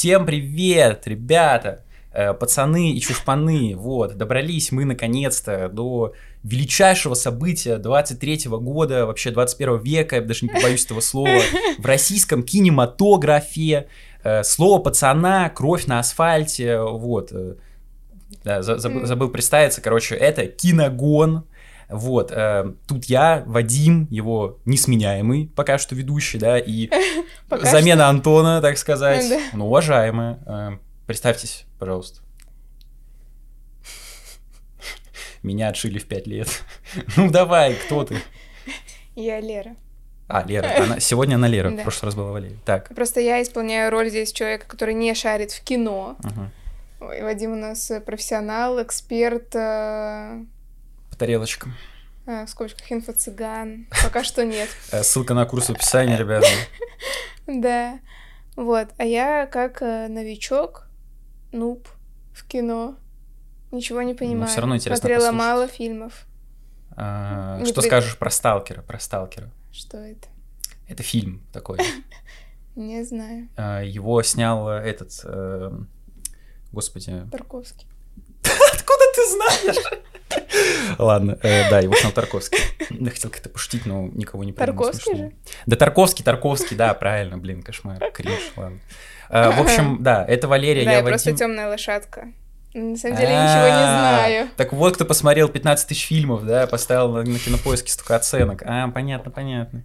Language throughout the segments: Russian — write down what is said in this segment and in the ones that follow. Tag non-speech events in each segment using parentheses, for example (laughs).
Всем привет, ребята, э, пацаны и чушпаны, вот, добрались мы наконец-то до величайшего события 23 года, вообще 21 века, я даже не побоюсь этого слова, в российском кинематографе. Э, слово пацана, кровь на асфальте, вот. э, Да, за- забыл, забыл представиться, короче, это киногон. Вот, э, тут я, Вадим, его несменяемый пока что ведущий, да, и (laughs) замена Антона, так сказать, ну, уважаемая. Э, представьтесь, пожалуйста. Меня отшили в пять лет. (laughs) Ну, давай, кто ты? Я Лера. А, Лера. Она, (laughs) сегодня она Лера, в Да. прошлый раз была Валерия. Так. Просто я исполняю роль здесь человека, который не шарит в кино. Мгм. Ой, Вадим у нас э, профессионал, эксперт, э, тарелочкам. э, в скобочках инфо-цыган. Пока что нет. (laughs) Э, Ссылка на курс в описании, ребята. (laughs) Да. Вот. А я как э, новичок, нуб в кино. Ничего не понимаю. всё равно интересно Смотрела послушать. мало фильмов. А, Что при- скажешь про Сталкера? Про Сталкера. Что это? Это фильм такой. (laughs) Не знаю. А, Его снял этот... э, Господи, Тарковский. Откуда ты знаешь? Ладно, э, да, его снял Тарковский. Я хотел как-то пошутить, но никого не понял. Тарковский смешно. же? Да, Тарковский, Тарковский, да, правильно, блин, кошмар, кринж, ладно. Э, В общем, да, это Валерия, Да, я я просто Вадим. темная лошадка. На самом деле я ничего не А, знаю. Так вот, кто посмотрел 15 тысяч фильмов, да, поставил на, на кинопоиске столько оценок. А, понятно, понятно.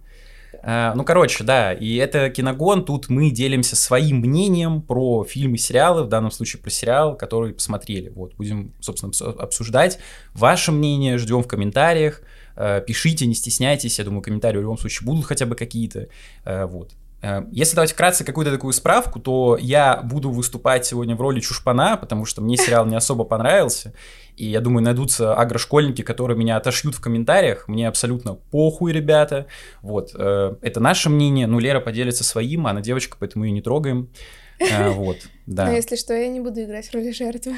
А, ну, короче, да, и это киногон, тут мы делимся своим мнением про фильмы сериалы, в данном случае про сериал, который посмотрели. Вот, будем, собственно, обс- обсуждать. Ваше мнение ждем в комментариях. Э, Пишите, не стесняйтесь, я думаю, комментарии в любом случае будут хотя бы какие-то. Э, Вот. Э, Если давать вкратце какую-то такую справку, то я буду выступать сегодня в роли чушпана, потому что мне сериал не особо понравился. И я думаю, найдутся агрошкольники, которые меня отошьют в комментариях. Мне абсолютно похуй, ребята. Вот. э, Это наше мнение. Ну, Лера поделится своим, она девочка, поэтому ее не трогаем. Э, (laughs) Вот. Но Да. если что, я не буду играть в роли жертвы.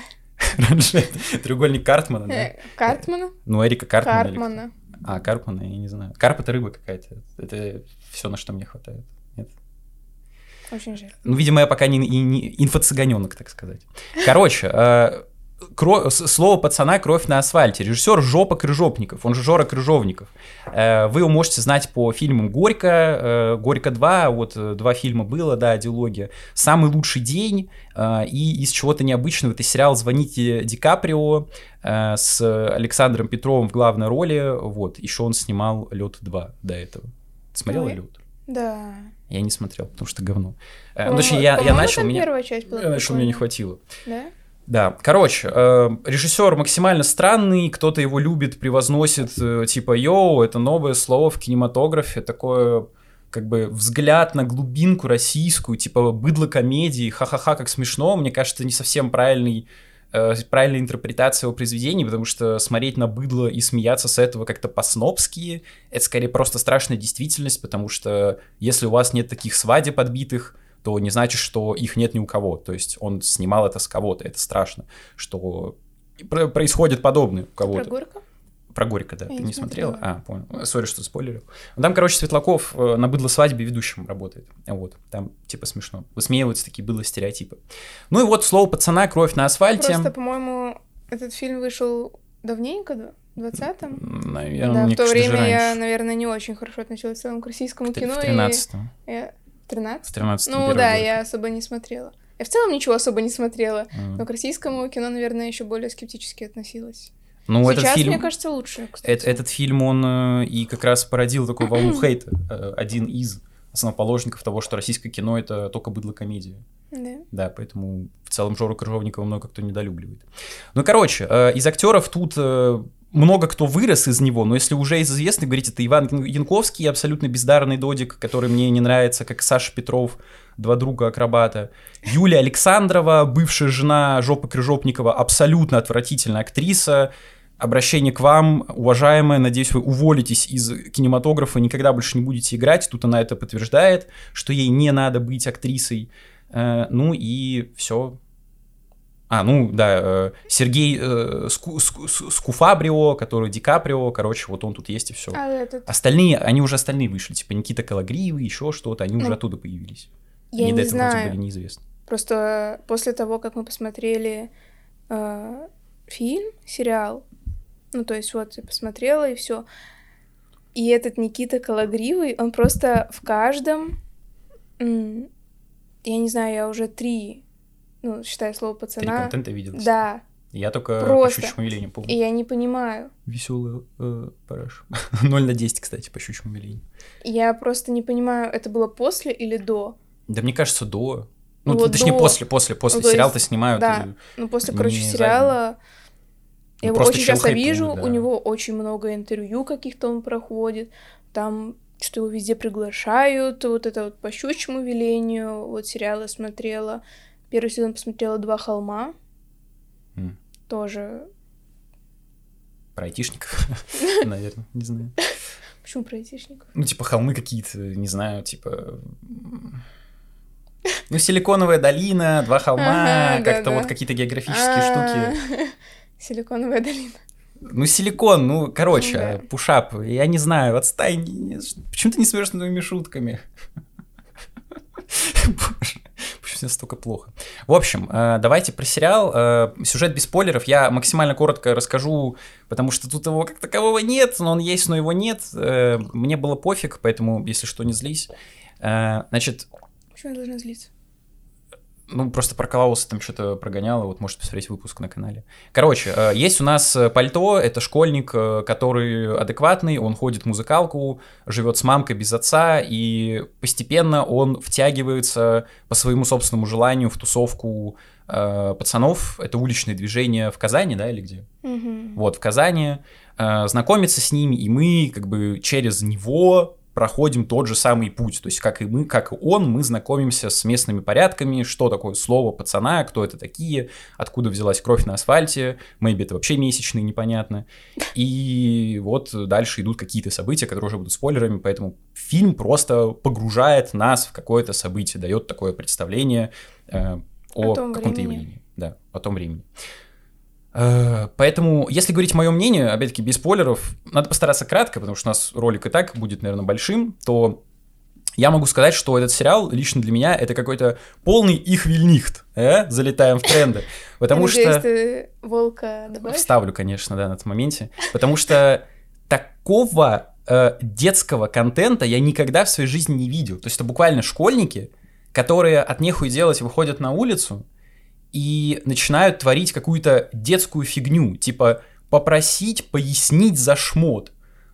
(laughs) Треугольник Картмана, да? Картмана? Ну, Эрика Картмана. Карпмана. А, Карпмана, я не знаю. Карп это рыба какая-то. Это все, на что мне хватает. Очень жаль. Ну, видимо, я пока не, и не инфо-цыганенок, так сказать. Короче, э, кро- слово пацана «Кровь на асфальте». Режиссер Жопа Крыжопников, он же Жора Крыжовников. Э, вы его можете знать по фильмам «Горько», э, «Горько 2», вот э, два фильма было, да, диалогия. «Самый лучший день» э, и из чего-то необычного это сериал «Звоните Ди Каприо» э, с Александром Петровым в главной роли. Вот, еще он снимал «Лед 2» до этого. Ты смотрела. «Лед»? Да. Я не смотрел, потому что говно. Э, ну, точнее, я, я начал, меня... первая часть была Я начал, мне не хватило. Да? Да, короче, э, режиссер максимально странный, кто-то его любит, превозносит, э, типа, йоу, это новое слово в кинематографе, такое как бы взгляд на глубинку российскую, типа быдло комедии, ха-ха-ха, как смешно, мне кажется, не совсем правильный э, правильная интерпретация его произведений, потому что смотреть на быдло и смеяться с этого как-то по-снобски, это скорее просто страшная действительность, потому что если у вас нет таких свадеб отбитых, то не значит, что их нет ни у кого. То есть он снимал это с кого-то, это страшно, что про- происходит подобное у Про кого-то. Про Горько, да. Я Ты не смотрела? смотрела. А, понял. Сори, что спойлерил. Ну, Там, короче, Светлаков э, на быдло свадьбе ведущим работает. Вот. Там, типа, смешно. Высмеиваются такие было стереотипы. Ну и вот слово пацана, кровь на асфальте. Просто, по-моему, этот фильм вышел давненько, да? в 20-м? М, Наверное, да, в то время я, раньше. наверное, не очень хорошо относилась в целом к российскому В кино. в и 13-м. я- В 13 В 13 Ну да, я особо не смотрела. Я в целом ничего особо не смотрела. Но к российскому кино, наверное, еще более скептически относилась. Ну, Сейчас, этот фильм... мне кажется, лучше. кстати. Эт- этот фильм, он э, и как раз породил такую волну (clears throat) хейта. Э, Один из основоположников того, что российское кино — это только быдло-комедия. Да. Да, поэтому в целом Жору Крыжовникова много кто недолюбливает. Ну, короче, э, из актеров тут много кто вырос из него, но если уже из известных говорить, это Иван Ян- Янковский, абсолютно бездарный додик, который мне не нравится, как Саша Петров, два друга акробата. Юлия Александрова, бывшая жена Жопы Крыжопникова, абсолютно отвратительная актриса. Обращение к вам, уважаемая, надеюсь, вы уволитесь из кинематографа, никогда больше не будете играть. Тут она это подтверждает, что ей не надо быть актрисой. Э, ну и все. А, ну да, э, Сергей э, Ску- Ску- Ску- Скуфабрио, который Ди Каприо, короче, вот он тут есть и все. А этот... Остальные, они уже остальные вышли, типа Никита Калагриевый, еще что-то, они уже Ну, оттуда появились. Я Они до не этого вроде знаю. были неизвестны. Просто после того, как мы посмотрели э, фильм, сериал, ну, то есть вот я посмотрела и все. И этот Никита Калагривый, он просто в каждом, я не знаю, я уже три, ну, считаю слово пацана. Три контента видел. Да. Я только Просто. по щучьему велению помню. И я не понимаю. Веселый э, параш. (laughs) 0 на 10, кстати, по щучьему велению. Я просто не понимаю, это было после или до? Да мне кажется, до. Ну, вот точнее, до... после, после, после. Ну, Сериал-то снимают. Да, и... ну после, короче, сериала... Я ну, его очень часто вижу, да. у него очень много интервью каких-то он проходит, там что его везде приглашают, вот это вот по щучьему велению, вот сериалы смотрела. Первый сезон посмотрела «Два холма», mm. тоже... Про айтишников, (laughs) наверное, не знаю. Почему про айтишников? Ну, типа холмы какие-то, не знаю, типа... Ну, Силиконовая долина, два холма, как-то вот какие-то географические штуки. (laughs) Силиконовая долина. Ну, силикон, ну, короче, да. пушап, я не знаю, отстань, почему ты не смеешься над моими шутками? Боже, почему все столько плохо? В общем, э, давайте про сериал. Э, сюжет без спойлеров я максимально коротко расскажу, потому что тут его как такового нет, но он есть, но его нет. Э, мне было пофиг, поэтому, если что, не злись. Значит... Почему я должна злиться? Ну, просто про Клауса там что-то прогоняло, вот можете посмотреть выпуск на канале. Короче, э, есть у нас э, пальто, это школьник, э, который адекватный, он ходит в музыкалку, живет с мамкой без отца, и постепенно он втягивается по своему собственному желанию в тусовку пацанов, это уличное движение в Казани, да, или где? Mm-hmm. Вот, в Казани, знакомиться с ними, и мы как бы через него проходим тот же самый путь. То есть, как и мы, как и он, мы знакомимся с местными порядками, что такое слово пацана, кто это такие, откуда взялась кровь на асфальте, maybe это вообще месячные, непонятно. И вот дальше идут какие-то события, которые уже будут спойлерами, поэтому фильм просто погружает нас в какое-то событие, дает такое представление э, о, о каком-то явлении. Да, о том времени. Э, поэтому, если говорить мое мнение, опять-таки без спойлеров, надо постараться кратко, потому что у нас ролик и так будет, наверное, большим, то я могу сказать, что этот сериал лично для меня это какой-то полный их вильнихт, э? залетаем в тренды, (laughs) потому что... Ты волка добавишь? Вставлю, конечно, да, на этом моменте, потому что такого э, детского контента я никогда в своей жизни не видел, то есть это буквально школьники, которые от нехуй делать выходят на улицу, и начинают творить какую-то детскую фигню, типа попросить пояснить за шмот.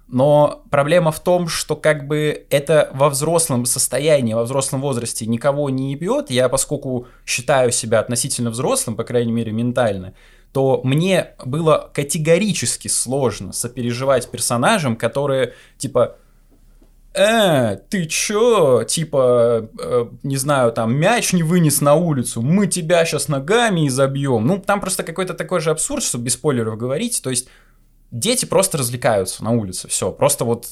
Но проблема в том, что как бы это во взрослом состоянии, во взрослом возрасте никого не ебет. Я, поскольку считаю себя относительно взрослым, по крайней мере, ментально, то мне было категорически сложно сопереживать персонажам, которые, типа, э, ты чё, типа, э, не знаю, там, мяч не вынес на улицу, мы тебя сейчас ногами изобьем. Ну, там просто какой-то такой же абсурд, чтобы без спойлеров говорить, то есть дети просто развлекаются на улице, все, просто вот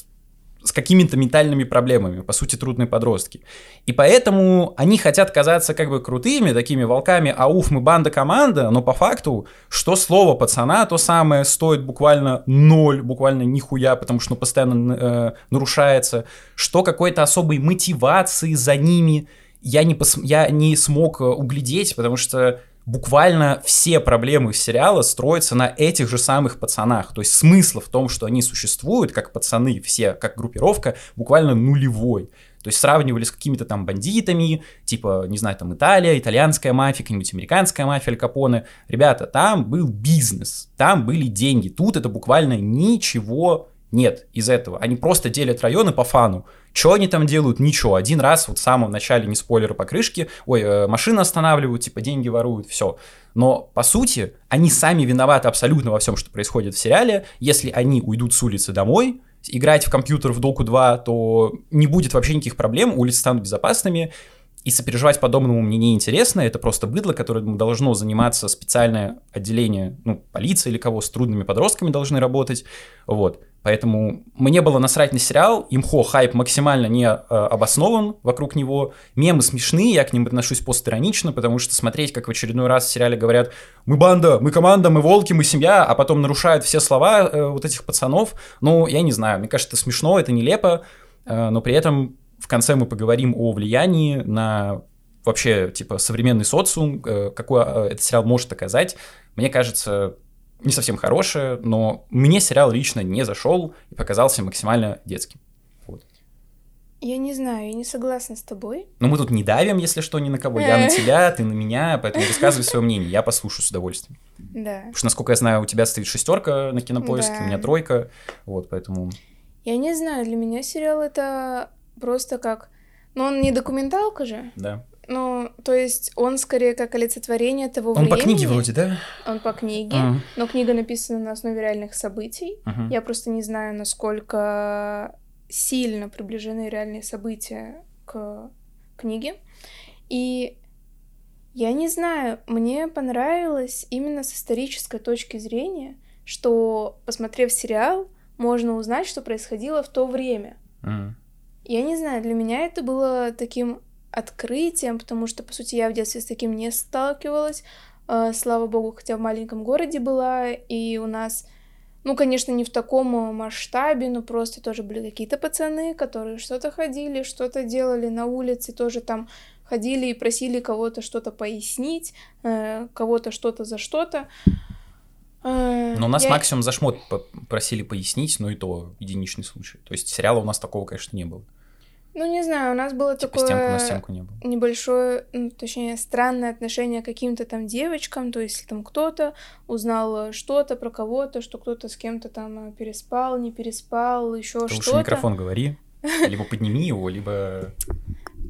с какими-то ментальными проблемами, по сути, трудные подростки. И поэтому они хотят казаться как бы крутыми, такими волками, а уф, мы банда-команда, но по факту, что слово пацана, то самое стоит буквально ноль, буквально нихуя, потому что постоянно э, нарушается, что какой-то особой мотивации за ними я не, пос... я не смог э, углядеть, потому что буквально все проблемы сериала строятся на этих же самых пацанах. То есть смысл в том, что они существуют, как пацаны, все, как группировка, буквально нулевой. То есть сравнивали с какими-то там бандитами, типа, не знаю, там Италия, итальянская мафия, какая-нибудь американская мафия Аль Капоне. Ребята, там был бизнес, там были деньги. Тут это буквально ничего нет из этого. Они просто делят районы по фану. Что они там делают? Ничего. Один раз, вот в самом начале, не спойлер по крышке, ой, э, машины останавливают, типа деньги воруют, все. Но, по сути, они сами виноваты абсолютно во всем, что происходит в сериале. Если они уйдут с улицы домой, играть в компьютер в Доку 2, то не будет вообще никаких проблем, улицы станут безопасными, и сопереживать подобному мне не интересно, это просто быдло, которое должно заниматься специальное отделение, ну, полиция или кого, с трудными подростками должны работать, вот. Поэтому мне было насрать на сериал, имхо хайп максимально не э, обоснован вокруг него, мемы смешные, я к ним отношусь постиронично, потому что смотреть, как в очередной раз в сериале говорят «Мы банда, мы команда, мы волки, мы семья», а потом нарушают все слова э, вот этих пацанов, ну, я не знаю, мне кажется, это смешно, это нелепо, э, но при этом в конце мы поговорим о влиянии на вообще, типа, современный социум, э, какой э, этот сериал может оказать, мне кажется, не совсем хорошее, но мне сериал лично не зашел и показался максимально детским. Вот. Я не знаю, я не согласна с тобой. Но мы тут не давим, если что, ни на кого. Я на тебя, ты на меня, поэтому высказывай свое мнение. Я послушаю с удовольствием. Да. Потому что, насколько я знаю, у тебя стоит шестерка на кинопоиске, да. у меня тройка. Вот, поэтому. Я не знаю, для меня сериал это просто как. Ну, он не документалка же. Да. Ну, то есть он скорее как олицетворение того он времени. Он по книге вроде, да? Он по книге, uh-huh. но книга написана на основе реальных событий. Uh-huh. Я просто не знаю, насколько сильно приближены реальные события к книге. И я не знаю, мне понравилось именно с исторической точки зрения, что, посмотрев сериал, можно узнать, что происходило в то время. Uh-huh. Я не знаю, для меня это было таким открытием, потому что, по сути, я в детстве с таким не сталкивалась. А, слава богу, хотя в маленьком городе была, и у нас, ну, конечно, не в таком масштабе, но просто тоже были какие-то пацаны, которые что-то ходили, что-то делали на улице, тоже там ходили и просили кого-то что-то пояснить, э, кого-то что-то за что-то. Э, но у нас я... максимум за шмот просили пояснить, но и то единичный случай. То есть сериала у нас такого, конечно, не было. Ну, не знаю, у нас было типа такое стенку на стенку не было. небольшое, ну, точнее, странное отношение к каким-то там девочкам, то есть там кто-то узнал что-то про кого-то, что кто-то с кем-то там переспал, не переспал, еще что-то. Лучше микрофон говори, (laughs) либо подними его, либо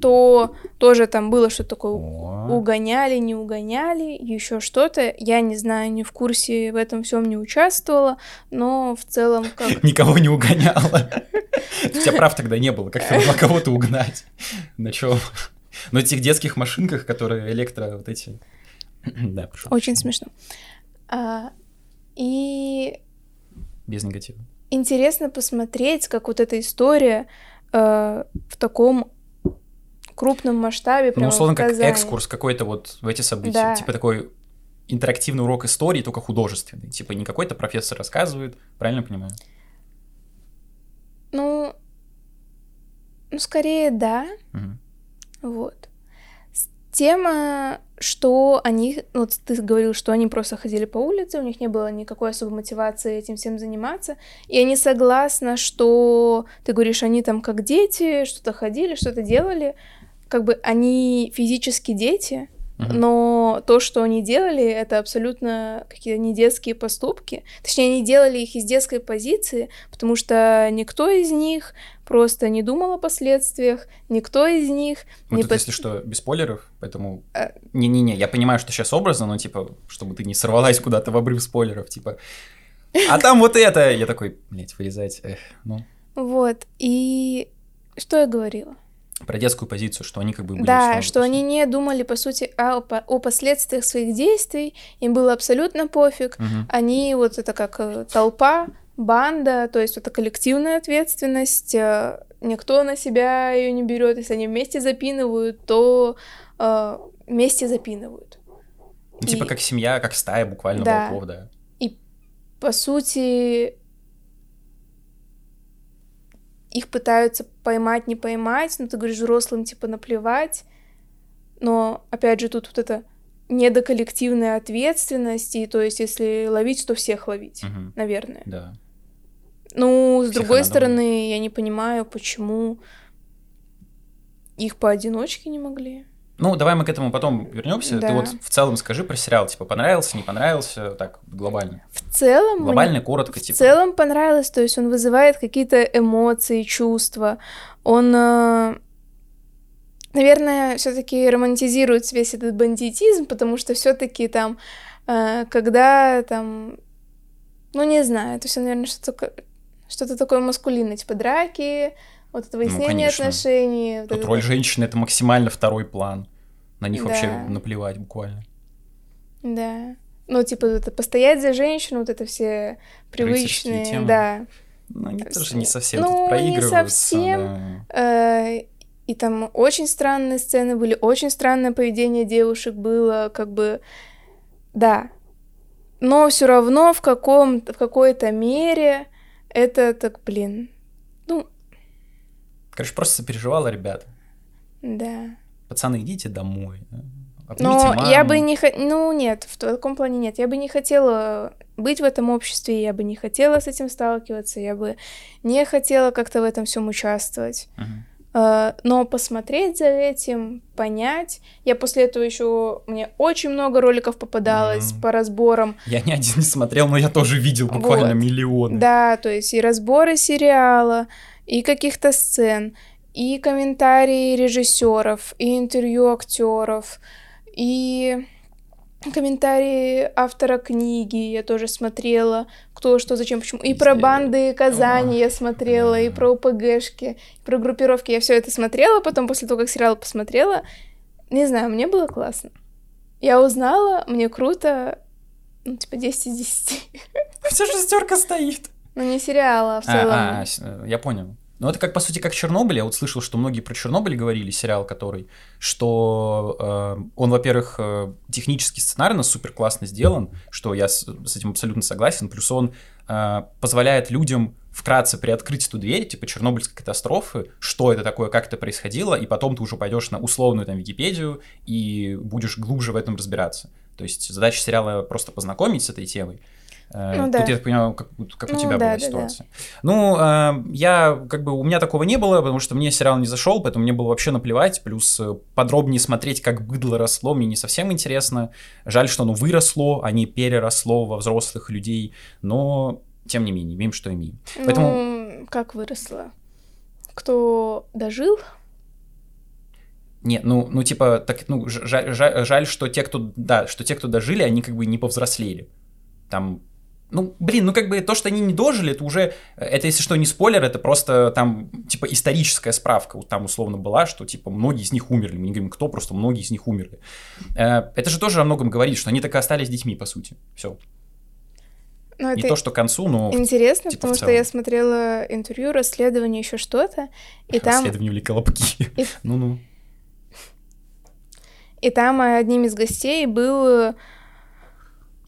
то тоже там было что-то такое угоняли, не угоняли, еще что-то. Я не знаю, не в курсе, в этом всем не участвовала, но в целом как... (laughs) Никого не угоняла. У тебя прав тогда не было, как ты могла кого-то угнать? На чем? На этих детских машинках, которые электро вот эти... (clears throat) Да, прошу. Очень смешно. А, и... Без негатива. Интересно посмотреть, как вот эта история э, в таком крупном масштабе. Ну, условно, как экскурс какой-то вот в эти события. Да. Типа такой интерактивный урок истории, только художественный. Типа не какой-то профессор рассказывает, правильно понимаю? Ну, ну скорее да. Угу. Вот. Тема, что они, ну, вот ты говорил, что они просто ходили по улице, у них не было никакой особой мотивации этим всем заниматься, и они согласны, что ты говоришь, они там как дети, что-то ходили, что-то делали, как бы они физически дети, но то, что они делали, это абсолютно какие-то не детские поступки. Точнее, они делали их из детской позиции, потому что никто из них просто не думал о последствиях, никто из них... Вот не тут, под... если что, без спойлеров, поэтому... А Не-не-не, я понимаю, что сейчас образно, но, типа, чтобы ты не сорвалась куда-то в обрыв спойлеров, типа... А там вот это! Я такой, блядь, вырезать, эх, ну... Вот, и что я говорила? Про детскую позицию, что они как бы были Да, что они не думали, по сути, о, о последствиях своих действий, им было абсолютно пофиг. Угу. Они вот это как э, толпа, банда, то есть это коллективная ответственность, э, никто на себя ее не берет, если они вместе запинывают, то э, вместе запинывают. Ну, типа И... как семья, как стая буквально да. волков, да. И по сути их пытаются поймать, не поймать, ну, ты говоришь, взрослым, типа, наплевать, но, опять же, тут вот это недоколлективная ответственность, и то есть, если ловить, то всех ловить, угу. наверное. Да. Ну, с всех другой стороны, я не понимаю, почему их поодиночке не могли. Ну, давай мы к этому потом вернемся. Да. Ты вот в целом скажи про сериал, типа, понравился, не понравился, так, глобально. В целом... Глобально, мне... коротко, в типа. В целом понравилось, то есть он вызывает какие-то эмоции, чувства. Он, э, наверное, все таки романтизирует весь этот бандитизм, потому что все таки там, э, когда там... Ну, не знаю, это все, наверное, что-то что-то такое маскулинное, типа драки, вот это выяснение ну, отношений. Вот Тут это... роль женщины это максимально второй план. На них да. вообще наплевать буквально. Да. Ну, типа, это постоять за женщину, вот это все привычные, темы. да. Ну, они тоже не совсем ну, тут проигрываются. не совсем. Да. Э, и там очень странные сцены были, очень странное поведение девушек было, как бы, да. Но все равно в каком в какой-то мере это так, блин, ну, Короче, просто сопереживала ребят. Да. пацаны, идите домой. Но маму. я бы не хотела, ну нет, в таком плане нет, я бы не хотела быть в этом обществе, я бы не хотела с этим сталкиваться, я бы не хотела как-то в этом всем участвовать. Uh-huh. Но посмотреть за этим, понять. Я после этого еще мне очень много роликов попадалось mm. по разборам. Я ни один не смотрел, но я тоже видел буквально вот. миллионы. Да, то есть и разборы сериала, и каких-то сцен, и комментарии режиссеров, и интервью актеров, и комментарии автора книги я тоже смотрела, кто, что, зачем, почему. И про банды Казани я смотрела, и про ОПГшки, и про группировки. Я все это смотрела, потом после того, как сериал посмотрела, не знаю, мне было классно. Я узнала, мне круто, ну, типа 10 из 10. Все шестерка стоит. Ну, не сериала, а в целом. А, а, я понял. Ну, это как, по сути, как Чернобыль. Я вот слышал, что многие про Чернобыль говорили, сериал который, что э, он, во-первых, э, технически сценарно супер классно сделан, что я с, с этим абсолютно согласен, плюс он э, позволяет людям вкратце приоткрыть эту дверь, типа Чернобыльской катастрофы, что это такое, как это происходило, и потом ты уже пойдешь на условную там Википедию и будешь глубже в этом разбираться. То есть задача сериала просто познакомить с этой темой, Э, ну, Тут да. я так понимаю, как, как у ну, тебя да, была да, ситуация. Да. Ну, э, я как бы у меня такого не было, потому что мне сериал не зашел, поэтому мне было вообще наплевать. Плюс э, подробнее смотреть, как быдло росло, мне не совсем интересно. Жаль, что оно выросло, а не переросло во взрослых людей. Но тем не менее, имеем, что имеем. Ну, Поэтому... как выросло? Кто дожил? Нет, ну, ну типа, так, ну, жаль, жаль, жаль, что те, кто, да, что те, кто дожили, они как бы не повзрослели. Там ну, блин, ну как бы то, что они не дожили, это уже, это если что, не спойлер, это просто там, типа, историческая справка, вот там условно была, что, типа, многие из них умерли, мы не говорим, кто, просто многие из них умерли. Э, это же тоже о многом говорит, что они так и остались детьми, по сути, все. Ну, не то, что к концу, но... Интересно, типа, потому что я смотрела интервью, расследование, еще что-то, и там... Расследование Великой Лапки. (laughs) Ну-ну. И там одним из гостей был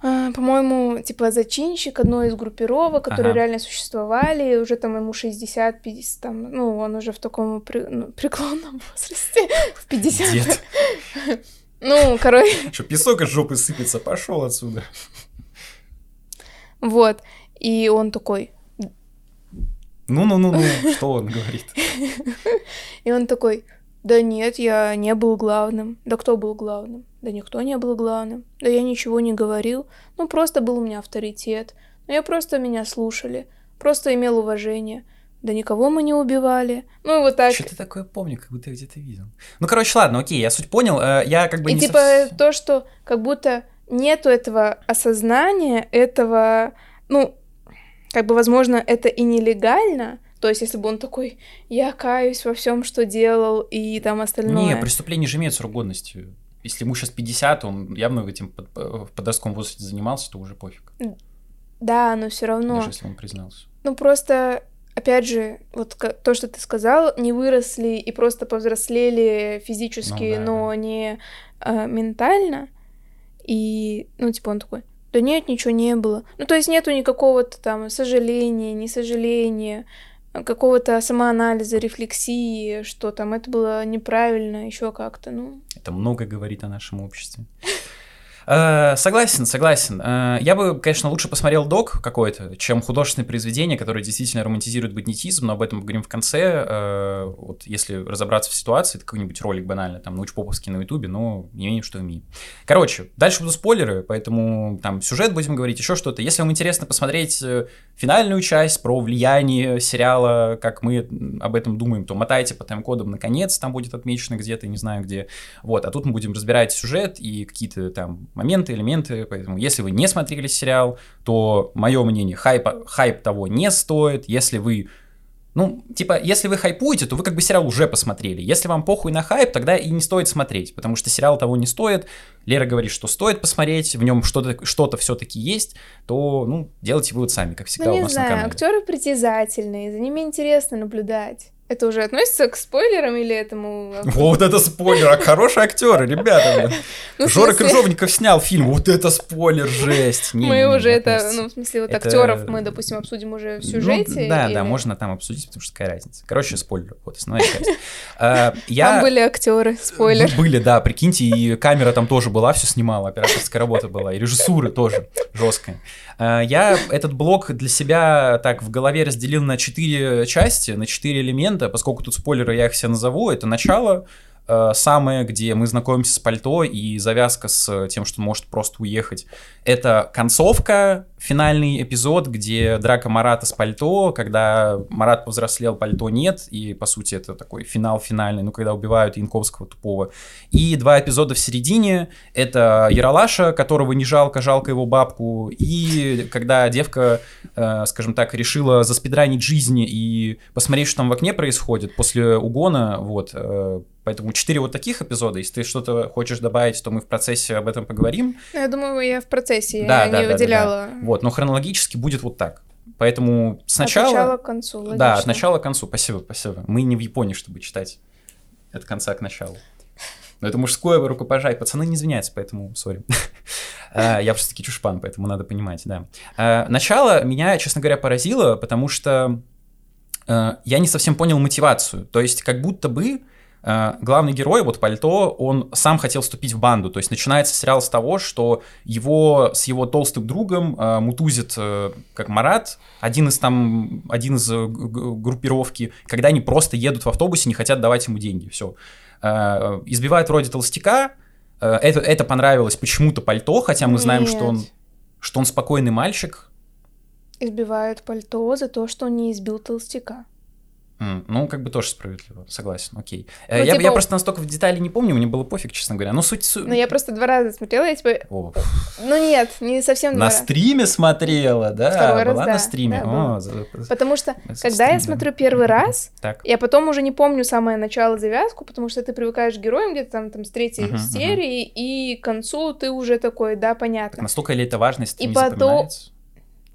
по-моему, типа зачинщик одной из группировок, которые ага. реально существовали, уже там ему 60, 50, там, ну, он уже в таком при, ну, преклонном (laughs) возрасте, в 50. Дед. (laughs) Ну, короче... (laughs) Что, песок из жопы сыпется, пошел отсюда. Вот, и он такой... Ну-ну-ну-ну, что он говорит? И он такой, да нет, я не был главным. Да кто был главным? Да никто не был главным. Да я ничего не говорил. Ну, просто был у меня авторитет. Но я просто меня слушали. Просто имел уважение. Да никого мы не убивали. Ну, и вот так. Что-то такое помню, как будто где-то видел. Ну, короче, ладно, окей, я суть понял. Э, я как бы и типа сов... то, что как будто нету этого осознания, этого... Ну, как бы, возможно, это и нелегально, то есть, если бы он такой, я каюсь во всем, что делал, и там остальное. Не, преступление же имеет срок годности. Если ему сейчас 50, он явно этим в подростковом возрасте занимался, то уже пофиг. Да, но все равно. Даже если он признался. Ну просто, опять же, вот то, что ты сказал, не выросли и просто повзрослели физически, ну, да, но да. не а, ментально. И, ну, типа, он такой, да нет, ничего не было. Ну, то есть нету никакого-то там сожаления, не сожаления какого-то самоанализа, рефлексии, что там это было неправильно, еще как-то, ну. Это много говорит о нашем обществе. Э, согласен, согласен. Э, я бы, конечно, лучше посмотрел док какой-то, чем художественное произведение, которое действительно романтизирует бандитизм, но об этом поговорим в конце. Э, вот если разобраться в ситуации, это какой-нибудь ролик банально, там, научпоповский на ютубе, но не имеем, что имеем. Короче, дальше будут спойлеры, поэтому там сюжет будем говорить, еще что-то. Если вам интересно посмотреть финальную часть про влияние сериала, как мы об этом думаем, то мотайте по тайм-кодам наконец, там будет отмечено где-то, не знаю где. Вот, а тут мы будем разбирать сюжет и какие-то там моменты, элементы, поэтому если вы не смотрели сериал, то мое мнение, хайп, хайп того не стоит, если вы ну, типа, если вы хайпуете, то вы как бы сериал уже посмотрели. Если вам похуй на хайп, тогда и не стоит смотреть, потому что сериал того не стоит. Лера говорит, что стоит посмотреть, в нем что-то что все-таки есть, то, ну, делайте вывод сами, как всегда ну, у нас знаю, на канале. актеры притязательные, за ними интересно наблюдать. Это уже относится к спойлерам или этому? (laughs) Вот это спойлер, а хорошие актеры, ребята. (laughs) Ну, Жора смысле... Крыжовников снял фильм, вот это спойлер, жесть. Не, мы не, уже не, это, ну, в смысле, вот это... актеров мы, допустим, обсудим уже в ну, сюжете. Ну, да, или... да, можно там обсудить, потому что какая разница. Короче, спойлер, вот основная часть. А, я... Там были актеры, спойлер. Были, да, прикиньте, и камера там тоже была, все снимала, операторская работа была, и режиссура тоже жесткая. А, я этот блок для себя так в голове разделил на четыре части, на четыре элемента, поскольку тут спойлеры я их все назову. Это начало, Э, самое, где мы знакомимся с пальто и завязка с тем, что может просто уехать. Это концовка, финальный эпизод, где драка Марата с пальто, когда Марат повзрослел, пальто нет, и, по сути, это такой финал финальный, ну, когда убивают Янковского тупого. И два эпизода в середине, это Яралаша, которого не жалко, жалко его бабку, и когда девка, э, скажем так, решила заспидранить жизни и посмотреть, что там в окне происходит после угона, вот, э, Поэтому четыре вот таких эпизода. Если ты что-то хочешь добавить, то мы в процессе об этом поговорим. Ну, я думаю, я в процессе, да, я да, не да, выделяла. Да, да. Вот, но хронологически будет вот так. Поэтому сначала... От начала к концу, логично. Да, от начала к концу. Спасибо, спасибо. Мы не в Японии, чтобы читать от конца к началу. Но это мужское рукопожатие. Пацаны не извиняются, поэтому сори. (laughs) А, я просто таки чушпан, поэтому надо понимать, да. А, начало меня, честно говоря, поразило, потому что а, я не совсем понял мотивацию. То есть как будто бы Э, главный герой, вот Пальто, он сам хотел вступить в банду. То есть начинается сериал с того, что его с его толстым другом э, мутузит э, как Марат, один из там, один из э, группировки, когда они просто едут в автобусе, не хотят давать ему деньги, все. Э, избивает вроде толстяка, э, это, это понравилось почему-то Пальто, хотя мы знаем, Нет. что он, что он спокойный мальчик. Избивают Пальто за то, что он не избил толстяка. Mm, ну, как бы тоже справедливо, согласен, окей. Э, ну, я, типа... я просто настолько в детали не помню, мне было пофиг, честно говоря. Но суть... Ну, я просто два раза смотрела, я типа... О. Ну, нет, не совсем два На раза. стриме смотрела, да? Второй Была раз, на стриме? Да, О, за... Потому что, за когда стрим, я смотрю первый раз, так. я потом уже не помню самое начало, завязку, потому что ты привыкаешь к героям где-то там, там с третьей uh-huh, серии, uh-huh. и к концу ты уже такой, да, понятно. Так настолько ли это важно, если и не потом... запоминается?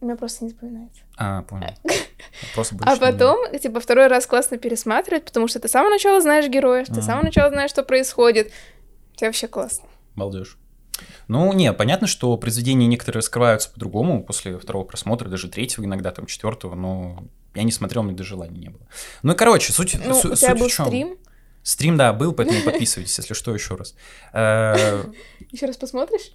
У меня просто не запоминается. А, понял. (laughs) а потом, типа, второй раз классно пересматривать, потому что ты с самого начала знаешь героев, ты с самого начала знаешь, что происходит. Тебе вообще классно. Балдеж. Ну, не, понятно, что произведения некоторые раскрываются по-другому после второго просмотра, даже третьего, иногда там четвертого, но я не смотрел, мне даже желания не было. Ну и короче, суть, ну, су- у тебя был стрим? Стрим, да, был, поэтому подписывайтесь, если что, еще раз. Э, (laughs) еще раз посмотришь?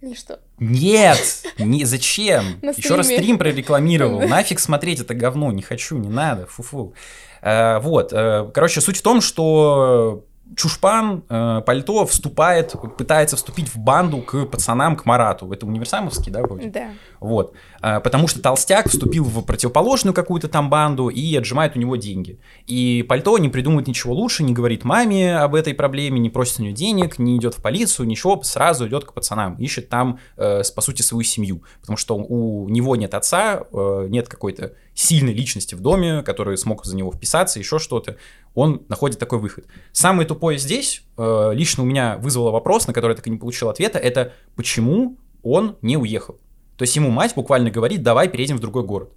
Или что? Нет! (laughs) Не, зачем? Еще раз стрим прорекламировал. Нафиг смотреть это говно, не хочу, не надо, фу-фу. А, вот, а, короче, суть в том, что Чушпан, э, пальто вступает, пытается вступить в банду к пацанам, к Марату. Это универсамовский, да, вроде? Да. Вот. Э, потому что толстяк вступил в противоположную какую-то там банду и отжимает у него деньги. И пальто не придумывает ничего лучше, не говорит маме об этой проблеме, не просит у нее денег, не идет в полицию, ничего, сразу идет к пацанам, ищет там, э, по сути, свою семью. Потому что у него нет отца, э, нет какой-то сильной личности в доме, который смог за него вписаться, еще что-то он находит такой выход. Самое тупое здесь, э, лично у меня вызвало вопрос, на который я так и не получил ответа, это почему он не уехал. То есть ему мать буквально говорит, давай переедем в другой город.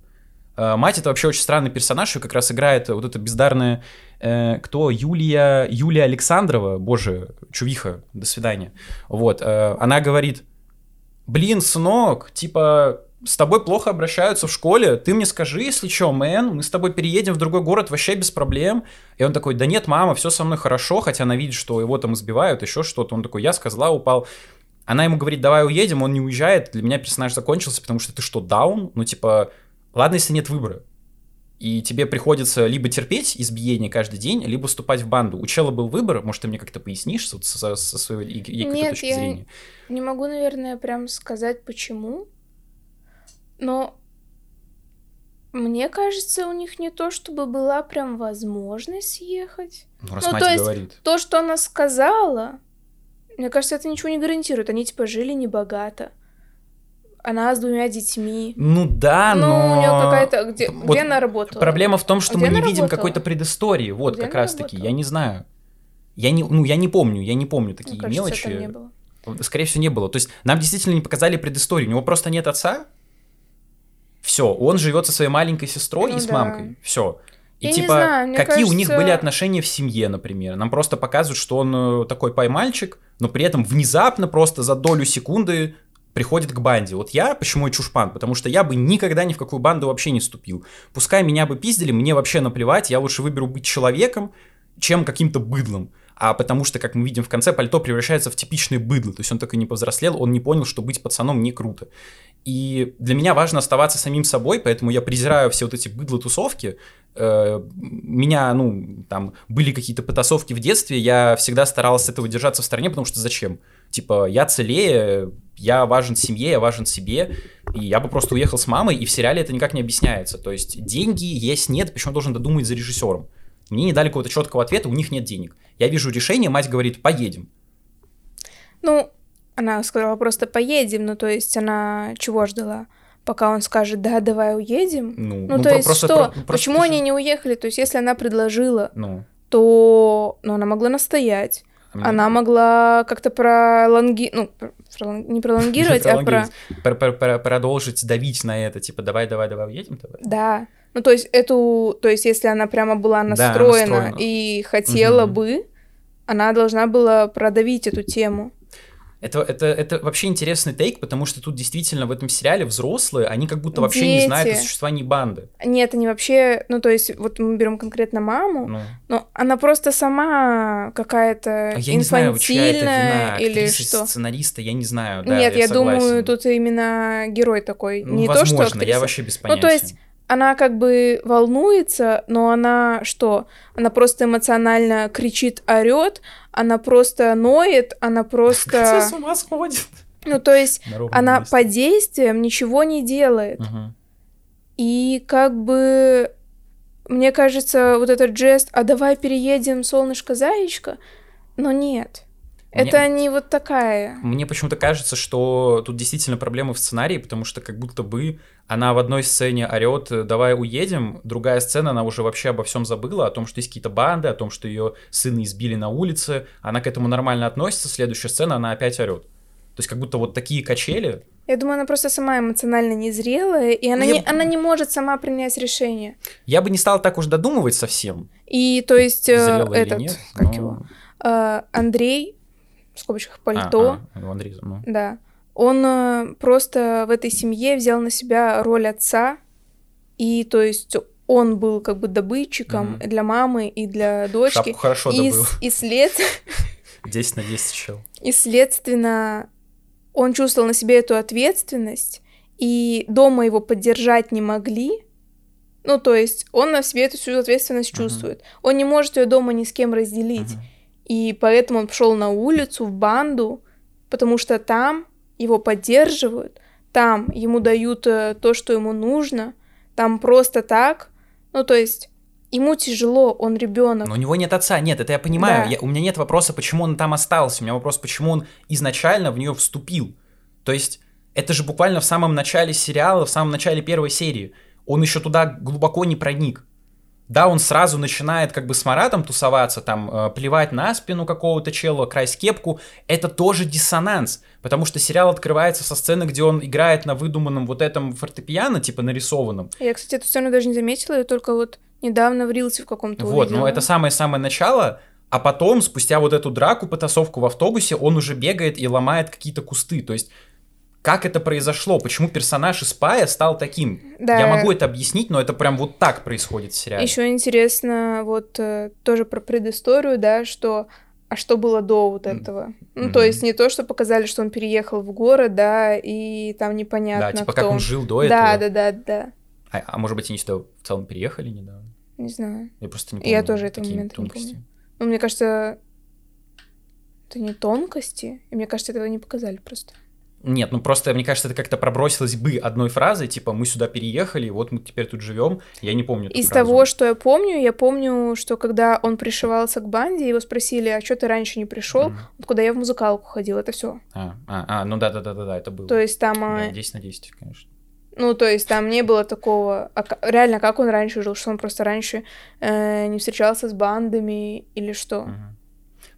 Э, мать это вообще очень странный персонаж, и как раз играет вот эта бездарная, э, кто, Юлия, Юлия Александрова, боже, чувиха, до свидания. Вот, э, она говорит, блин, сынок, типа, с тобой плохо обращаются в школе, ты мне скажи, если что, мэн, мы с тобой переедем в другой город вообще без проблем. И он такой, да нет, мама, все со мной хорошо, хотя она видит, что его там избивают, еще что-то. Он такой, я с козла упал. Она ему говорит, давай уедем, он не уезжает. Для меня персонаж закончился, потому что ты что, даун? Ну, типа, ладно, если нет выбора. И тебе приходится либо терпеть избиение каждый день, либо вступать в банду. У чела был выбор, может, ты мне как-то пояснишь со, со, со своей Нет, точки я зрения? не могу, наверное, прям сказать, почему. Но мне кажется, у них не то, чтобы была прям возможность съехать. Ну, раз ну, мать то есть, говорит. то, что она сказала, мне кажется, это ничего не гарантирует. Они, типа, жили небогато. Она с двумя детьми. Ну да, ну, но... у нее какая-то... Где, вот где она работала? Проблема в том, что где мы не видим какой-то предыстории. Вот, где как раз-таки. Я не знаю. Я не, ну, я не помню, я не помню такие Мне кажется, мелочи. не было. Скорее всего, не было. То есть нам действительно не показали предысторию. У него просто нет отца, все, он живет со своей маленькой сестрой ну, и с да. мамкой. Все. И Я типа, знаю, какие кажется... у них были отношения в семье, например. Нам просто показывают, что он э, такой поймальчик, но при этом внезапно просто за долю секунды приходит к банде. Вот я, почему я чушпан? Потому что я бы никогда ни в какую банду вообще не вступил. Пускай меня бы пиздили, мне вообще наплевать, я лучше выберу быть человеком, чем каким-то быдлом. А потому что, как мы видим в конце, пальто превращается в типичное быдло. То есть он так и не повзрослел, он не понял, что быть пацаном не круто. И для меня важно оставаться самим собой, поэтому я презираю все вот эти быдло-тусовки. Э, меня, ну, там, были какие-то потасовки в детстве, я всегда старался этого держаться в стороне, потому что зачем? Типа, я целее, я важен семье, я важен себе, и я бы просто уехал с мамой, и в сериале это никак не объясняется. То есть деньги есть, нет, почему должен додумать за режиссером? Мне не дали какого-то четкого ответа, у них нет денег. Я вижу решение, мать говорит, поедем. Ну, она сказала просто поедем, ну то есть она чего ждала? Пока он скажет, да, давай уедем. Ну, ну, ну то есть просто, что? Про, просто Почему они не уехали? То есть если она предложила, ну. то ну, она могла настоять. Она могла как-то пролонги... ну, не пролонгировать, а про... Продолжить давить на это, типа, давай, давай, давай, уедем, давай. Да. Ну, то есть эту... То есть если она прямо была настроена, и хотела бы, она должна была продавить эту тему. Это, это, это вообще интересный тейк, потому что тут действительно в этом сериале взрослые, они как будто вообще Дети. не знают о существовании банды. Нет, они вообще, ну то есть вот мы берем конкретно маму, ну. но она просто сама какая-то а я не знаю, чья это вина, или что. сценариста, я не знаю. Да, Нет, я, я думаю, тут именно герой такой, ну, не возможно, то, что актриса. я вообще без понятия. Ну то есть она как бы волнуется, но она что? Она просто эмоционально кричит, орет, она просто ноет, она просто... (laughs) с ума сходит. Ну, то есть она месте. по действиям ничего не делает. Угу. И как бы, мне кажется, вот этот жест, а давай переедем, солнышко-заячка, но нет. Это мне, не вот такая. Мне почему-то кажется, что тут действительно проблема в сценарии, потому что как будто бы она в одной сцене орет «давай уедем», другая сцена, она уже вообще обо всем забыла, о том, что есть какие-то банды, о том, что ее сына избили на улице, она к этому нормально относится, следующая сцена, она опять орет. То есть как будто вот такие качели. Я думаю, она просто сама эмоционально незрелая, и она, ну, не, она не может сама принять решение. Я бы не стал так уж додумывать совсем. И то есть э, этот, нет, как но... его, э, Андрей в скобочках пальто. А, а, Андрей, ну. Да. Он э, просто в этой семье взял на себя роль отца, и то есть он был как бы добытчиком mm для мамы и для дочки. Шапку хорошо и, добыл. И след... (laughs) 10 на 10 чел. И, следственно, он чувствовал на себе эту ответственность, и дома его поддержать не могли. Ну, то есть он на себе эту всю ответственность чувствует. Uh-huh. Он не может ее дома ни с кем разделить. Uh-huh. И поэтому он пошел на улицу, в банду, потому что там его поддерживают, там ему дают э, то, что ему нужно, там просто так. Ну, то есть ему тяжело, он ребенок. Но у него нет отца, нет, это я понимаю. Да. Я, у меня нет вопроса, почему он там остался. У меня вопрос, почему он изначально в нее вступил. То есть это же буквально в самом начале сериала, в самом начале первой серии. Он еще туда глубоко не проник. Да, он сразу начинает как бы с Маратом тусоваться, там, э, плевать на спину какого-то чела, красть кепку. Это тоже диссонанс, потому что сериал открывается со сцены, где он играет на выдуманном вот этом фортепиано, типа нарисованном. Я, кстати, эту сцену даже не заметила, я только вот недавно в Рилсе в каком-то Вот, увидела. но это самое-самое начало, а потом, спустя вот эту драку, потасовку в автобусе, он уже бегает и ломает какие-то кусты. То есть как это произошло, почему персонаж из Пая стал таким. Да. Я могу это объяснить, но это прям вот так происходит в сериале. Еще интересно вот э, тоже про предысторию, да, что а что было до вот этого? Mm-hmm. Ну, то есть не то, что показали, что он переехал в город, да, и там непонятно, Да, типа кто как он жил до да, этого. Да, да, да, да. А, а может быть, они сюда в целом переехали недавно? Не знаю. Я просто не помню. Я тоже этого момента не помню. Ну, мне кажется, это не тонкости, и мне кажется, этого не показали просто. Нет, ну просто, мне кажется, это как-то пробросилось бы одной фразой, типа, мы сюда переехали, вот мы теперь тут живем. Я не помню. Из фразу. того, что я помню, я помню, что когда он пришивался к банде, его спросили, а что ты раньше не пришел? Mm-hmm. Вот куда я в музыкалку ходил, это все. А, а, а, ну да, да, да, да, да, это было. То есть там. Да, 10 на 10, конечно. Ну, то есть там не было такого... А реально, как он раньше жил? Что он просто раньше э, не встречался с бандами или что? Угу.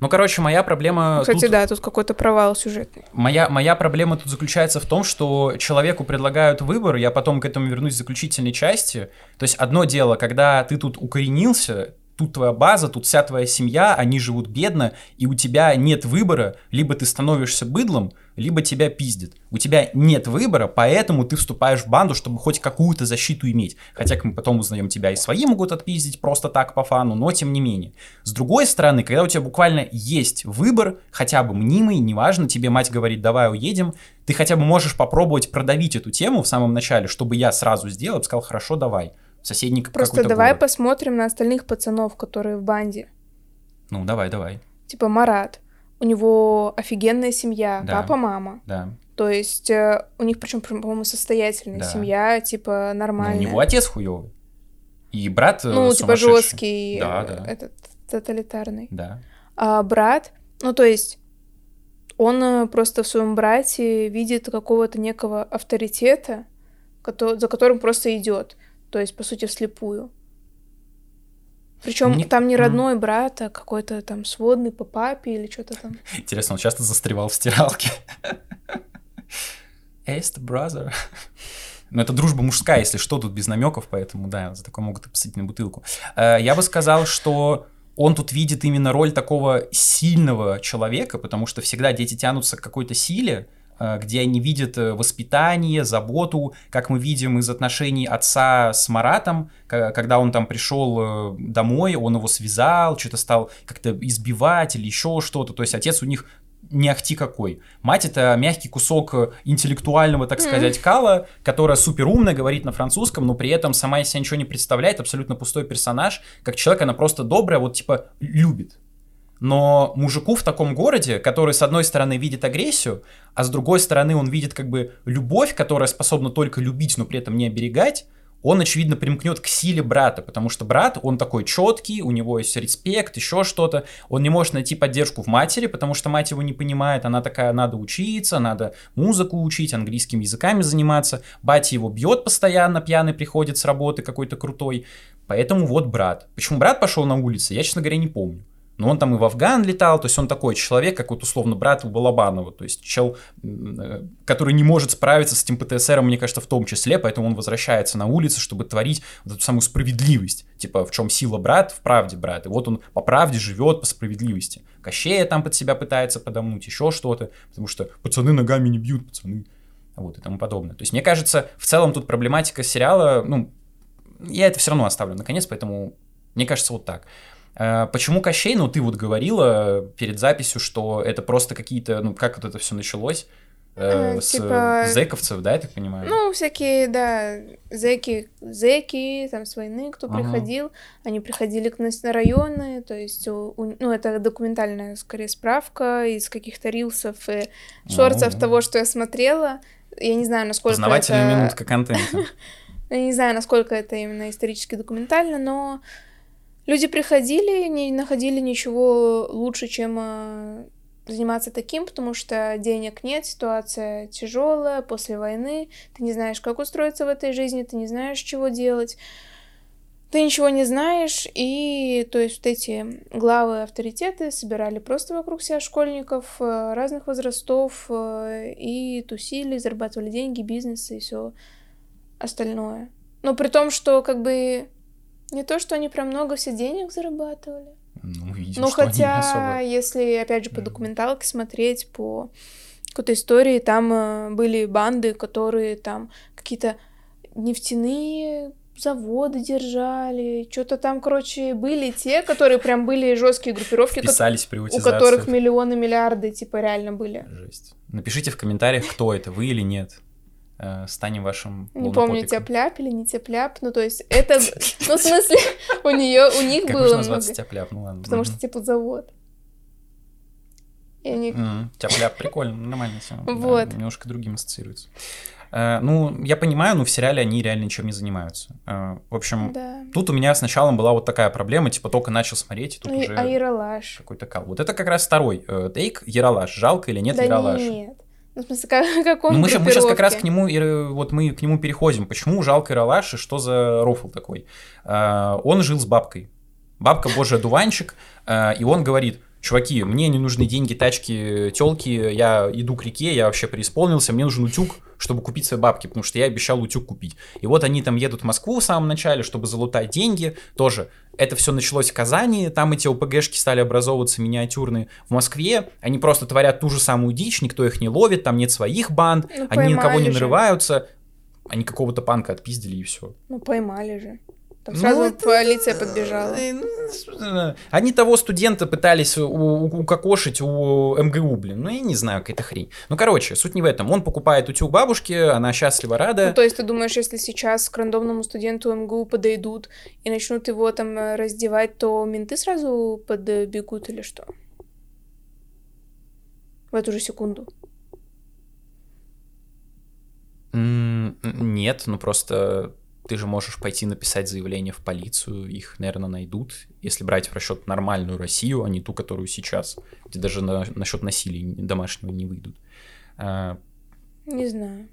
Ну, короче, моя проблема... Кстати, тут... да, тут какой-то провал сюжетный. Моя, моя проблема тут заключается в том, что человеку предлагают выбор, я потом к этому вернусь в заключительной части. То есть одно дело, когда ты тут укоренился, тут твоя база, тут вся твоя семья, они живут бедно, и у тебя нет выбора, либо ты становишься быдлом, либо тебя пиздит. У тебя нет выбора, поэтому ты вступаешь в банду, чтобы хоть какую-то защиту иметь. Хотя, как мы потом узнаем, тебя и свои могут отпиздить просто так по фану, но тем не менее. С другой стороны, когда у тебя буквально есть выбор, хотя бы мнимый, неважно, тебе мать говорит, давай уедем, ты хотя бы можешь попробовать продавить эту тему в самом начале, чтобы я сразу сделал, сказал, хорошо, давай соседний Просто давай город. посмотрим на остальных пацанов, которые в банде. Ну, давай, давай. Типа Марат. У него офигенная семья, да. папа, мама. Да. То есть э, у них, причем, по-моему, состоятельная да. семья, типа нормальная. Ну, у него отец хуёвый. И брат э, Ну, типа жесткий, да, да. этот тоталитарный. Да. А брат, ну, то есть он э, просто в своем брате видит какого-то некого авторитета, за которым просто идет то есть, по сути, вслепую. Причем Мне... там не родной брат, а какой-то там сводный по папе или что-то там. Интересно, он часто застревал в стиралке. Эст, brother. Но это дружба мужская, если что, тут без намеков, поэтому да, за такое могут и посадить на бутылку. Э, я бы сказал, что он тут видит именно роль такого сильного человека, потому что всегда дети тянутся к какой-то силе, где они видят э, воспитание, заботу, как мы видим из отношений отца с Маратом, когда он там пришел э, домой, он его связал, что-то стал как-то избивать или еще что-то. То есть отец у них не ахти какой. Мать это мягкий кусок интеллектуального, так сказать, кала, которая супер умная, говорит на французском, но при этом сама из себя ничего не представляет, абсолютно пустой персонаж. Как человек она просто добрая, вот типа любит. Но мужику в таком городе, который с одной стороны видит агрессию, а с другой стороны он видит как бы любовь, которая способна только любить, но при этом не оберегать, он, очевидно, примкнет к силе брата, потому что брат, он такой четкий, у него есть респект, еще что-то. Он не может найти поддержку в матери, потому что мать его не понимает, она такая, надо учиться, надо музыку учить, английскими языками заниматься. Батя его бьет постоянно, пьяный приходит с работы какой-то крутой. Поэтому вот брат. Почему брат пошел на улицы, я, честно говоря, не помню. Но он там и в Афган летал, то есть он такой человек, как вот условно брат у Балабанова, то есть чел, э, который не может справиться с этим ПТСРом, мне кажется, в том числе, поэтому он возвращается на улицы, чтобы творить вот эту самую справедливость. Типа, в чем сила брат, в правде брат. И вот он по правде живет, по справедливости. Кощея там под себя пытается подомнуть, еще что-то, потому что пацаны ногами не бьют, пацаны. Вот и тому подобное. То есть, мне кажется, в целом тут проблематика сериала, ну, я это все равно оставлю наконец, поэтому мне кажется вот так. Э, почему Кощей? Ну, ты вот говорила перед записью, что это просто какие-то, ну, как вот это все началось? Э, с типа... зэковцев, да, я так понимаю? Ну, всякие, да, зэки, зэки, там, с войны, кто ага. приходил, они приходили к нас на районы, то есть, у, у, ну, это документальная, скорее, справка из каких-то рилсов и шорцев того, что я смотрела. Я не знаю, насколько Познавательная это... минутка контента. (laughs) Я не знаю, насколько это именно исторически документально, но Люди приходили, не находили ничего лучше, чем э, заниматься таким, потому что денег нет, ситуация тяжелая после войны, ты не знаешь, как устроиться в этой жизни, ты не знаешь, чего делать, ты ничего не знаешь, и то есть вот эти главы авторитеты собирали просто вокруг себя школьников э, разных возрастов э, и тусили, зарабатывали деньги, бизнес и все остальное. Но при том, что как бы не то, что они прям много все денег зарабатывали. Ну, видим, ну хотя, особо... если, опять же, по документалке смотреть, по какой-то истории, там э, были банды, которые там какие-то нефтяные заводы держали, что-то там, короче, были те, которые прям были жесткие группировки, Вписались в у которых миллионы, миллиарды, типа, реально были. Жесть. Напишите в комментариях, кто это, вы или нет э, станем вашим Не помню, тяп-ляп или не тяп-ляп, ну то есть это, ну в смысле, у нее, у них было называться тяп-ляп, ну ладно. Потому что теплозавод. И они... Тяп-ляп, прикольно, нормально все. Вот. немножко другим ассоциируется. Э, ну, я понимаю, но в сериале они реально ничем не занимаются. Э, в общем, да. тут у меня сначала была вот такая проблема, типа только начал смотреть, и тут ну, уже... А Яралаш? Какой-то кал. Вот это как раз второй э, тейк, Яралаш. Жалко или нет да Яралаш? нет. Ну, в смысле, как, как он ну, мы, сейчас, мы сейчас как раз к нему, вот мы к нему переходим. Почему жалко Иралаш и что за рофл такой? Uh, он жил с бабкой. Бабка божий одуванчик, uh, и он говорит, чуваки, мне не нужны деньги, тачки, телки, я иду к реке, я вообще преисполнился, мне нужен утюг, чтобы купить свои бабки, потому что я обещал утюг купить. И вот они там едут в Москву в самом начале, чтобы залутать деньги, тоже. Это все началось в Казани, там эти ОПГшки стали образовываться миниатюрные. В Москве они просто творят ту же самую дичь, никто их не ловит, там нет своих банд, ну, они никого не нарываются, они какого-то панка отпиздили и все. Ну поймали же. Там сразу ну, полиция подбежала. Ну, Они того студента пытались укокошить у МГУ, блин. Ну, я не знаю, какая-то хрень. Ну, короче, суть не в этом. Он покупает утюг бабушки, она счастлива, рада. Ну, то есть ты думаешь, если сейчас к рандомному студенту МГУ подойдут и начнут его там э, раздевать, то менты сразу подбегут или что? В эту же секунду. Нет, ну просто ты же можешь пойти написать заявление в полицию, их, наверное, найдут, если брать в расчет нормальную Россию, а не ту, которую сейчас, где даже на, насчет насилия домашнего не выйдут. А, не знаю.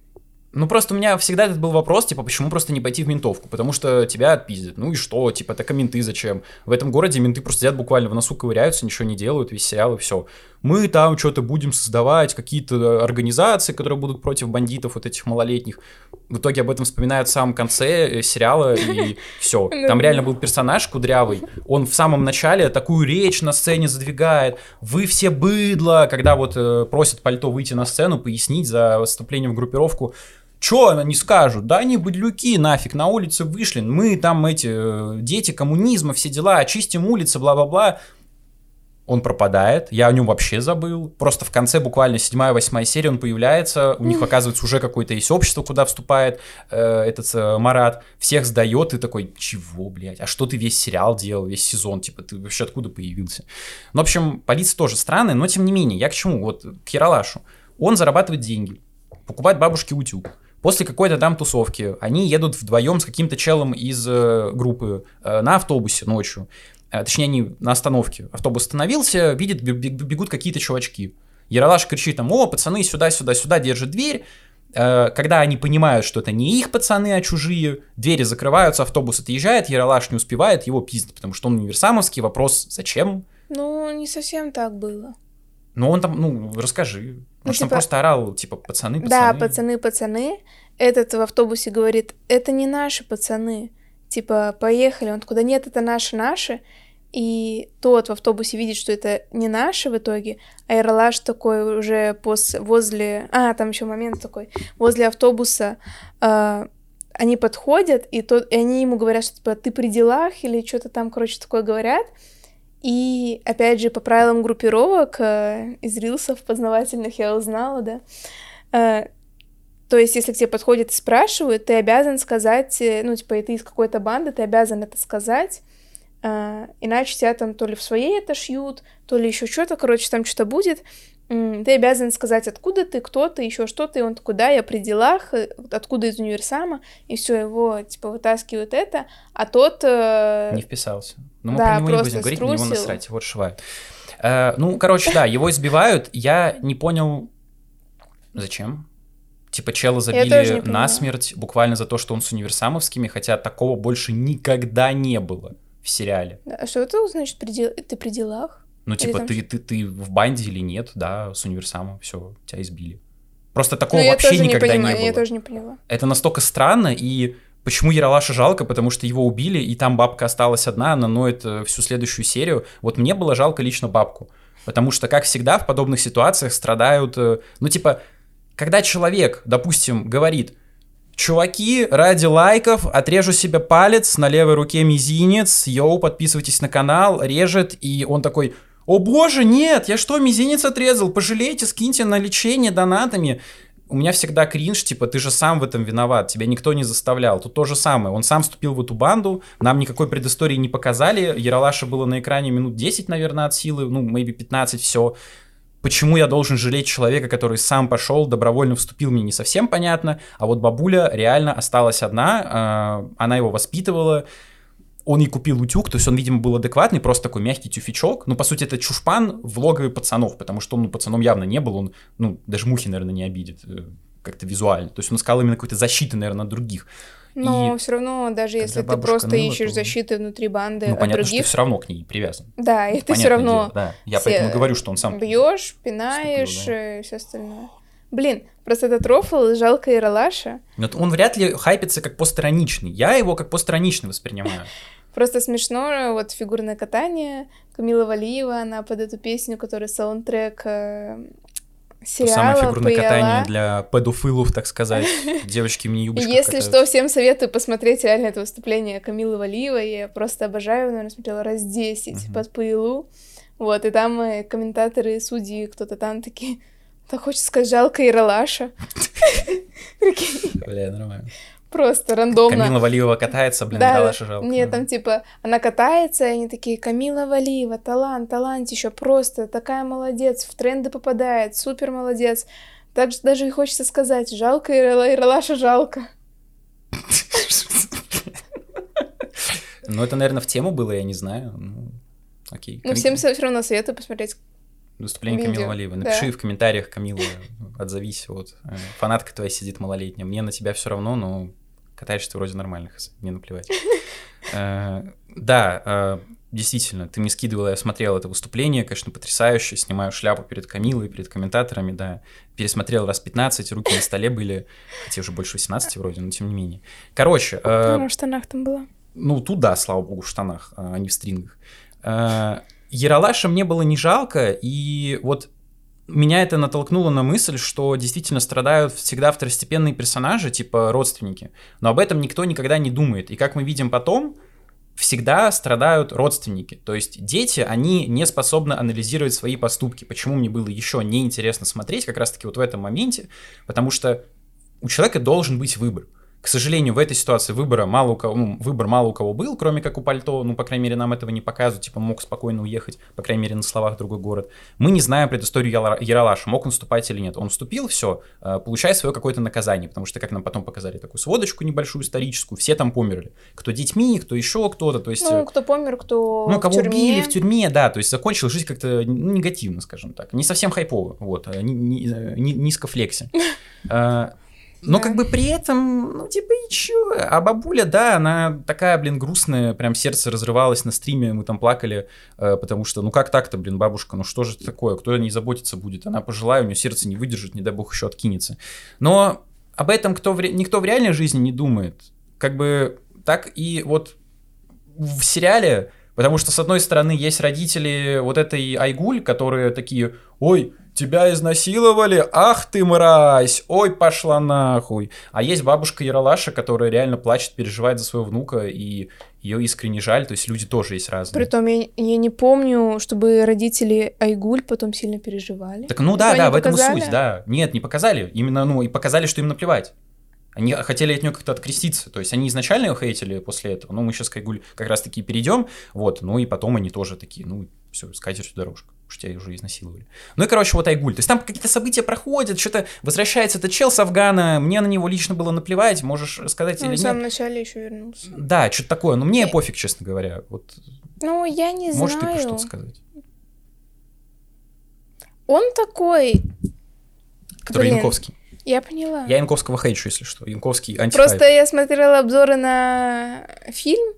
Ну, просто у меня всегда этот был вопрос, типа, почему просто не пойти в ментовку? Потому что тебя отпиздят. Ну и что? Типа, так а менты зачем? В этом городе менты просто сидят буквально в носу ковыряются, ничего не делают, весь сериал и все. Мы там что-то будем создавать, какие-то организации, которые будут против бандитов вот этих малолетних. В итоге об этом вспоминают в самом конце э, сериала, и (laughs) все. Ну там реально был персонаж кудрявый. Он в самом начале такую речь на сцене задвигает. Вы все быдло, когда вот э, просят пальто выйти на сцену, пояснить за вступление в группировку. Она не скажут? Да они быдлюки нафиг на улице вышли. Мы там эти э, дети коммунизма, все дела, очистим улицы, бла-бла-бла. Он пропадает, я о нем вообще забыл. Просто в конце, буквально седьмая, восьмая серия, он появляется. У них, оказывается, уже какое-то есть общество, куда вступает э, этот э, Марат. Всех сдает, и такой, чего, блядь? А что ты весь сериал делал, весь сезон? Типа, ты вообще откуда появился? Ну, в общем, полиция тоже странная, но тем не менее, я к чему? Вот к Яралашу. Он зарабатывает деньги, покупает бабушке утюг После какой-то там тусовки они едут вдвоем с каким-то челом из э, группы э, на автобусе ночью. Э, точнее, они на остановке. Автобус остановился, видит, бегут какие-то чувачки. Яралаш кричит там, о, пацаны, сюда, сюда, сюда, держит дверь. Э, когда они понимают, что это не их пацаны, а чужие, двери закрываются, автобус отъезжает, Яралаш не успевает, его пиздит, потому что он универсамовский. Вопрос, зачем? Ну, не совсем так было. Ну, он там, ну, расскажи. Ну, Может, типа... он просто орал, типа, пацаны, пацаны. Да, пацаны, пацаны. Этот в автобусе говорит, это не наши пацаны. Типа, поехали. Он куда нет, это наши, наши. И тот в автобусе видит, что это не наши в итоге, а Эрлаш такой уже пос... возле... А, там еще момент такой. Возле автобуса э, они подходят, и, тот... и они ему говорят, что типа, ты при делах, или что-то там, короче, такое говорят. И, опять же, по правилам группировок э, из рилсов познавательных я узнала, да, э, то есть, если к тебе подходят и спрашивают, ты обязан сказать, э, ну, типа, и ты из какой-то банды, ты обязан это сказать, иначе тебя там то ли в своей это шьют, то ли еще что-то, короче, там что-то будет, ты обязан сказать, откуда ты, кто ты, еще что-то, и он такой, да, я при делах, э, откуда из универсама, и все, его, типа, вытаскивают это, а тот... Э... Не вписался. Ну, мы да, про него не будем говорить, на него насрать, вот шва. Э, ну, короче, да, его избивают, я не понял, зачем. Типа, чела забили насмерть буквально за то, что он с универсамовскими, хотя такого больше никогда не было в сериале. А что это значит, ты при делах? Ну, типа, ты, ты, ты в банде или нет, да, с универсамом, все, тебя избили. Просто такого ну, вообще никогда не, понимаю, не было. Я тоже не поняла. Это настолько странно, и почему Яралаша жалко, потому что его убили, и там бабка осталась одна, она ноет э, всю следующую серию. Вот мне было жалко лично бабку. Потому что, как всегда, в подобных ситуациях страдают... Э, ну, типа, когда человек, допустим, говорит, Чуваки, ради лайков отрежу себе палец, на левой руке мизинец, йоу, подписывайтесь на канал, режет, и он такой, о боже, нет, я что, мизинец отрезал? Пожалейте, скиньте на лечение донатами. У меня всегда кринж, типа, ты же сам в этом виноват, тебя никто не заставлял. Тут то же самое, он сам вступил в эту банду, нам никакой предыстории не показали, Яралаша было на экране минут 10, наверное, от силы, ну, maybe 15, все. Почему я должен жалеть человека, который сам пошел, добровольно вступил, мне не совсем понятно. А вот бабуля реально осталась одна, э, она его воспитывала, он и купил утюг, то есть он, видимо, был адекватный, просто такой мягкий тюфячок. Ну, по сути, это чушпан в логове пацанов, потому что он ну, пацаном явно не был, он, ну, даже мухи, наверное, не обидит. Э, как-то визуально. То есть он искал именно какой-то защиты, наверное, от других. Но и все равно, даже если ты просто ныла, ищешь то... защиты внутри банды ну, от понятно, других... что ты все равно к ней привязан. Да, и ты все равно... Дело, да. Я поэтому говорю, что он сам... Бьешь, пинаешь вступил, да. и все остальное. Блин, просто этот рофл жалко Иралаша. Но он вряд ли хайпится как постраничный. Я его как постраничный воспринимаю. (laughs) Просто смешно, вот фигурное катание, Камила Валиева, она под эту песню, которая саундтрек э, сериала самое фигурное пела. катание для педофилов, так сказать. (laughs) Девочки мне юбочках Если что, всем советую посмотреть реально это выступление Камилы Валиевой. Я просто обожаю, наверное, смотрела раз 10 под пылу. Вот, и там э, комментаторы, судьи, кто-то там такие... Так хочется сказать, жалко Иралаша. (laughs) Бля, нормально. Просто рандомно. Камила Валиева катается, блин, да, Иралаша жалко. Нет, там типа, она катается, и они такие, Камила Валиева, талант, талант еще просто, такая молодец, в тренды попадает, супер молодец. Так же даже и хочется сказать, жалко Иралаша, жалко. Ну, это, наверное, в тему было, я не знаю. Ну, окей. Ну, всем все равно советую посмотреть Выступление Видео. Камилы Валиевой. Напиши да. в комментариях, Камила, (laughs) отзовись. Вот. Э, фанатка твоя сидит малолетняя. Мне на тебя все равно, но катаешься вроде нормальных, мне наплевать. (laughs) Э, да, э, действительно, ты мне скидывала, я смотрел это выступление, конечно, потрясающе, снимаю шляпу перед Камилой, перед комментаторами, да, пересмотрел раз 15, руки на столе были, хотя уже больше 18 вроде, но тем не менее. Короче... Она в штанах там была. Ну, туда, слава богу, в штанах, а не в стрингах. Яралаша мне было не жалко, и вот меня это натолкнуло на мысль, что действительно страдают всегда второстепенные персонажи, типа родственники. Но об этом никто никогда не думает. И как мы видим потом, всегда страдают родственники. То есть дети, они не способны анализировать свои поступки. Почему мне было еще неинтересно смотреть как раз-таки вот в этом моменте? Потому что у человека должен быть выбор. К сожалению, в этой ситуации выбора мало у кого, ну, выбор мало у кого был, кроме как у Пальто, ну, по крайней мере, нам этого не показывают, типа, мог спокойно уехать, по крайней мере, на словах в другой город. Мы не знаем предысторию Яралаша, мог он вступать или нет. Он вступил, все, э, получая свое какое-то наказание, потому что, как нам потом показали такую сводочку небольшую историческую, все там померли. Кто детьми, кто еще кто-то, то есть... Ну, э, кто помер, кто Ну, кого в тюрьме. убили в тюрьме, да, то есть закончил жизнь как-то ну, негативно, скажем так. Не совсем хайпово, вот, э, (laughs) Но да. как бы при этом, ну, типа, и чё? А бабуля, да, она такая, блин, грустная, прям сердце разрывалось на стриме, мы там плакали, э, потому что, ну, как так-то, блин, бабушка, ну, что же это такое? Кто о ней заботиться будет? Она пожилая, у нее сердце не выдержит, не дай бог еще откинется. Но об этом кто в, никто в реальной жизни не думает. Как бы так и вот в сериале, потому что, с одной стороны, есть родители вот этой Айгуль, которые такие, ой, тебя изнасиловали, ах ты мразь, ой, пошла нахуй. А есть бабушка Яралаша, которая реально плачет, переживает за своего внука, и ее искренне жаль, то есть люди тоже есть разные. Притом я, я не помню, чтобы родители Айгуль потом сильно переживали. Так ну да, да, в этом и суть, да. Нет, не показали, именно, ну, и показали, что им наплевать. Они хотели от нее как-то откреститься. То есть они изначально ее хейтили после этого. Ну, мы сейчас к Айгуль как раз-таки перейдем. Вот, ну и потом они тоже такие, ну, все, с катертью дорожка что тебя уже изнасиловали. Ну и, короче, вот Айгуль. То есть там какие-то события проходят, что-то возвращается этот чел с Афгана, мне на него лично было наплевать, можешь сказать ну, или нет. в самом начале еще вернулся. Да, что-то такое, но мне и... пофиг, честно говоря. Вот. Ну, я не Можешь знаю. Можешь ты что-то сказать? Он такой... Который Блин. Янковский. Я поняла. Я Янковского хейчу, если что. Янковский антихайп. Просто я смотрела обзоры на фильм,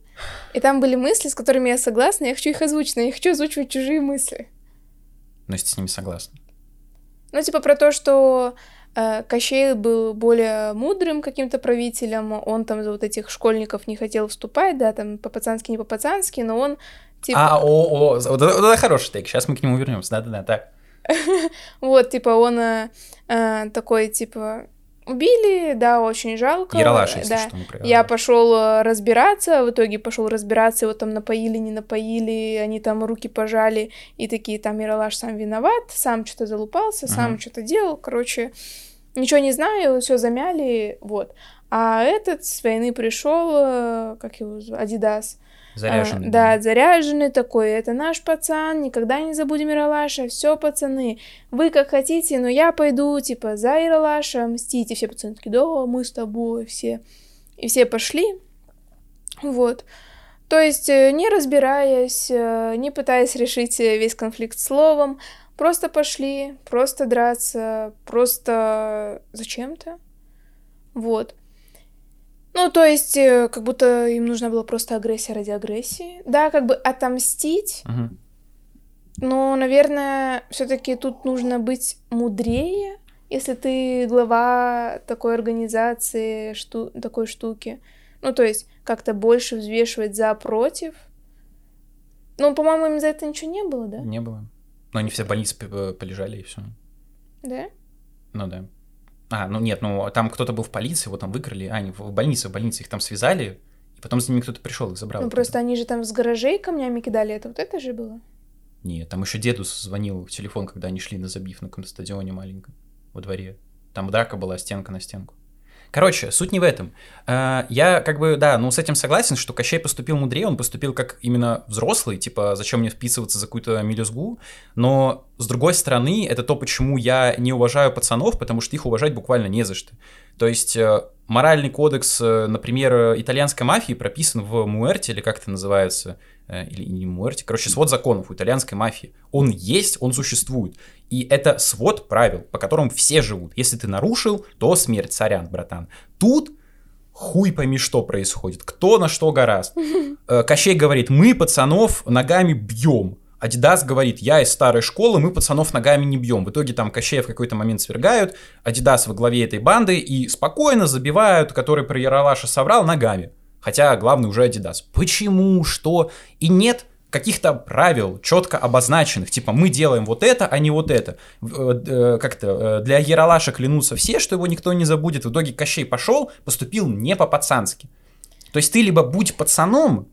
и там были мысли, с которыми я согласна, я хочу их озвучить, но я хочу озвучивать чужие мысли но если с ними согласны. Ну, типа про то, что э, Кощей был более мудрым каким-то правителем, он там за вот этих школьников не хотел вступать, да, там по-пацански, не по-пацански, но он типа... А, о, о, вот это, вот это хороший тейк, сейчас мы к нему вернемся, да-да-да, так. (laughs) Вот, типа, он э, э, такой, типа, Убили, да, очень жалко. Ералаш, если да. что, про Я пошел э, разбираться, в итоге пошел разбираться, его там напоили, не напоили, они там руки пожали, и такие, там Ералаш сам виноват, сам что-то залупался, uh-huh. сам что-то делал, короче, ничего не знаю, все замяли, вот. А этот с войны пришел, э, как его Адидас, Заряженный. А, да, заряженный такой. Это наш пацан, никогда не забудем Иралаша. Все, пацаны, вы как хотите, но я пойду, типа, за Иралаша мстите. Все пацаны такие, да, мы с тобой, все. И все пошли. Вот. То есть, э, не разбираясь, э, не пытаясь решить весь конфликт словом, Просто пошли, просто драться, просто зачем-то. Вот. Ну, то есть, э, как будто им нужна была просто агрессия ради агрессии. Да, как бы отомстить. Угу. Но, наверное, все-таки тут нужно быть мудрее, если ты глава такой организации, шту такой штуки. Ну, то есть, как-то больше взвешивать за против. Ну, по-моему, им за это ничего не было, да? Не было. Но они все в больнице полежали и все. Да? Ну да. А, ну нет, ну там кто-то был в полиции, его там выкрали. А, они в больнице, в больнице их там связали, и потом за ними кто-то пришел, их забрал. Ну просто они же там с гаражей камнями кидали, это вот это же было? Нет, там еще деду звонил в телефон, когда они шли на забив на каком-то стадионе маленьком во дворе. Там драка была стенка на стенку. Короче, суть не в этом. А, я как бы, да, ну с этим согласен, что Кощей поступил мудрее, он поступил как именно взрослый, типа, зачем мне вписываться за какую-то мелюзгу, но с другой стороны, это то, почему я не уважаю пацанов, потому что их уважать буквально не за что. То есть э, моральный кодекс, э, например, итальянской мафии прописан в Муэрте, или как это называется, э, или не Муэрте, короче, свод законов у итальянской мафии. Он есть, он существует. И это свод правил, по которым все живут. Если ты нарушил, то смерть, сорян, братан. Тут хуй пойми, что происходит, кто на что гораст. (laughs) Кощей говорит, мы пацанов ногами бьем. Адидас говорит, я из старой школы, мы пацанов ногами не бьем. В итоге там Кощея в какой-то момент свергают, Адидас во главе этой банды и спокойно забивают, который про Яралаша соврал, ногами. Хотя главный уже Адидас. Почему? Что? И нет каких-то правил четко обозначенных, типа мы делаем вот это, а не вот это. Э, э, как-то э, для Яралаша клянутся все, что его никто не забудет. В итоге Кощей пошел, поступил не по-пацански. То есть ты либо будь пацаном,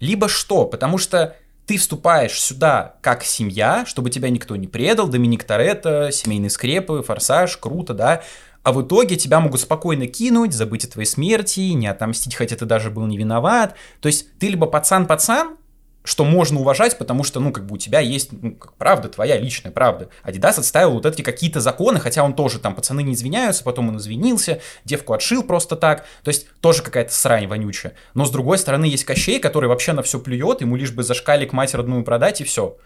либо что? Потому что ты вступаешь сюда как семья, чтобы тебя никто не предал, Доминик Торетто, семейные скрепы, форсаж, круто, да, а в итоге тебя могут спокойно кинуть, забыть о твоей смерти, не отомстить, хотя ты даже был не виноват. То есть ты либо пацан-пацан, что можно уважать, потому что, ну, как бы у тебя есть, ну, как правда, твоя личная правда. Адидас отставил вот эти какие-то законы, хотя он тоже там, пацаны не извиняются, потом он извинился, девку отшил просто так, то есть тоже какая-то срань вонючая. Но с другой стороны есть Кощей, который вообще на все плюет, ему лишь бы за шкалик мать родную продать и все.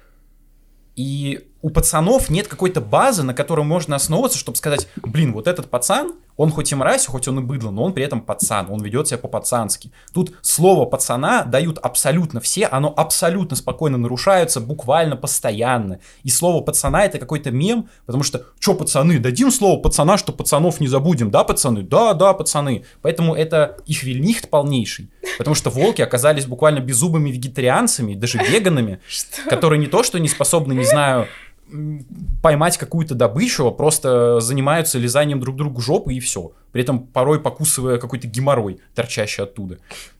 И у пацанов нет какой-то базы, на которой можно основываться, чтобы сказать, блин, вот этот пацан, он хоть и мразь, хоть он и быдло, но он при этом пацан, он ведет себя по-пацански. Тут слово пацана дают абсолютно все, оно абсолютно спокойно нарушается, буквально постоянно. И слово пацана это какой-то мем, потому что, что пацаны, дадим слово пацана, что пацанов не забудем, да, пацаны? Да, да, пацаны. Поэтому это их вельнихт полнейший. Потому что волки оказались буквально беззубыми вегетарианцами, даже (laughs) веганами, которые не то, что не способны, не знаю, поймать какую-то добычу, а просто занимаются лизанием друг другу жопы и все. При этом порой покусывая какой-то геморрой, торчащий оттуда.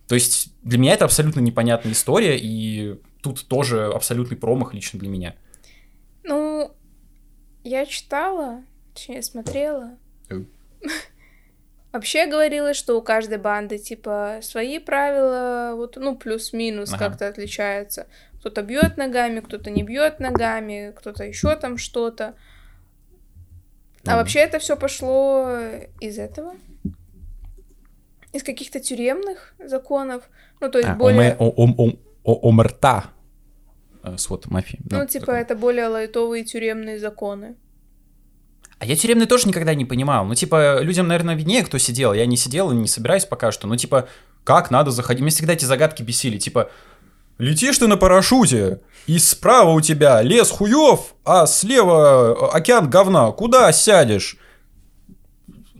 То есть для меня это абсолютно непонятная история, и тут тоже абсолютный промах лично для меня. Ну, я читала, точнее смотрела. Вообще говорилось, что у каждой банды, типа, свои правила, вот, ну, плюс-минус ага. как-то отличаются. Кто-то бьет ногами, кто-то не бьет ногами, кто-то еще там что-то. А вообще это все пошло из этого? Из каких-то тюремных законов? Ну, то есть а, более... Омерта. Э, свод мафии. Ну, типа, закон. это более лайтовые тюремные законы. А я тюремный тоже никогда не понимал. Ну, типа, людям, наверное, виднее, кто сидел. Я не сидел и не собираюсь пока что. Ну, типа, как надо заходить? Мне всегда эти загадки бесили. Типа, Летишь ты на парашюте, и справа у тебя лес хуев, а слева океан говна. Куда сядешь?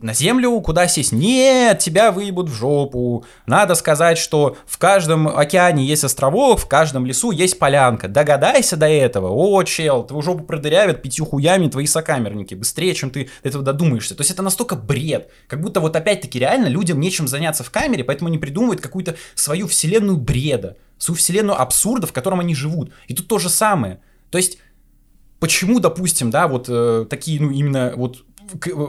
На землю, куда сесть? Нет, тебя выебут в жопу. Надо сказать, что в каждом океане есть островок, в каждом лесу есть полянка. Догадайся до этого. О, чел, твою жопу продырявят пятью хуями твои сокамерники. Быстрее, чем ты этого додумаешься. То есть это настолько бред. Как будто вот опять-таки реально людям нечем заняться в камере, поэтому они придумывают какую-то свою вселенную бреда. Свою вселенную абсурда, в котором они живут. И тут то же самое. То есть почему, допустим, да, вот э, такие, ну, именно вот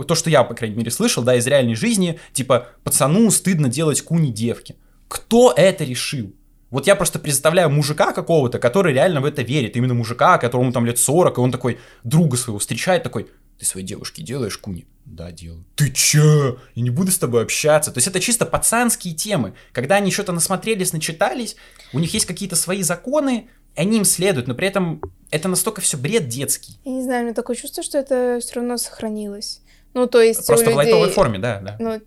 то, что я, по крайней мере, слышал, да, из реальной жизни, типа, пацану стыдно делать куни девки. Кто это решил? Вот я просто представляю мужика какого-то, который реально в это верит. Именно мужика, которому там лет 40, и он такой друга своего встречает, такой, ты своей девушке делаешь куни? Да, делаю. Ты чё? Я не буду с тобой общаться. То есть это чисто пацанские темы. Когда они что-то насмотрелись, начитались, у них есть какие-то свои законы, они им следуют, но при этом это настолько все бред детский. Я не знаю, у меня такое чувство, что это все равно сохранилось. Ну, то есть Просто людей... в лайтовой форме, да, да. Ну,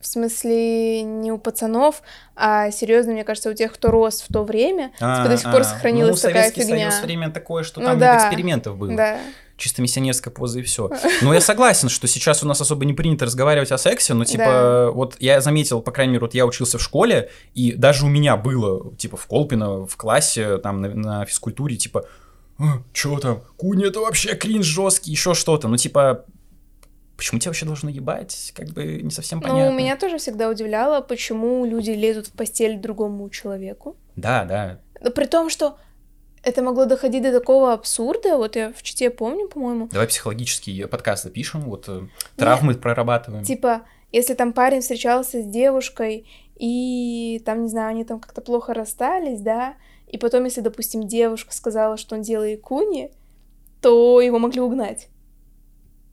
в смысле, не у пацанов, а серьезно, мне кажется, у тех, кто рос в то время, а, типа, до сих пор сохранилась ну, такая фигня. Союз время такое, что ну, там да, экспериментов было. Да. Чисто миссионерская поза и все. (laughs) Но я согласен, что сейчас у нас особо не принято разговаривать о сексе, но типа да. вот я заметил, по крайней мере, вот я учился в школе, и даже у меня было, типа, в Колпино, в классе, там, на, на физкультуре, типа, а, чё там, куни это вообще кринж жесткий, еще что-то. Ну, типа, почему тебя вообще должно ебать, как бы не совсем понятно. Ну, меня тоже всегда удивляло, почему люди лезут в постель другому человеку. Да, да. При том, что это могло доходить до такого абсурда, вот я в чите помню, по-моему. Давай психологический подкаст запишем, вот э, травмы Нет, прорабатываем. Типа, если там парень встречался с девушкой, и там, не знаю, они там как-то плохо расстались, да, и потом, если, допустим, девушка сказала, что он делает куни, то его могли угнать.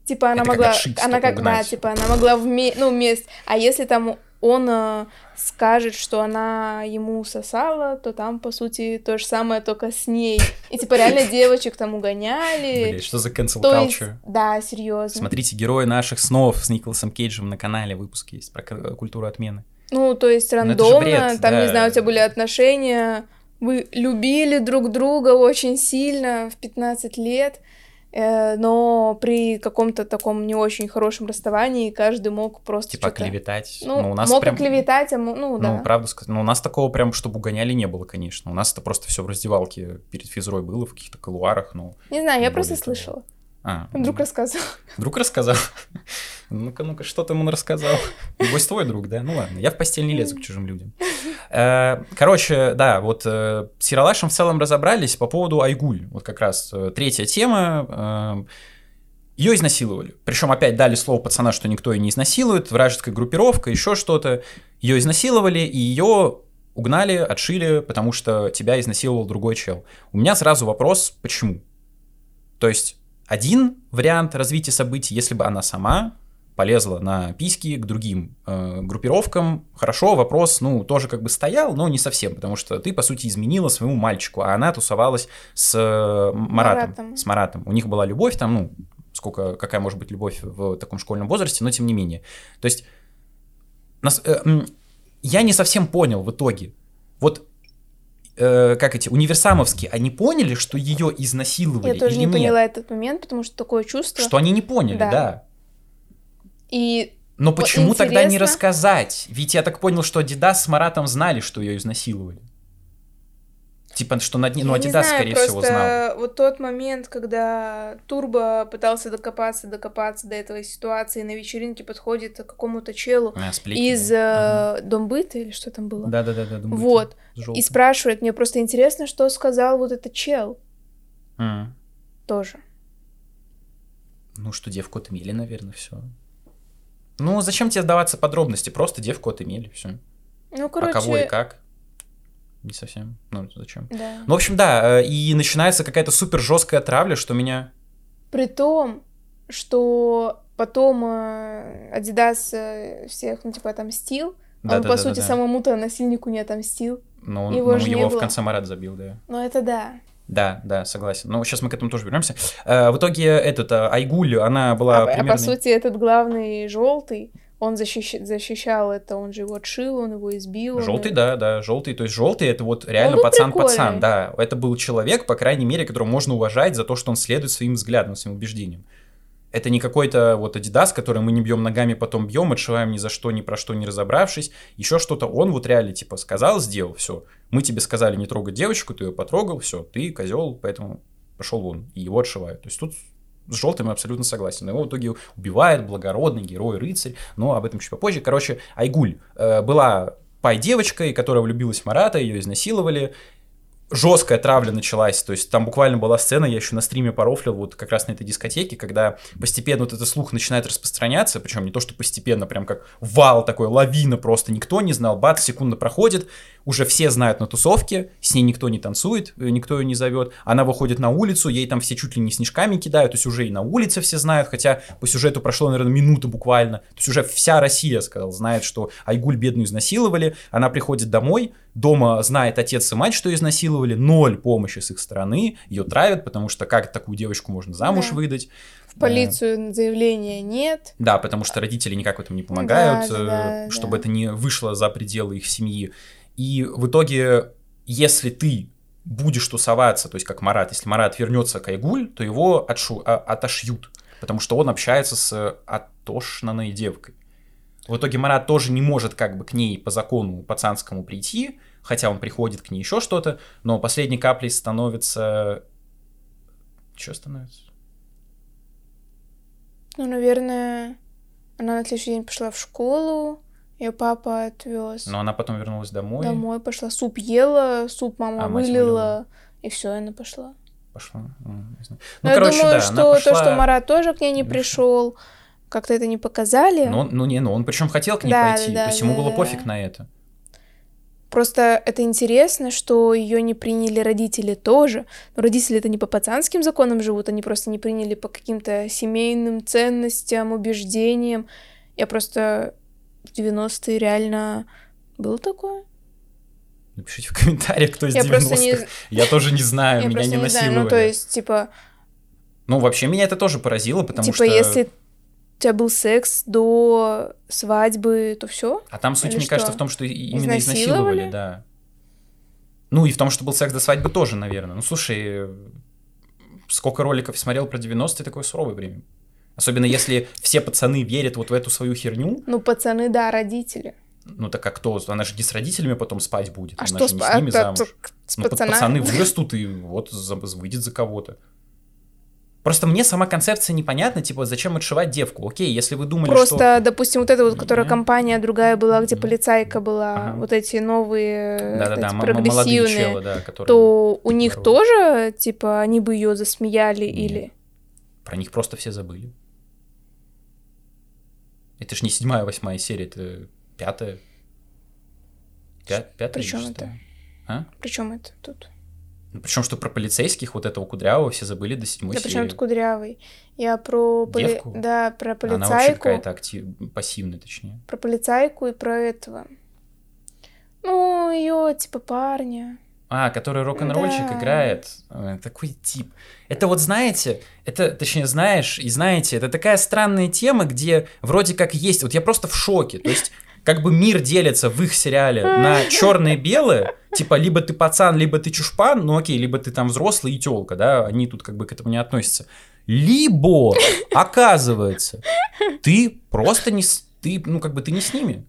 Типа она это могла, как она как, да, типа она могла вме... ну, вместе. А если там он э, скажет, что она ему сосала, то там, по сути, то же самое, только с ней. И, типа, реально (laughs) девочек там угоняли. Блин, что за cancel то culture? Есть, да, серьезно. Смотрите «Герои наших снов» с Николасом Кейджем на канале, выпуск есть про культуру отмены. Ну, то есть ну, рандомно, бред, там, да. не знаю, у тебя были отношения, вы любили друг друга очень сильно в 15 лет, но при каком-то таком не очень хорошем расставании каждый мог просто типа клеветать. Ну, ну, у нас мог прям... клеветать, а ну, ну да. Ну, правда сказать, но у нас такого прям, чтобы угоняли, не было, конечно. У нас это просто все в раздевалке перед физрой было, в каких-то колуарах, ну... Не знаю, я просто того. слышала. А, Друг рассказал. Друг рассказал? Ну-ка, ну-ка, что ты ему рассказал? (laughs) Небось, твой друг, да? Ну ладно, я в постель не лезу к чужим людям. (laughs) Э, короче, да, вот э, с Яралашем в целом разобрались по поводу Айгуль. Вот как раз э, третья тема. Ее изнасиловали. Причем опять дали слово пацана, что никто ее не изнасилует, вражеская группировка, еще что-то. Ее изнасиловали, и ее угнали, отшили, потому что тебя изнасиловал другой чел. У меня сразу вопрос, почему? То есть один вариант развития событий, если бы она сама полезла на письки к другим э, группировкам. Хорошо, вопрос, ну, тоже как бы стоял, но не совсем, потому что ты, по сути, изменила своему мальчику, а она тусовалась с э, Маратом, Маратом. С Маратом. У них была любовь там, ну, сколько, какая может быть любовь в таком школьном возрасте, но тем не менее. То есть, нас, э, я не совсем понял в итоге. Вот э, как эти, универсамовские, они поняли, что ее изнасиловали Я тоже не нет? поняла этот момент, потому что такое чувство... Что они не поняли, да. да. И но почему интересно... тогда не рассказать? Ведь я так понял, что Адидас с Маратом знали, что ее изнасиловали. Типа, что на дне, ну, Адидас, скорее всего, знал. вот тот момент, когда Турбо пытался докопаться, докопаться до этой ситуации, на вечеринке подходит к какому-то челу а, из ага. Э, Домбыта, или что там было? Да-да-да. Вот. И спрашивает, мне просто интересно, что сказал вот этот чел. Mm. Тоже. Ну, что девку отмели, наверное, все. Ну, зачем тебе сдаваться подробности? Просто девку отымели, все. Ну, короче... А кого и как? Не совсем. Ну, зачем? Да. Ну, в общем, да, э, и начинается какая-то супер жесткая травля, что меня... При том, что потом Адидас э, э, всех, ну, типа, отомстил, да, он, да, по да, сути, да, да. самому-то насильнику не отомстил. Ну, его, ну, его в конце Марат забил, да. Ну, это да. Да, да, согласен. Но сейчас мы к этому тоже вернемся. Э, в итоге этот э, Айгуль, она была а, примерно... а по сути этот главный желтый, он защищ... защищал это, он же его отшил, он его избил. Желтый, он... да, да, желтый. То есть желтый это вот реально пацан-пацан, да. Это был человек, по крайней мере, которого можно уважать за то, что он следует своим взглядам, своим убеждениям. Это не какой-то вот Adidas, который мы не бьем ногами, потом бьем, отшиваем ни за что, ни про что не разобравшись. Еще что-то он вот реально типа сказал, сделал, все. Мы тебе сказали не трогать девочку, ты ее потрогал, все, ты козел, поэтому пошел вон, и его отшивают. То есть тут с желтым абсолютно согласен. Его в итоге убивает благородный герой, рыцарь, но об этом чуть попозже. Короче, Айгуль э, была пай девочкой, которая влюбилась в Марата, ее изнасиловали, жесткая травля началась, то есть там буквально была сцена, я еще на стриме порофлил вот как раз на этой дискотеке, когда постепенно вот этот слух начинает распространяться, причем не то, что постепенно, прям как вал такой, лавина просто, никто не знал, бац, секунда проходит, уже все знают на тусовке, с ней никто не танцует, э, никто ее не зовет, она выходит на улицу, ей там все чуть ли не снежками кидают, то есть уже и на улице все знают, хотя по сюжету прошло, наверное, минута буквально, то есть уже вся Россия, сказал, знает, что Айгуль бедную изнасиловали, она приходит домой, дома знает отец и мать, что изнасиловали, изнасиловали, ноль помощи с их стороны, ее травят, потому что как такую девочку можно замуж да. выдать. В полицию заявления нет. Да, потому что родители никак в этом не помогают, да, да, чтобы да. это не вышло за пределы их семьи. И в итоге, если ты будешь тусоваться, то есть как Марат, если Марат вернется к Айгуль, то его отшу, а, отошьют, потому что он общается с отошнанной девкой. В итоге Марат тоже не может как бы к ней по закону пацанскому прийти, хотя он приходит к ней еще что-то, но последней каплей становится... Что становится? Ну, наверное, она на следующий день пошла в школу, ее папа отвез. Но она потом вернулась домой. Домой пошла, суп ела, суп мама а, вылила, и все, она пошла. Пошла. не знаю. Ну, я короче, думаю, да, что пошла... то, что Марат тоже к ней не пришел, как-то это не показали. Ну, ну не, ну он причем хотел к ней да, пойти, да, то есть да, ему да, было да. пофиг на это. Просто это интересно, что ее не приняли родители тоже. Но родители это не по пацанским законам живут, они просто не приняли по каким-то семейным ценностям, убеждениям. Я просто в 90-е реально было такое. Напишите в комментариях, кто из я 90-х. Не... Я тоже не знаю, я меня не, насиловали. Знаю. Ну, то есть, типа... Ну, вообще, меня это тоже поразило, потому типа, что... Типа, если у тебя был секс до свадьбы, то все. А там суть, Или мне что? кажется, в том, что именно изнасиловали? изнасиловали, да. Ну и в том, что был секс до свадьбы тоже, наверное. Ну слушай, сколько роликов смотрел про 90-е, такое суровое время. Особенно если все пацаны верят вот в эту свою херну. Ну, пацаны, да, родители. Ну так а кто? Она же не с родителями потом спать будет. А Она что же не с ними замуж. С ну, пацаны (laughs) вырастут и вот выйдет за кого-то. Просто мне сама концепция непонятна, типа, зачем отшивать девку? Окей, если вы думали, Просто, что... допустим, вот эта вот, которая компания другая была, где полицайка была, ага. вот эти новые, да -да -да, прогрессивные, челы, да, которые... то у них тоже, типа, они бы ее засмеяли Нет. или... Про них просто все забыли. Это ж не седьмая, восьмая серия, это пятая. Пя- пятая Причем это? А? Причем это тут? Ну, Причем, что про полицейских, вот этого кудрявого, все забыли до седьмой да, серии. Да причем кудрявый? Я про... Поли... Да, про полицайку. Она вообще какая-то актив... пассивная, точнее. Про полицайку и про этого. Ну, ее типа парня. А, который рок-н-ролльщик да. играет. Такой тип. Это вот знаете, это, точнее, знаешь и знаете, это такая странная тема, где вроде как есть, вот я просто в шоке. То есть как бы мир делится в их сериале на (laughs) черное и белое, типа либо ты пацан, либо ты чушпан, ну окей, либо ты там взрослый и телка, да, они тут как бы к этому не относятся. Либо, оказывается, ты просто не, ты, ну как бы ты не с ними.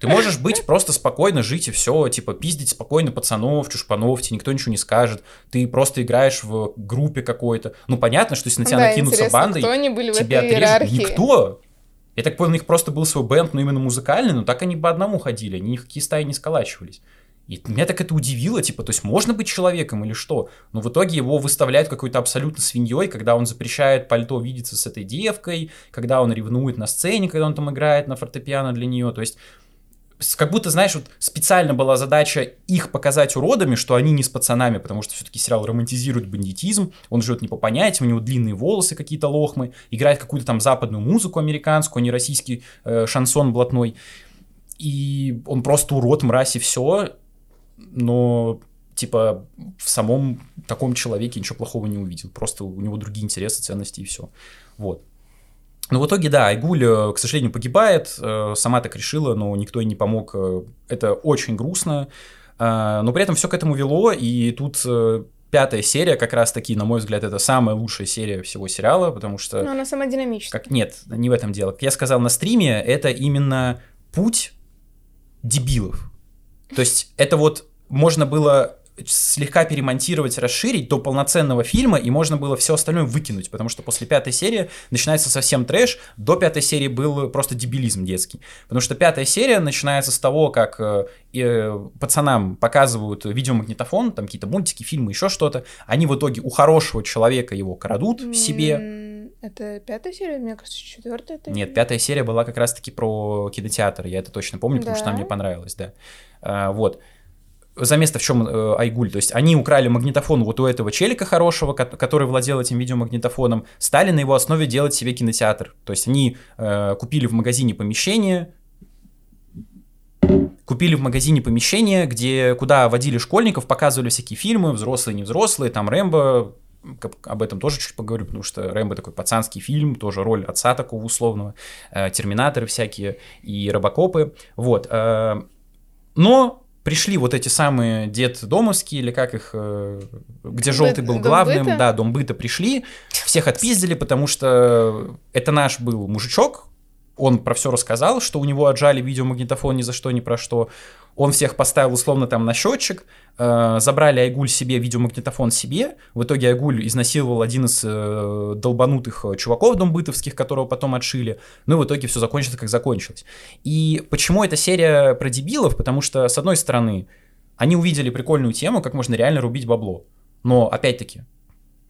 Ты можешь быть просто спокойно жить и все, типа пиздить спокойно пацанов, чушпанов, тебе никто ничего не скажет. Ты просто играешь в группе какой-то. Ну понятно, что если на тебя да, накинутся бандой, кто они были тебя отрежут. Никто. Я так понял, у них просто был свой бенд, но именно музыкальный, но так они по одному ходили, они никакие стаи не сколачивались. И меня так это удивило, типа, то есть можно быть человеком или что? Но в итоге его выставляют какой-то абсолютно свиньей, когда он запрещает пальто видеться с этой девкой, когда он ревнует на сцене, когда он там играет на фортепиано для нее. То есть как будто, знаешь, вот специально была задача их показать уродами, что они не с пацанами, потому что все-таки сериал романтизирует бандитизм, он живет не по понятиям, у него длинные волосы какие-то лохмы, играет какую-то там западную музыку американскую, а не российский э, шансон блатной. И он просто урод, мразь и все, но типа в самом таком человеке ничего плохого не увидел, просто у него другие интересы, ценности и все. Вот. Но в итоге, да, Айгуль, э, к сожалению, погибает, э, сама так решила, но никто ей не помог. Э, это очень грустно, но при этом все к этому вело, и тут пятая серия, как раз таки, на мой взгляд, это самая лучшая серия всего сериала, потому что... Но она сама динамичная. Как... Нет, не в этом дело. Как я сказал на стриме, это именно путь дебилов. То есть это вот можно было слегка перемонтировать, расширить до полноценного фильма, и можно было все остальное выкинуть, потому что после пятой серии начинается совсем трэш, до пятой серии был просто дебилизм детский. Потому что пятая серия начинается с того, как э, э, пацанам показывают видеомагнитофон, там какие-то мультики, фильмы, еще что-то, они в итоге у хорошего человека его крадут в себе. Это пятая серия, мне кажется, четвертая. Нет, пятая серия была как раз-таки про кинотеатр, я это точно помню, потому да? что она мне понравилась, да. А, вот за место в чем э, Айгуль. То есть они украли магнитофон вот у этого челика хорошего, который владел этим видеомагнитофоном, стали на его основе делать себе кинотеатр. То есть они э, купили в магазине помещение, купили в магазине помещение, где, куда водили школьников, показывали всякие фильмы, взрослые, не взрослые, там Рэмбо, об этом тоже чуть поговорю, потому что Рэмбо такой пацанский фильм, тоже роль отца такого условного, э, терминаторы всякие и робокопы, вот. Э, но пришли вот эти самые дед домовские, или как их, э, где желтый был главным, дом да, дом быта пришли, всех отпиздили, потому что это наш был мужичок, он про все рассказал, что у него отжали видеомагнитофон ни за что, ни про что. Он всех поставил условно там на счетчик, э, забрали Айгуль себе, видеомагнитофон себе. В итоге Айгуль изнасиловал один из э, долбанутых э, чуваков домбытовских, которого потом отшили. Ну и в итоге все закончилось, как закончилось. И почему эта серия про дебилов? Потому что, с одной стороны, они увидели прикольную тему, как можно реально рубить бабло. Но, опять-таки,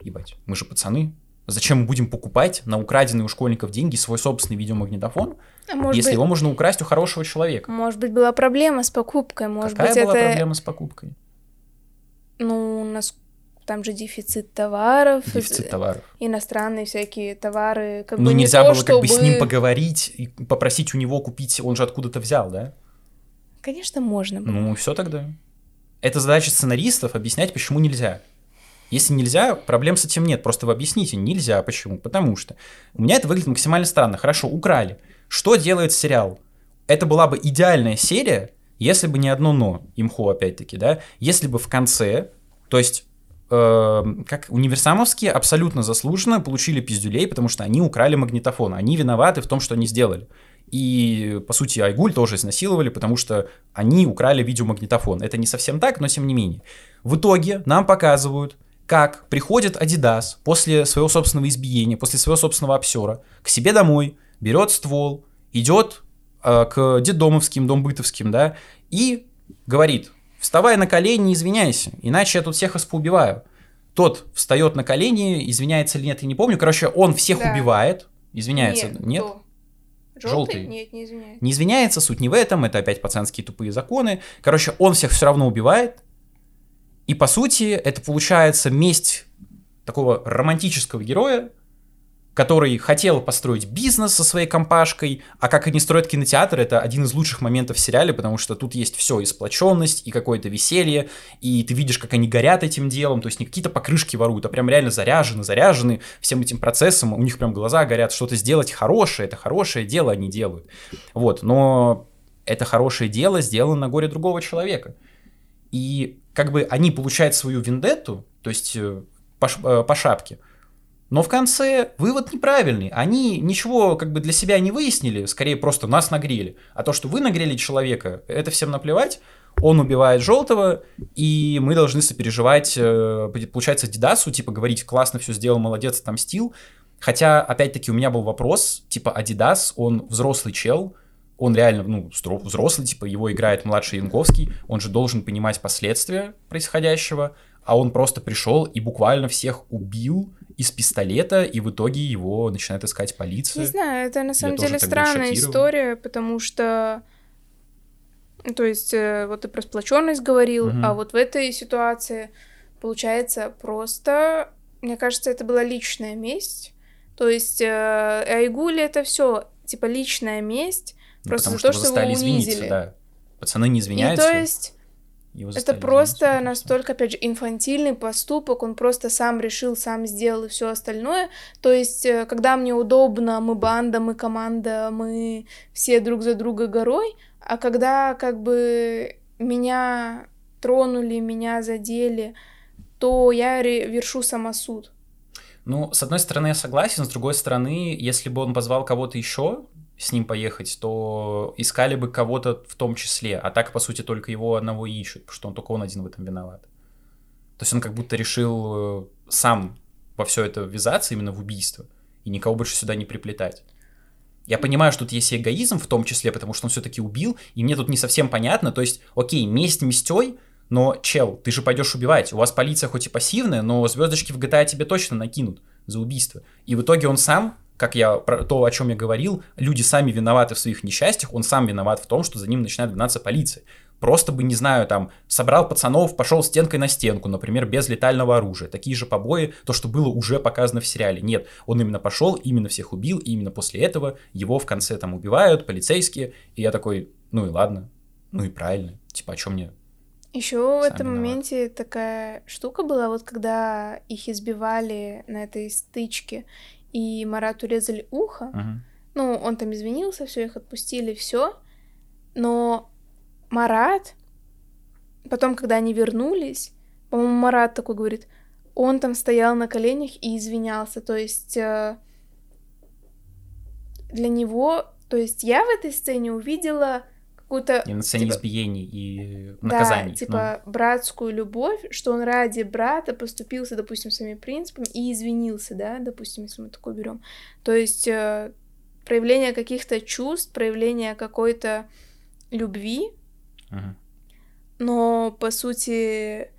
ебать, мы же пацаны, Зачем мы будем покупать на украденные у школьников деньги свой собственный видеомагнитофон, а может если быть... его можно украсть у хорошего человека? Может быть, была проблема с покупкой. Может Какая быть, была это... проблема с покупкой? Ну, у нас там же дефицит товаров. Дефицит товаров. Иностранные всякие товары. Как ну, бы нельзя не было то, как бы с ним поговорить и попросить у него купить, он же откуда-то взял, да? Конечно, можно было. Ну, все тогда. Это задача сценаристов объяснять, почему нельзя. Если нельзя, проблем с этим нет. Просто вы объясните, нельзя. Почему? Потому что у меня это выглядит максимально странно. Хорошо, украли. Что делает сериал? Это была бы идеальная серия, если бы не одно но, имхо опять-таки, да, если бы в конце, то есть э, как универсамовские абсолютно заслуженно получили пиздюлей, потому что они украли магнитофон, они виноваты в том, что они сделали. И, по сути, Айгуль тоже изнасиловали, потому что они украли видеомагнитофон. Это не совсем так, но тем не менее. В итоге нам показывают, как приходит Адидас после своего собственного избиения, после своего собственного обсера к себе домой, берет ствол, идет э, к детдомовским, домбытовским, да, и говорит, вставай на колени, извиняйся, иначе я тут всех вас поубиваю. Тот встает на колени, извиняется или нет, я не помню. Короче, он всех да. убивает, извиняется, нет? нет? Желтый? Желтый? Нет, не извиняется. Не извиняется, суть не в этом, это опять пацанские тупые законы. Короче, он всех все равно убивает, и по сути это получается месть такого романтического героя, который хотел построить бизнес со своей компашкой, а как они строят кинотеатр, это один из лучших моментов в сериале, потому что тут есть все, и сплоченность, и какое-то веселье, и ты видишь, как они горят этим делом, то есть не какие-то покрышки воруют, а прям реально заряжены, заряжены всем этим процессом, у них прям глаза горят, что-то сделать хорошее, это хорошее дело они делают. Вот, но это хорошее дело сделано на горе другого человека. И как бы они получают свою вендетту, то есть э, по, э, по шапке, но в конце вывод неправильный. Они ничего как бы для себя не выяснили, скорее просто нас нагрели. А то, что вы нагрели человека, это всем наплевать. Он убивает желтого, и мы должны сопереживать, э, получается, Дидасу, типа говорить, классно все сделал, молодец, отомстил. Хотя, опять-таки, у меня был вопрос, типа, Адидас, он взрослый чел, он реально, ну, взрослый, типа, его играет младший Янковский, он же должен понимать последствия происходящего, а он просто пришел и буквально всех убил из пистолета, и в итоге его начинает искать полиция. Не знаю, это на самом деле странная история, потому что, то есть, э, вот ты про сплоченность говорил, угу. а вот в этой ситуации, получается, просто, мне кажется, это была личная месть, то есть, э, Айгули это все типа личная месть, ну, Просто потому что, что его унизили. Да. Пацаны не извиняются. И то есть это просто настолько, опять же, инфантильный поступок, он просто сам решил, сам сделал и все остальное. То есть, э, когда мне удобно, мы банда, мы команда, мы все друг за друга горой, а когда как бы меня тронули, меня задели, то я вершу самосуд. Ну, с одной стороны, я согласен, с другой стороны, если бы он позвал кого-то еще, с ним поехать, то искали бы кого-то в том числе, а так, по сути, только его одного ищут, потому что он только он один в этом виноват. То есть он как будто решил э, сам во все это ввязаться, именно в убийство, и никого больше сюда не приплетать. Я понимаю, что тут есть эгоизм в том числе, потому что он все-таки убил, и мне тут не совсем понятно, то есть, окей, месть местей, но, чел, ты же пойдешь убивать, у вас полиция хоть и пассивная, но звездочки в GTA тебе точно накинут за убийство. И в итоге он сам как я про то, о чем я говорил, люди сами виноваты в своих несчастьях, он сам виноват в том, что за ним начинает гнаться полиция. Просто бы, не знаю, там, собрал пацанов, пошел стенкой на стенку, например, без летального оружия. Такие же побои, то, что было уже показано в сериале. Нет, он именно пошел, именно всех убил, и именно после этого его в конце там убивают полицейские. И я такой, ну и ладно. Ну и правильно. Типа, о чем мне еще в этом моменте такая штука была, вот когда их избивали на этой стычке, и Марату резали ухо. Uh-huh. Ну, он там извинился, все, их отпустили, все. Но Марат, потом, когда они вернулись, по-моему, Марат такой говорит, он там стоял на коленях и извинялся. То есть э, для него, то есть я в этой сцене увидела какую-то... И на сцене типа, избиений и наказаний. Да, типа ну. братскую любовь, что он ради брата поступился, допустим, своими принципами и извинился, да, допустим, если мы такое берем. То есть э, проявление каких-то чувств, проявление какой-то любви, угу. но по сути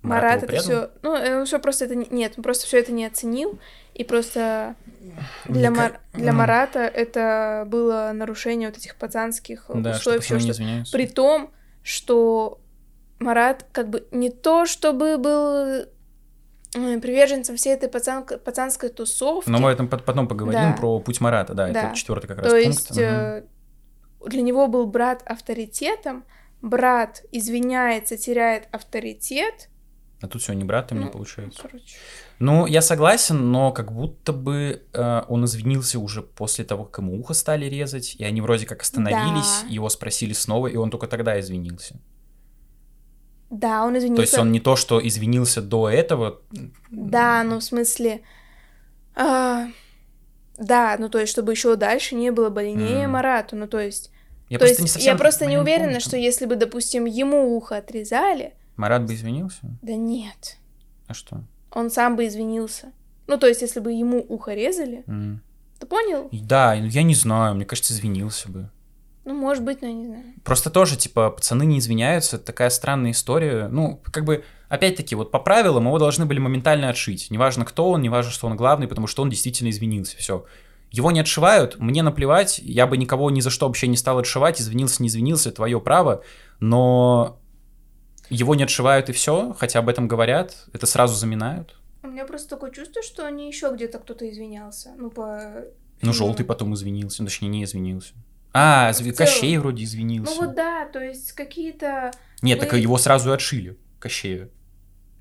Марат, Марат это все, ну, он все просто это нет, он просто все это не оценил, и просто для, Мар... для Марата это было нарушение вот этих пацанских да, условий, что, что при том, что Марат как бы не то чтобы был приверженцем всей этой пацан... пацанской тусовки. Но мы этом потом поговорим да. про путь Марата, да, да. это четвертый как раз То пункт. есть угу. для него был брат авторитетом, брат извиняется, теряет авторитет, а тут все не братом ну, не получается. Короче. Ну, я согласен, но как будто бы э, он извинился уже после того, как ему ухо стали резать, и они вроде как остановились, да. его спросили снова, и он только тогда извинился. Да, он извинился. То есть он не то, что извинился до этого. Да, ну в смысле. А, да, ну то есть, чтобы еще дальше не было больнее mm. Марату. Ну то есть. Я то просто есть, не совсем я просто не уверена, помню. что если бы, допустим, ему ухо отрезали, Марат бы извинился? Да нет. А что? Он сам бы извинился. Ну, то есть, если бы ему ухо резали, mm. ты понял? Да, я не знаю, мне кажется, извинился бы. Ну, может быть, но я не знаю. Просто тоже, типа, пацаны не извиняются, это такая странная история. Ну, как бы, опять-таки, вот по правилам его должны были моментально отшить. Неважно, кто он, неважно, что он главный, потому что он действительно извинился, все. Его не отшивают, мне наплевать, я бы никого ни за что вообще не стал отшивать, извинился, не извинился, твое право, но его не отшивают и все, хотя об этом говорят, это сразу заминают. У меня просто такое чувство, что они еще где-то кто-то извинялся. Ну, по. Ну, желтый потом извинился, ну, точнее, не извинился. А, зв... Кощей вроде извинился. Ну вот да, то есть какие-то. Нет, Вы... так его сразу и отшили, Кощея.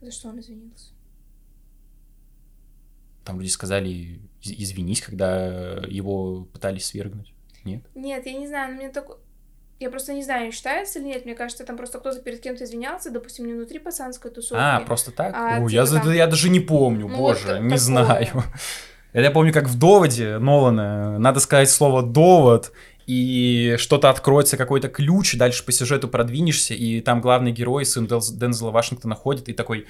За что он извинился? Там вроде сказали, извинись, когда его пытались свергнуть. Нет? Нет, я не знаю, но мне такое... Я просто не знаю, считается или нет. Мне кажется, там просто кто-то перед кем-то извинялся, допустим, не внутри пацанской тусовки. А, просто так? А, О, типа я, там... я даже не помню, ну, боже, вот не такое. знаю. (laughs) Я помню, как в доводе Нолана надо сказать слово довод, и что-то откроется, какой-то ключ, дальше по сюжету продвинешься, и там главный герой, сын Дензела Вашингтона, ходит и такой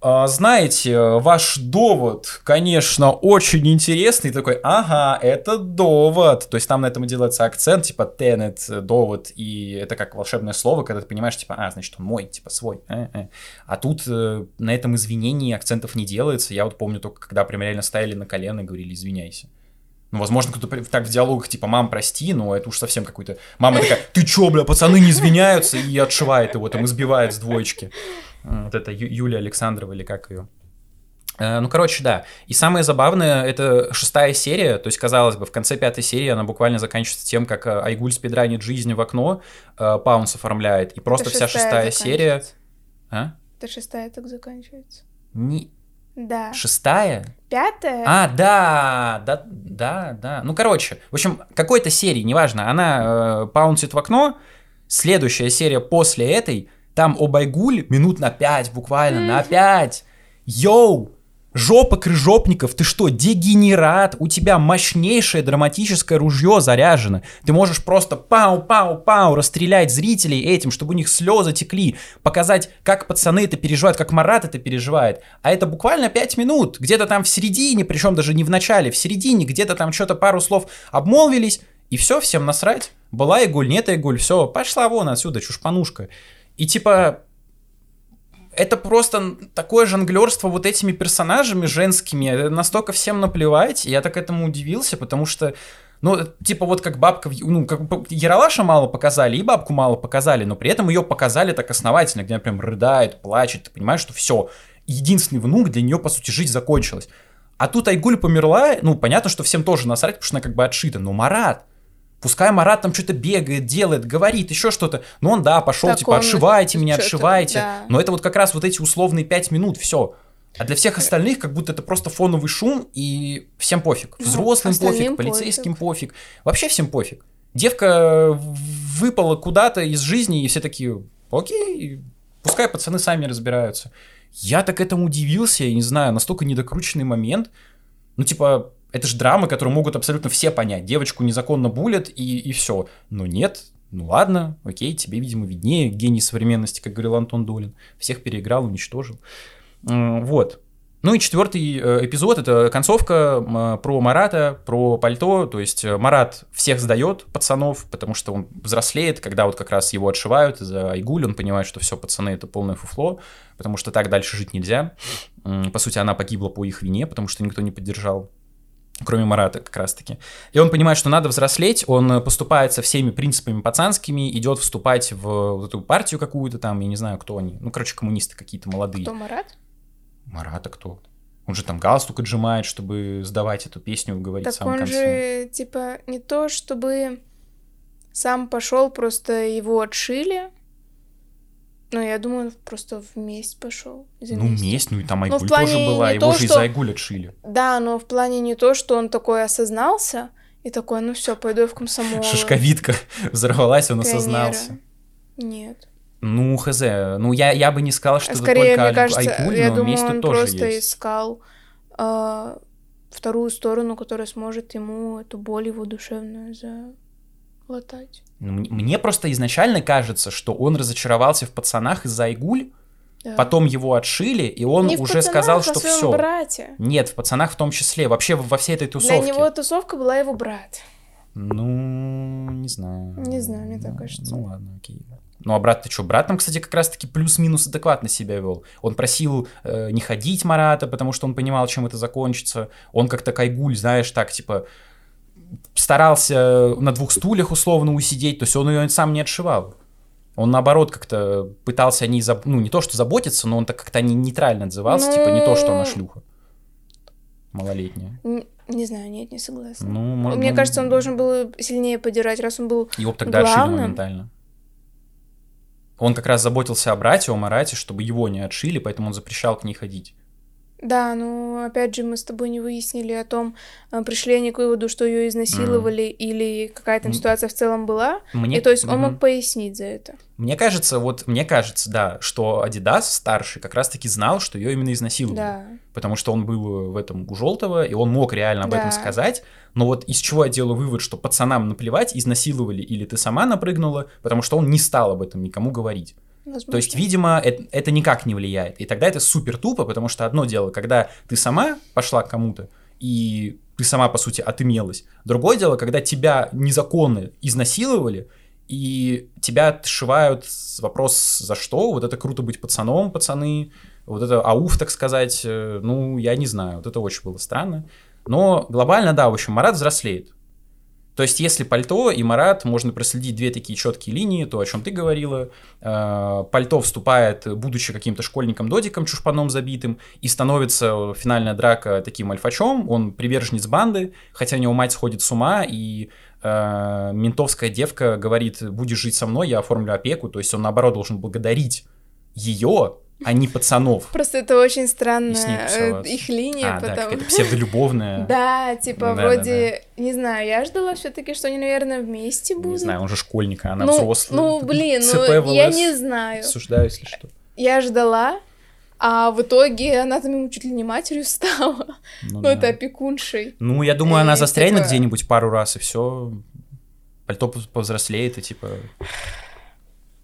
знаете, ваш довод, конечно, очень интересный. Такой, ага, это довод. То есть там на этом делается акцент, типа тенет, довод, и это как волшебное слово, когда ты понимаешь, типа, а, значит, он мой, типа, свой. Э -э. А тут э, на этом извинении акцентов не делается. Я вот помню только, когда прям реально ставили на колено и говорили, извиняйся. Ну, возможно, кто-то так в диалогах, типа, мам, прости, но это уж совсем какой-то... Мама такая, ты чё, бля, пацаны не извиняются, и отшивает его, там, избивает с двоечки. Вот это Ю- Юлия Александрова или как ее. Э, ну, короче, да. И самое забавное, это шестая серия, то есть, казалось бы, в конце пятой серии она буквально заканчивается тем, как э, Айгуль спидранит жизнь в окно, э, Паунс оформляет, и просто это вся шестая серия... А? Это шестая так заканчивается. Не... Да. Шестая? Пятая? А, да, да, да, да. Ну, короче, в общем, какой-то серии, неважно, она э, паунсит в окно, следующая серия после этой там Обайгуль минут на пять, буквально, на пять. Йоу! Жопа крыжопников, ты что, дегенерат? У тебя мощнейшее драматическое ружье заряжено. Ты можешь просто пау-пау-пау расстрелять зрителей этим, чтобы у них слезы текли, показать, как пацаны это переживают, как Марат это переживает. А это буквально 5 минут, где-то там в середине, причем даже не в начале, в середине, где-то там что-то пару слов обмолвились, и все, всем насрать. Была игуль, нет игуль, все, пошла вон отсюда, чушпанушка. И типа, это просто такое жонглерство вот этими персонажами женскими, настолько всем наплевать, я так этому удивился, потому что, ну, типа вот как бабка, ну, как Яралаша мало показали, и бабку мало показали, но при этом ее показали так основательно, где она прям рыдает, плачет, ты понимаешь, что все, единственный внук, для нее, по сути, жизнь закончилась. А тут Айгуль померла, ну, понятно, что всем тоже насрать, потому что она как бы отшита, но Марат, Пускай Марат там что-то бегает, делает, говорит, еще что-то. Но он, да, пошел, так типа, он... отшивайте меня, отшивайте. Да. Но это вот как раз вот эти условные пять минут, все. А для всех остальных как будто это просто фоновый шум, и всем пофиг. Ну, Взрослым ну, пофиг, полицейским пофиг. пофиг. Вообще всем пофиг. Девка выпала куда-то из жизни, и все такие, окей, пускай пацаны сами разбираются. Я так этому удивился, я не знаю, настолько недокрученный момент. Ну, типа, это же драмы, которые могут абсолютно все понять. Девочку незаконно булят, и, и все. Но нет, ну ладно, окей, тебе, видимо, виднее. Гений современности, как говорил Антон Долин. Всех переиграл, уничтожил. Вот. Ну и четвертый э, эпизод это концовка про Марата, про пальто. То есть э, Марат всех сдает пацанов, потому что он взрослеет, когда вот как раз его отшивают за Айгуль, он понимает, что все, пацаны, это полное фуфло, потому что так дальше жить нельзя. По сути, она погибла по их вине, потому что никто не поддержал кроме Марата как раз-таки. И он понимает, что надо взрослеть, он поступает со всеми принципами пацанскими, идет вступать в вот эту партию какую-то там, я не знаю, кто они, ну, короче, коммунисты какие-то молодые. Кто, Марат? Марата кто? Он же там галстук отжимает, чтобы сдавать эту песню, говорить так в самом он конце. же, типа, не то, чтобы сам пошел, просто его отшили, ну, я думаю, он просто в месть пошел. Ну, месть, ну и там Айгуль тоже была, его то, же что... из-за Айгуль отшили. Да, но в плане не то, что он такой осознался, и такой, ну все, пойду я в комсомол. Шишковитка (laughs) взорвалась, он Пионера. осознался. Нет. Ну, хз. Ну, я, я бы не сказал, что Скорее, это только мне кажется, Айгуль, я но думаю, месть он тоже просто есть. искал э, вторую сторону, которая сможет ему эту боль его душевную залатать. Ну, мне просто изначально кажется, что он разочаровался в пацанах из-за Айгуль, да. потом его отшили, и он не уже пацанах, сказал, а что все. брате. Нет, в пацанах в том числе, вообще во всей этой тусовке. Для него тусовка была его брат. Ну, не знаю. Не знаю, мне так кажется. Ну ладно, окей. Ну а брат ты что? Брат там, кстати, как раз-таки плюс-минус адекватно себя вел. Он просил э, не ходить Марата, потому что он понимал, чем это закончится. Он как-то кайгуль, знаешь, так типа старался на двух стульях условно усидеть, то есть он ее сам не отшивал. Он наоборот как-то пытался о ней, заб... ну не то что заботиться, но он так как-то не нейтрально отзывался, ну... типа не то, что она шлюха малолетняя. Не, не знаю, нет, не согласна. Ну, Мне ну... кажется, он должен был сильнее поддержать, раз он был Его тогда главным. отшили моментально. Он как раз заботился о брате, о Марате, чтобы его не отшили, поэтому он запрещал к ней ходить. Да, ну опять же мы с тобой не выяснили о том, а, пришли они к выводу, что ее изнасиловали mm. или какая там ситуация в целом была. Мне... И то есть он mm-hmm. мог пояснить за это. Мне кажется, вот мне кажется, да, что Адидас старший как раз-таки знал, что ее именно изнасиловали. Да. Потому что он был в этом у желтого, и он мог реально об да. этом сказать. Но вот из чего я делаю вывод, что пацанам наплевать, изнасиловали или ты сама напрыгнула, потому что он не стал об этом никому говорить. Возможно. То есть, видимо, это, это никак не влияет. И тогда это супер тупо, потому что одно дело, когда ты сама пошла к кому-то, и ты сама, по сути, отымелась. Другое дело, когда тебя незаконно изнасиловали, и тебя отшивают вопрос за что, вот это круто быть пацаном, пацаны, вот это ауф, так сказать, э, ну, я не знаю, вот это очень было странно. Но глобально, да, в общем, Марат взрослеет. То есть, если пальто и Марат, можно проследить две такие четкие линии, то, о чем ты говорила. Э, пальто вступает, будучи каким-то школьником-додиком, чушпаном забитым, и становится финальная драка таким альфачом. Он приверженец банды, хотя у него мать сходит с ума, и э, ментовская девка говорит, будешь жить со мной, я оформлю опеку. То есть, он, наоборот, должен благодарить ее а не пацанов. Просто это очень странная э, их линия, а, потому... да, это (laughs) псевдолюбовная. Да, типа вроде, не знаю, я ждала все таки что они, наверное, вместе будут. Не знаю, он же школьник, а она ну, взрослая. Ну, блин, ну, я не знаю. Осуждаю, если что. Я ждала, а в итоге она там ему чуть ли не матерью (laughs) стала. Ну, ну это опекуншей. Ну, я думаю, она застрянет типа где-нибудь пару раз, и все. Пальто повзрослеет, и типа...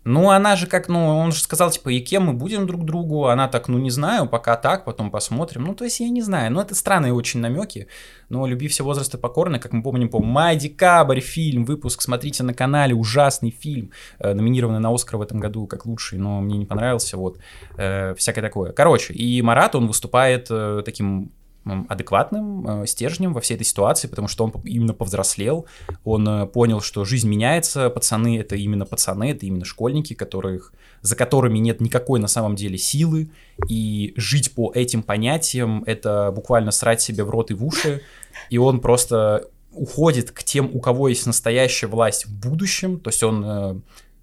Ну, она же как, ну, он же сказал, типа, и кем мы будем друг другу? Она так, ну, не знаю, пока так, потом посмотрим. Ну, то есть, я не знаю. Ну, это странные очень намеки. Но «Люби все возрасты покорны», как мы помним, по май-декабрь фильм, выпуск, смотрите на канале, ужасный фильм, э, номинированный на Оскар в этом году как лучший, но мне не понравился, вот, э, всякое такое. Короче, и Марат, он выступает э, таким адекватным э, стержнем во всей этой ситуации, потому что он именно повзрослел, он э, понял, что жизнь меняется, пацаны — это именно пацаны, это именно школьники, которых, за которыми нет никакой на самом деле силы, и жить по этим понятиям — это буквально срать себе в рот и в уши, и он просто уходит к тем, у кого есть настоящая власть в будущем, то есть он э,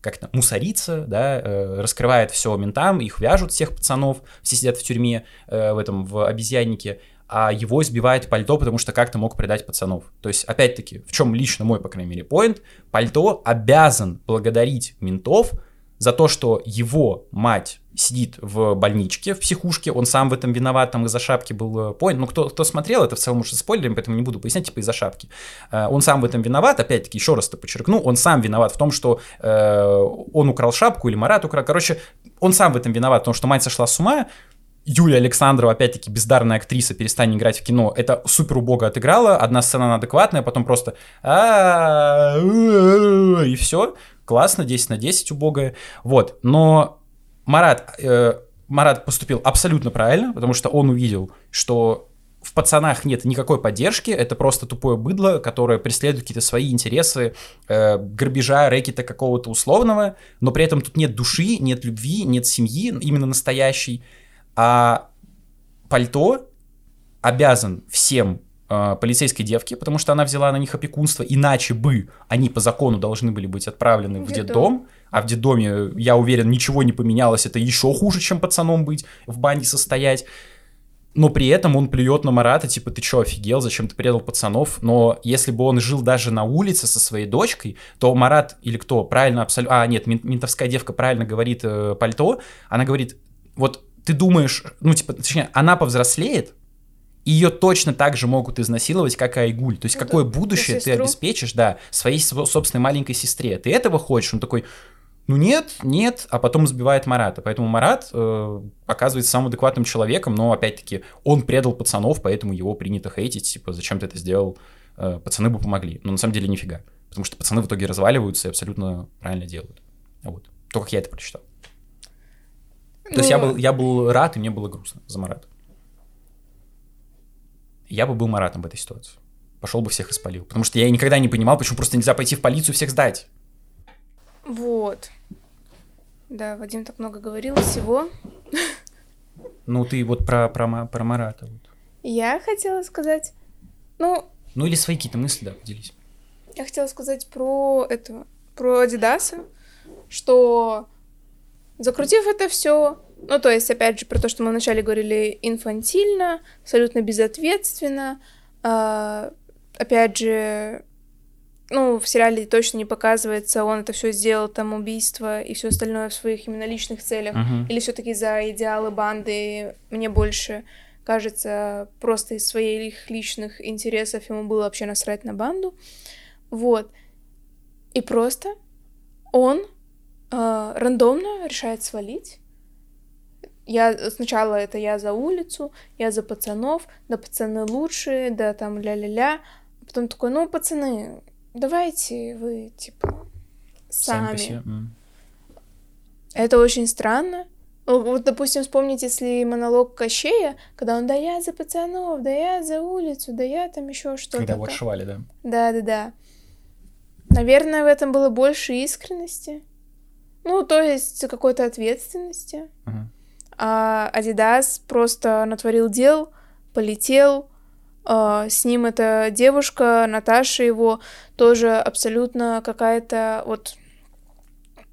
как-то мусорится, да, э, раскрывает все ментам, их вяжут, всех пацанов, все сидят в тюрьме, э, в этом, в обезьяннике, а его избивает пальто, потому что как-то мог предать пацанов. То есть, опять-таки, в чем лично мой, по крайней мере, поинт, пальто обязан благодарить ментов за то, что его мать сидит в больничке, в психушке, он сам в этом виноват, там из-за шапки был поинт, ну, кто, кто смотрел, это в целом уже спойлером, поэтому не буду пояснять, типа из-за шапки. Э, он сам в этом виноват, опять-таки, еще раз это подчеркну, он сам виноват в том, что э, он украл шапку или Марат украл, короче, он сам в этом виноват, потому что мать сошла с ума, Юлия Александрова, опять-таки, бездарная актриса, перестань играть в кино, это супер убого отыграла, одна сцена адекватная, потом просто и все, классно, 10 на 10 убогая, вот, но Марат, э, Марат поступил абсолютно правильно, потому что он увидел, что в пацанах нет никакой поддержки, это просто тупое быдло, которое преследует какие-то свои интересы, э, грабежа, рэкета какого-то условного, но при этом тут нет души, нет любви, нет семьи, именно настоящей. А пальто обязан всем э, полицейской девке, потому что она взяла на них опекунство, иначе бы они по закону должны были быть отправлены в детдом. детдом а в детдоме, я уверен, ничего не поменялось, это еще хуже, чем пацаном быть, в банде состоять. Но при этом он плюет на Марата, типа, ты что, офигел, зачем ты предал пацанов? Но если бы он жил даже на улице со своей дочкой, то Марат или кто, правильно, абсолютно... А, нет, ментовская девка правильно говорит э, пальто, она говорит, вот ты думаешь, ну, типа, точнее, она повзрослеет, ее точно так же могут изнасиловать, как и Айгуль. То есть, ну, какое будущее ты обеспечишь, да, своей собственной маленькой сестре. Ты этого хочешь? Он такой, ну нет, нет, а потом сбивает Марата. Поэтому Марат э, оказывается самым адекватным человеком, но опять-таки он предал пацанов, поэтому его принято хейтить, типа, зачем ты это сделал, э, пацаны бы помогли. Но на самом деле нифига, потому что пацаны в итоге разваливаются и абсолютно правильно делают. Вот. То, как я это прочитал. Ну... То есть я ну, был, я был рад, и мне было грустно за Марата. Я бы был Маратом в этой ситуации. Пошел бы всех и спалил. Потому что я никогда не понимал, почему просто нельзя пойти в полицию всех сдать. Вот. Да, Вадим так много говорил всего. Ну, ты вот про, про, про Марата. Вот. Я хотела сказать, ну... Ну, или свои какие-то мысли, да, поделись. Я хотела сказать про это, про Адидаса, что закрутив это все, ну, то есть, опять же, про то, что мы вначале говорили инфантильно, абсолютно безответственно, э, опять же, ну, в сериале точно не показывается, он это все сделал, там, убийство и все остальное в своих именно личных целях, uh-huh. или все-таки за идеалы банды, мне больше кажется, просто из своих личных интересов ему было вообще насрать на банду. Вот. И просто он э, рандомно решает свалить. Я сначала это я за улицу, я за пацанов, да пацаны лучшие, да там ля-ля-ля. Потом такой, ну, пацаны, давайте вы, типа, сами. сами Это очень странно. Вот, допустим, вспомните, если монолог Кощея, когда он, да я за пацанов, да я за улицу, да я там еще что-то. Когда его отшивали, да? Да, да, да. Наверное, в этом было больше искренности. Ну, то есть какой-то ответственности. Uh-huh. А Адидас просто натворил дел, полетел, Uh, с ним эта девушка, Наташа его, тоже абсолютно какая-то вот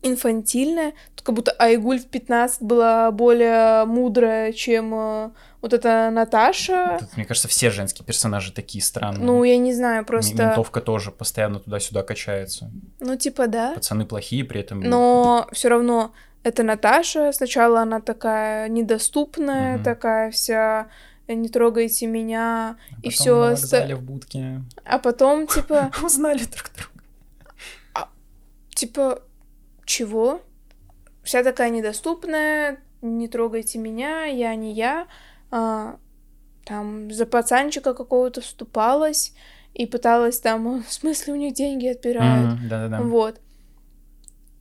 инфантильная. Как будто Айгуль в 15 была более мудрая, чем uh, вот эта Наташа. Тут, мне кажется, все женские персонажи такие странные. Ну, я не знаю, просто... Ментовка тоже постоянно туда-сюда качается. Ну, типа, да. Пацаны плохие при этом. Но все равно это Наташа. Сначала она такая недоступная, угу. такая вся не трогайте меня, а и все. На в будке. А потом, типа... (laughs) Узнали друг друга. А, типа, чего? Вся такая недоступная, не трогайте меня, я не я. А, там за пацанчика какого-то вступалась и пыталась там, (laughs) в смысле, у них деньги отбирают. Mm, да-да-да. Вот.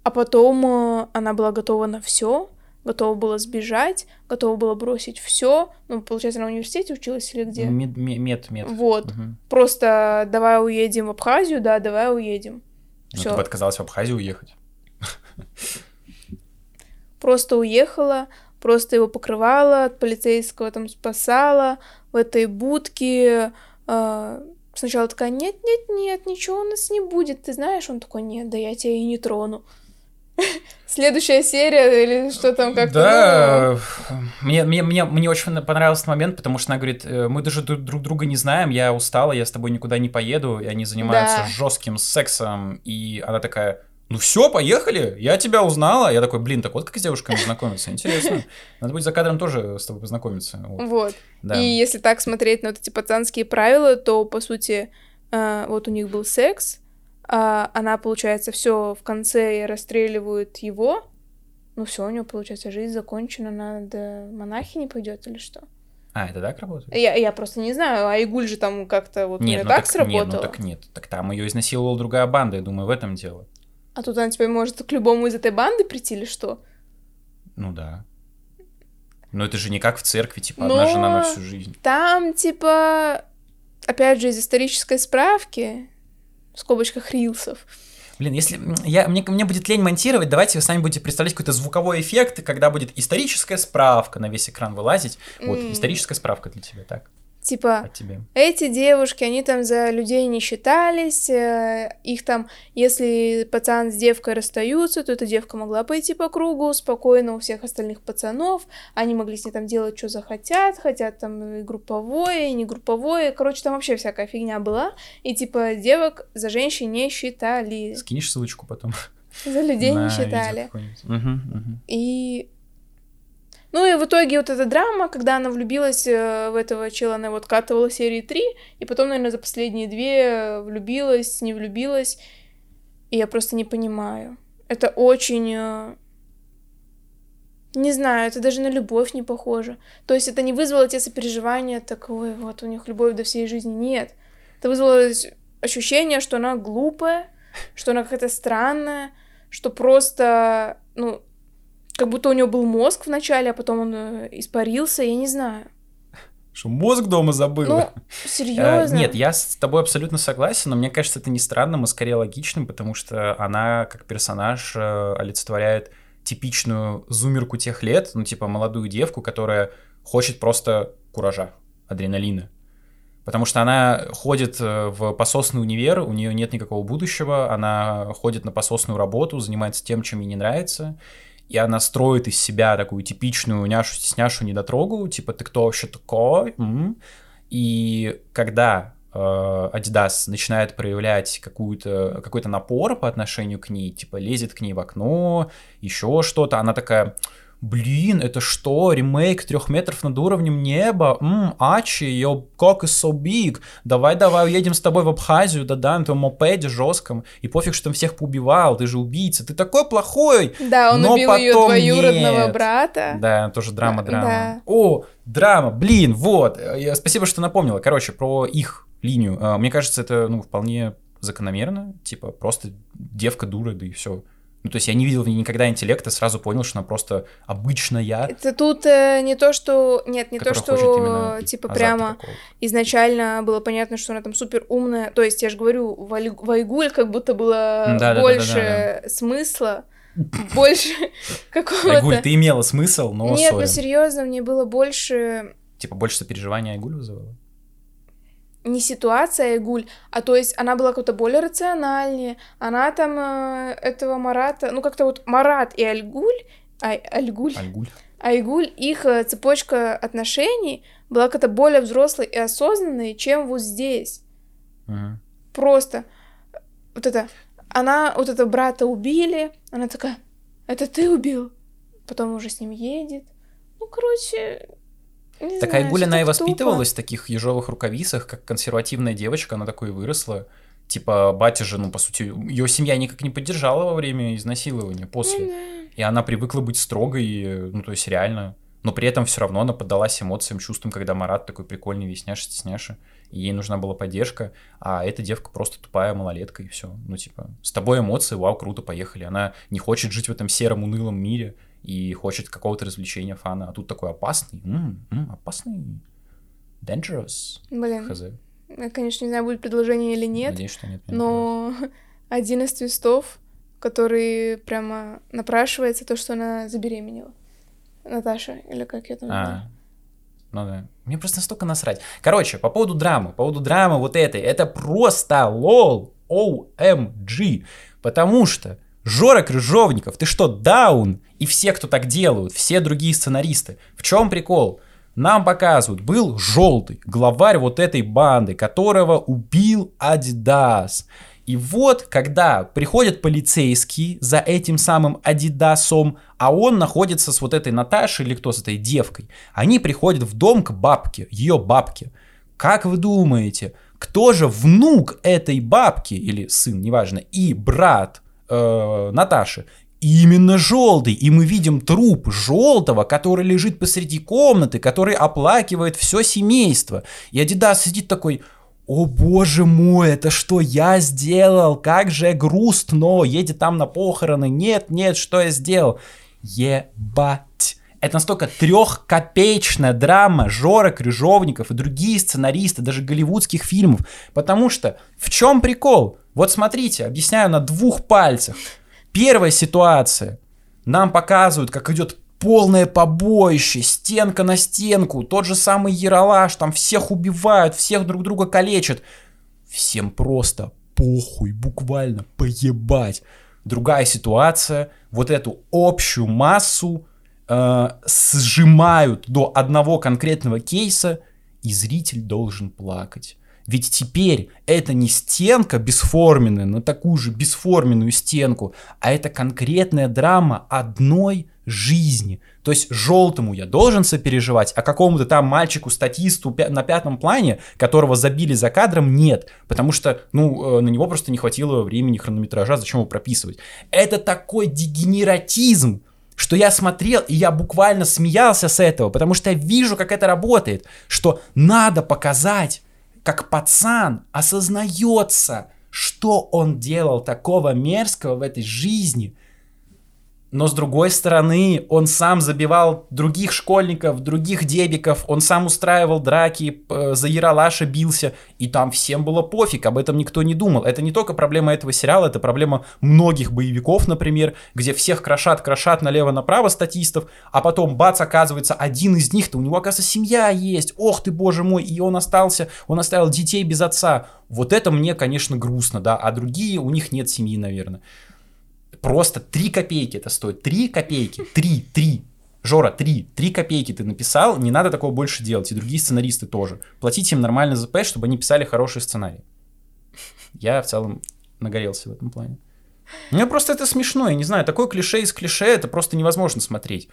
А потом э, она была готова на все, готова была сбежать, готова была бросить все. Ну, получается, на университете училась или где? Мед, мед, мед. Вот. Угу. Просто давай уедем в Абхазию, да, давай уедем. Ну, Всё. ты бы отказалась в Абхазию уехать. Просто уехала, просто его покрывала, от полицейского там спасала, в этой будке э, сначала такая, нет-нет-нет, ничего у нас не будет, ты знаешь? Он такой, нет, да я тебя и не трону. (laughs) Следующая серия или что там как-то. Да, ну... мне, мне, мне, мне очень понравился момент, потому что она говорит, «Э, мы даже друг друга не знаем, я устала, я с тобой никуда не поеду, и они занимаются да. жестким сексом, и она такая, ну все, поехали, я тебя узнала. Я такой, блин, так вот как с девушками знакомиться, интересно. Надо будет за кадром тоже с тобой познакомиться. Вот. вот. Да. И если так смотреть на вот эти пацанские правила, то, по сути, э, вот у них был секс, а она, получается, все в конце расстреливают его. Ну все, у него, получается, жизнь закончена, она до монахини пойдет или что? А, это так работает? Я, я просто не знаю, а Игуль же там как-то вот нет, ну так, так сработала. Нет, ну так нет, так там ее изнасиловала другая банда, я думаю, в этом дело. А тут она теперь может к любому из этой банды прийти или что? Ну да. Но это же не как в церкви, типа, Но одна жена на всю жизнь. Там, типа, опять же, из исторической справки, в скобочках рилсов, Блин, если я, мне, мне будет лень монтировать, давайте вы сами будете представлять какой-то звуковой эффект, когда будет историческая справка на весь экран вылазить. Вот, mm. историческая справка для тебя, так. Типа, эти девушки, они там за людей не считались, э, их там, если пацан с девкой расстаются, то эта девка могла пойти по кругу спокойно у всех остальных пацанов, они могли с ней там делать, что захотят, хотят там и групповое, и не групповое, короче, там вообще всякая фигня была, и типа девок за женщин не считали. Скинешь ссылочку потом? За людей не считали. И ну и в итоге вот эта драма, когда она влюбилась э, в этого чела, она вот катывала серии 3, и потом, наверное, за последние две влюбилась, не влюбилась. И я просто не понимаю. Это очень... Э, не знаю, это даже на любовь не похоже. То есть это не вызвало те сопереживания, так, ой, вот у них любовь до всей жизни. Нет. Это вызвало ощущение, что она глупая, что она какая-то странная, что просто, ну, как будто у него был мозг вначале, а потом он э, испарился, я не знаю. Что мозг дома забыл? Ну, (laughs) серьезно? Нет, я с тобой абсолютно согласен, но мне кажется, это не странным, а скорее логичным, потому что она как персонаж э, олицетворяет типичную зумерку тех лет, ну, типа молодую девку, которая хочет просто куража, адреналина. Потому что она ходит э, в пососный универ, у нее нет никакого будущего, она ходит на пососную работу, занимается тем, чем ей не нравится, и она строит из себя такую типичную няшу-стесняшу недотрогу, типа «ты кто вообще такой?» И когда э, Adidas начинает проявлять какую-то, какой-то напор по отношению к ней, типа лезет к ней в окно, еще что-то, она такая блин, это что, ремейк трех метров над уровнем неба? Ммм, Ачи, yo, cock is so big. Давай-давай уедем с тобой в Абхазию, да-да, на твоем мопеде жестком. И пофиг, что там всех поубивал, ты же убийца, ты такой плохой. Да, он но убил ее двоюродного нет. брата. Да, тоже драма-драма. Да. О, драма, блин, вот. Спасибо, что напомнила. Короче, про их линию. А, мне кажется, это, ну, вполне закономерно. Типа, просто девка дура, да и все. Ну, то есть я не видел в ней никогда интеллекта, сразу понял, что она просто обычная. Это тут э, не то, что... Нет, не то, что, типа, прямо такого. изначально было понятно, что она там супер умная. То есть, я же говорю, в Айгуль как будто было больше смысла больше (laughs) какого-то... Айгуль, ты имела смысл, но Нет, ну серьезно, мне было больше... Типа больше сопереживания Айгуль вызывало? Не ситуация Айгуль, а то есть она была как-то более рациональнее, она там э, этого Марата, ну как-то вот Марат и Альгуль, Ай, Альгуль, Альгуль, Айгуль, их э, цепочка отношений была как-то более взрослой и осознанной, чем вот здесь. Угу. Просто вот это, она, вот этого брата убили, она такая, это ты убил? Потом уже с ним едет. Ну, короче, не Такая знаю, Гуля, она и воспитывалась в таких ежовых рукавицах, как консервативная девочка, она такой выросла. Типа, батя же, ну, по сути, ее семья никак не поддержала во время изнасилования после. Mm-hmm. И она привыкла быть строгой, ну, то есть реально. Но при этом все равно она поддалась эмоциям, чувствам, когда Марат такой прикольный, весняша, стесняша, и ей нужна была поддержка, а эта девка просто тупая малолетка, и все. Ну, типа, с тобой эмоции, вау, круто, поехали. Она не хочет жить в этом сером, унылом мире, и хочет какого-то развлечения, фана, а тут такой опасный, м-м, опасный, dangerous. Блин, Хз. я, конечно, не знаю, будет предложение или нет, Надеюсь, что нет но (laughs) один из твистов, который прямо напрашивается, то, что она забеременела. Наташа, или как я там а. Ну да. Мне просто настолько насрать. Короче, по поводу драмы, по поводу драмы вот этой, это просто лол, OMG. Потому что Жора Крыжовников, ты что, даун? И все, кто так делают, все другие сценаристы. В чем прикол? Нам показывают, был желтый главарь вот этой банды, которого убил Адидас. И вот, когда приходят полицейские за этим самым Адидасом, а он находится с вот этой Наташей или кто с этой девкой, они приходят в дом к бабке, ее бабке. Как вы думаете, кто же внук этой бабки, или сын, неважно, и брат э, Наташи? Именно желтый. И мы видим труп желтого, который лежит посреди комнаты, который оплакивает все семейство. И Адидас сидит такой, о боже мой, это что я сделал? Как же грустно, едет там на похороны. Нет, нет, что я сделал? Ебать. Это настолько трехкопеечная драма Жора Крыжовников и другие сценаристы, даже голливудских фильмов. Потому что в чем прикол? Вот смотрите, объясняю на двух пальцах. Первая ситуация. Нам показывают, как идет полное побоище, стенка на стенку, тот же самый Яралаш, там всех убивают, всех друг друга калечат. Всем просто похуй, буквально поебать. Другая ситуация, вот эту общую массу э, сжимают до одного конкретного кейса, и зритель должен плакать. Ведь теперь это не стенка бесформенная на такую же бесформенную стенку, а это конкретная драма одной жизни. То есть желтому я должен сопереживать, а какому-то там мальчику-статисту на пятом плане, которого забили за кадром, нет. Потому что, ну, э, на него просто не хватило времени хронометража, зачем его прописывать. Это такой дегенератизм, что я смотрел, и я буквально смеялся с этого, потому что я вижу, как это работает, что надо показать, как пацан осознается, что он делал такого мерзкого в этой жизни – но с другой стороны, он сам забивал других школьников, других дебиков, он сам устраивал драки, за Яралаша бился, и там всем было пофиг, об этом никто не думал. Это не только проблема этого сериала, это проблема многих боевиков, например, где всех крошат, крошат налево-направо статистов, а потом, бац, оказывается, один из них-то, у него, оказывается, семья есть, ох ты, боже мой, и он остался, он оставил детей без отца. Вот это мне, конечно, грустно, да, а другие, у них нет семьи, наверное. Просто 3 копейки это стоит. 3 копейки. 3, 3. Жора, 3, 3 копейки ты написал, не надо такого больше делать. И другие сценаристы тоже. Платите им нормально ЗП, чтобы они писали хороший сценарий. Я в целом нагорелся в этом плане. Мне просто это смешно, я не знаю, такое клише из клише, это просто невозможно смотреть.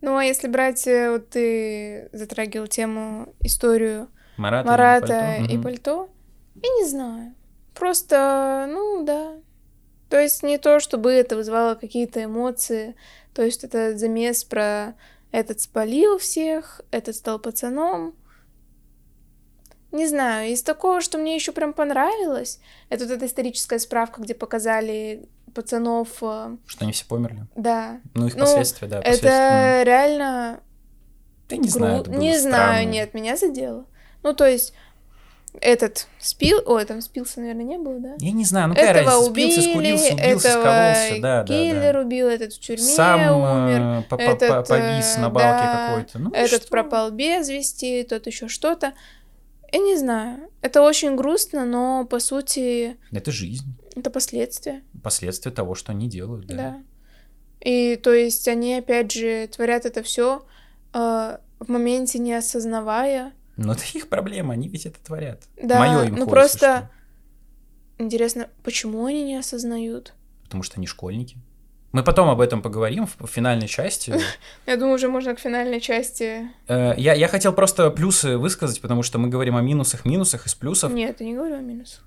Ну, а если брать, э, вот ты затрагивал тему, историю Марата, Марата и, пальто. и пальто, я не знаю. Просто, ну да. То есть не то, чтобы это вызывало какие-то эмоции. То есть это замес про этот спалил всех, этот стал пацаном. Не знаю, из такого, что мне еще прям понравилось, это вот эта историческая справка, где показали пацанов... Э, что они все померли? Да. Ну, их ну, последствия, да. Последствия. Это реально... Да не знаю, это Не знаю, нет, меня задело. Ну, то есть этот спил, ой, там спился, наверное, не было, да? Я не знаю, ну какая этого разница, убили, спился, скурился, убился, этого скололся, да, киллер да, да. убил, этот в тюрьме Сам э, умер, по этот повис на балке да, какой-то, ну Этот что? пропал без вести, тот еще что-то. Я не знаю, это очень грустно, но по сути... Это жизнь. Это последствия. Последствия того, что они делают, да. Да. И то есть они, опять же, творят это все э, в моменте не осознавая, но это их проблема, они ведь это творят. Да, Моё им ну просто интересно, почему они не осознают? Потому что они школьники. Мы потом об этом поговорим в финальной части. (laughs) Я думаю, уже можно к финальной части. Э, я, я хотел просто плюсы высказать, потому что мы говорим о минусах, минусах из плюсов. Нет, я не говорю о минусах.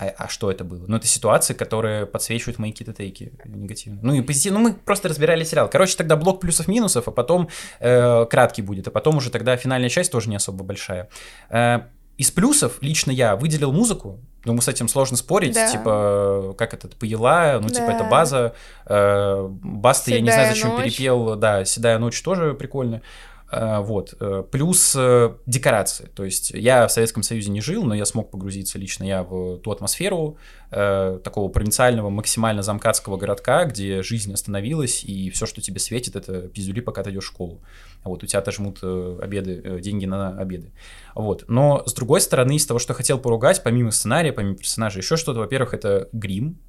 А, а что это было? Ну, это ситуации, которые подсвечивают мои какие-то тейки негативные. Ну, и позитивно. Ну, мы просто разбирали сериал. Короче, тогда блок плюсов-минусов, а потом э, краткий будет. А потом уже тогда финальная часть тоже не особо большая. Э, из плюсов лично я выделил музыку. Думаю, с этим сложно спорить. Да. Типа, как это, поела, ну, да. типа, это база. Э, Баста, я не знаю, зачем ночь. перепел. Да, «Седая ночь» тоже прикольно. Э, вот. Э, плюс э, декорации. То есть я в Советском Союзе не жил, но я смог погрузиться лично я в ту атмосферу такого провинциального, максимально замкатского городка, где жизнь остановилась, и все, что тебе светит, это пиздюли, пока ты идешь в школу. Вот, у тебя отожмут обеды, деньги на обеды. Вот. Но, с другой стороны, из того, что хотел поругать, помимо сценария, помимо персонажей, еще что-то, во-первых, это грим,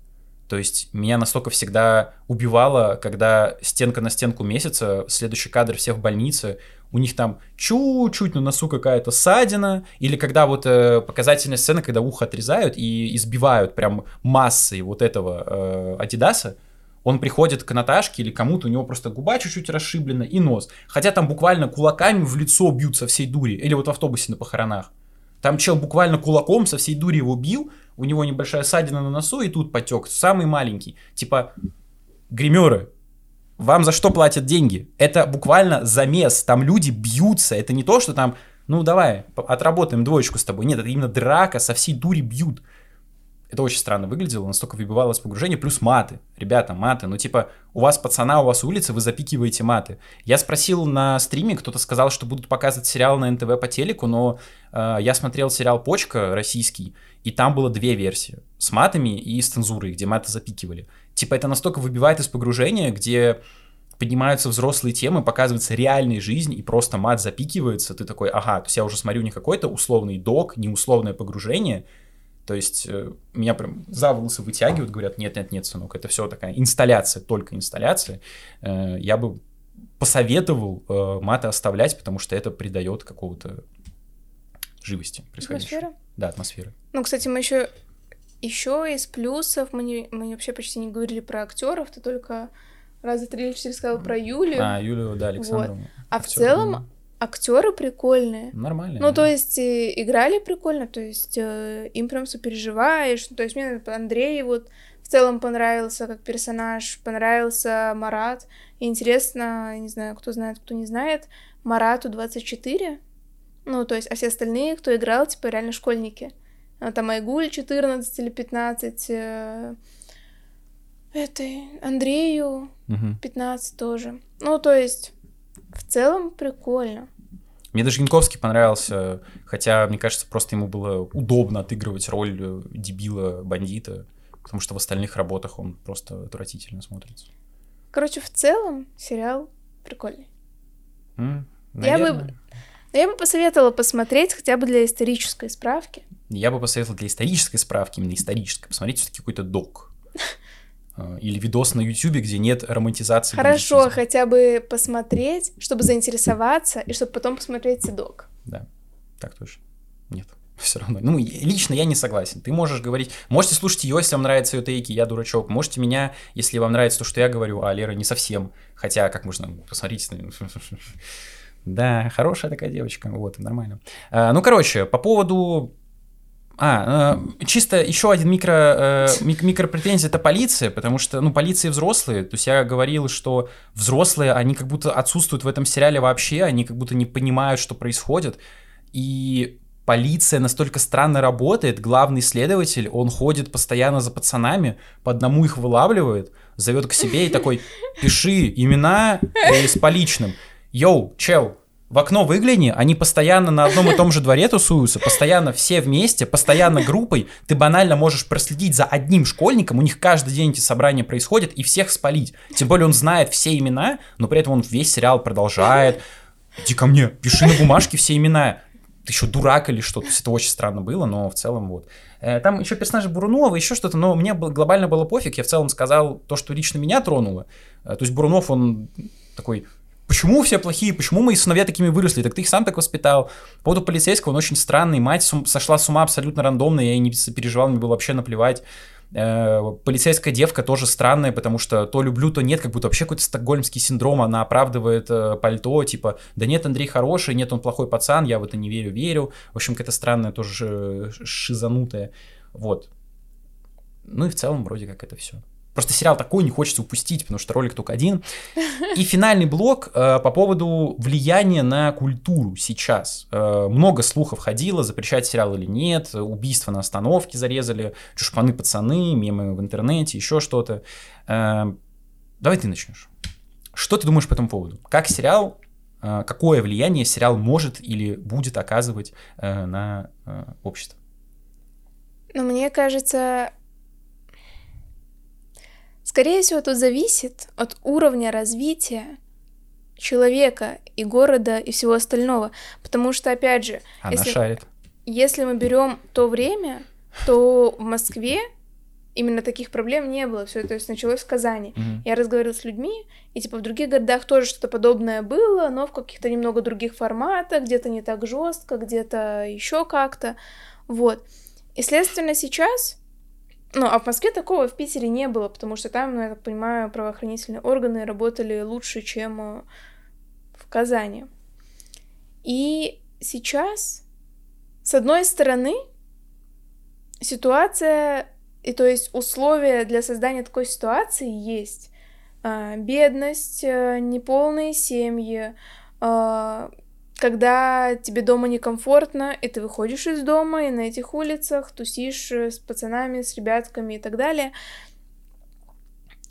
то есть меня настолько всегда убивало, когда стенка на стенку месяца, следующий кадр всех в больнице, у них там чуть-чуть на носу какая-то ссадина, или когда вот э, показательная сцена, когда ухо отрезают и избивают прям массой вот этого э, Адидаса, он приходит к Наташке или кому-то, у него просто губа чуть-чуть расшиблена и нос. Хотя там буквально кулаками в лицо бьют со всей дури. Или вот в автобусе на похоронах. Там чел буквально кулаком со всей дури его бил, у него небольшая ссадина на носу, и тут потек, самый маленький. Типа, гримеры, вам за что платят деньги? Это буквально замес, там люди бьются, это не то, что там, ну давай, отработаем двоечку с тобой. Нет, это именно драка, со всей дури бьют. Это очень странно выглядело, настолько выбивалось погружение, плюс маты. Ребята, маты, ну типа, у вас пацана, у вас улица, вы запикиваете маты. Я спросил на стриме, кто-то сказал, что будут показывать сериал на НТВ по телеку, но э, я смотрел сериал «Почка» российский, и там было две версии. С матами и с цензурой, где маты запикивали. Типа, это настолько выбивает из погружения, где поднимаются взрослые темы, показывается реальная жизнь, и просто мат запикивается, ты такой, ага, то есть я уже смотрю не какой-то условный док, не условное погружение, то есть э, меня прям за волосы вытягивают, говорят, нет-нет-нет, сынок, это все такая инсталляция, только инсталляция. Э, я бы посоветовал э, маты оставлять, потому что это придает какого-то живости Атмосфера? Да, атмосферы. Ну, кстати, мы еще еще из плюсов мы, не, мы вообще почти не говорили про актеров, ты только раза три или четыре сказал про Юлию. А, Юлию, да, Александру. Вот. А в целом актеры прикольные. Нормально. Ну, то есть, э, играли прикольно, то есть, э, им прям сопереживаешь. То есть, мне Андрей вот в целом понравился как персонаж, понравился Марат. И интересно, не знаю, кто знает, кто не знает, Марату 24. Ну, то есть, а все остальные, кто играл, типа, реально школьники. А там Айгуль 14 или 15, э, этой Андрею угу. 15 тоже. Ну, то есть, в целом прикольно. Мне даже Янковский понравился, хотя, мне кажется, просто ему было удобно отыгрывать роль э, дебила-бандита, потому что в остальных работах он просто отвратительно смотрится. Короче, в целом сериал прикольный. Mm, я бы, я бы посоветовала посмотреть хотя бы для исторической справки. Я бы посоветовал для исторической справки, именно исторической, посмотреть все-таки какой-то док. (laughs) Э, или видос на Ютубе, где нет романтизации. Хорошо, хотя бы посмотреть, чтобы заинтересоваться, и чтобы потом посмотреть седок. Да, так точно. Нет, (laughs) все равно. Ну, лично я не согласен. Ты можешь говорить... Можете слушать ее, если вам нравятся ее тейки, я дурачок. Можете меня, если вам нравится то, что я говорю, а Лера не совсем. Хотя, как можно... Посмотрите. (laughs) Да, хорошая такая девочка, вот, нормально. А, ну, короче, по поводу а, э, чисто еще один микро, э, мик микропретензия это полиция, потому что, ну, полиции взрослые. То есть я говорил, что взрослые, они как будто отсутствуют в этом сериале вообще, они как будто не понимают, что происходит. И полиция настолько странно работает, главный следователь, он ходит постоянно за пацанами, по одному их вылавливает, зовет к себе и такой, пиши имена и с поличным. Йоу, чел, в окно выгляни, они постоянно на одном и том же дворе тусуются, постоянно все вместе, постоянно группой. Ты банально можешь проследить за одним школьником, у них каждый день эти собрания происходят, и всех спалить. Тем более он знает все имена, но при этом он весь сериал продолжает. Иди ко мне, пиши на бумажке все имена. Ты еще дурак или что? То есть это очень странно было, но в целом вот. Э, там еще персонажи Бурунова, еще что-то, но мне глобально было пофиг. Я в целом сказал то, что лично меня тронуло. Э, то есть Бурунов, он такой Почему все плохие? Почему мои сыновья такими выросли? Так ты их сам так воспитал. По поводу полицейского, он очень странный. Мать сум- сошла с ума абсолютно рандомно, я ей не переживал, мне было вообще наплевать. Э, полицейская девка тоже странная, потому что то люблю, то нет, как будто вообще какой-то стокгольмский синдром, она оправдывает э, пальто, типа, да нет, Андрей хороший, нет, он плохой пацан, я в это не верю, верю. В общем, какая-то странная тоже шизанутая. Вот. Ну и в целом вроде как это все. Просто сериал такой не хочется упустить, потому что ролик только один. И финальный блок э, по поводу влияния на культуру сейчас. Э, много слухов ходило, запрещать сериал или нет, убийства на остановке зарезали, чушпаны пацаны, мемы в интернете, еще что-то. Э, давай ты начнешь. Что ты думаешь по этому поводу? Как сериал э, какое влияние сериал может или будет оказывать э, на э, общество? Ну, мне кажется, скорее всего, тут зависит от уровня развития человека и города и всего остального. Потому что, опять же, Она если, шарит. если мы берем то время, то в Москве именно таких проблем не было. Все это началось в Казани. Mm-hmm. Я разговаривала с людьми, и типа в других городах тоже что-то подобное было, но в каких-то немного других форматах, где-то не так жестко, где-то еще как-то. Вот. И, следственно, сейчас... Ну, а в Москве такого в Питере не было, потому что там, ну, я так понимаю, правоохранительные органы работали лучше, чем э, в Казани. И сейчас, с одной стороны, ситуация и то есть условия для создания такой ситуации есть. А, бедность, э, неполные семьи, когда тебе дома некомфортно, и ты выходишь из дома, и на этих улицах тусишь э, с пацанами, с ребятками и так далее.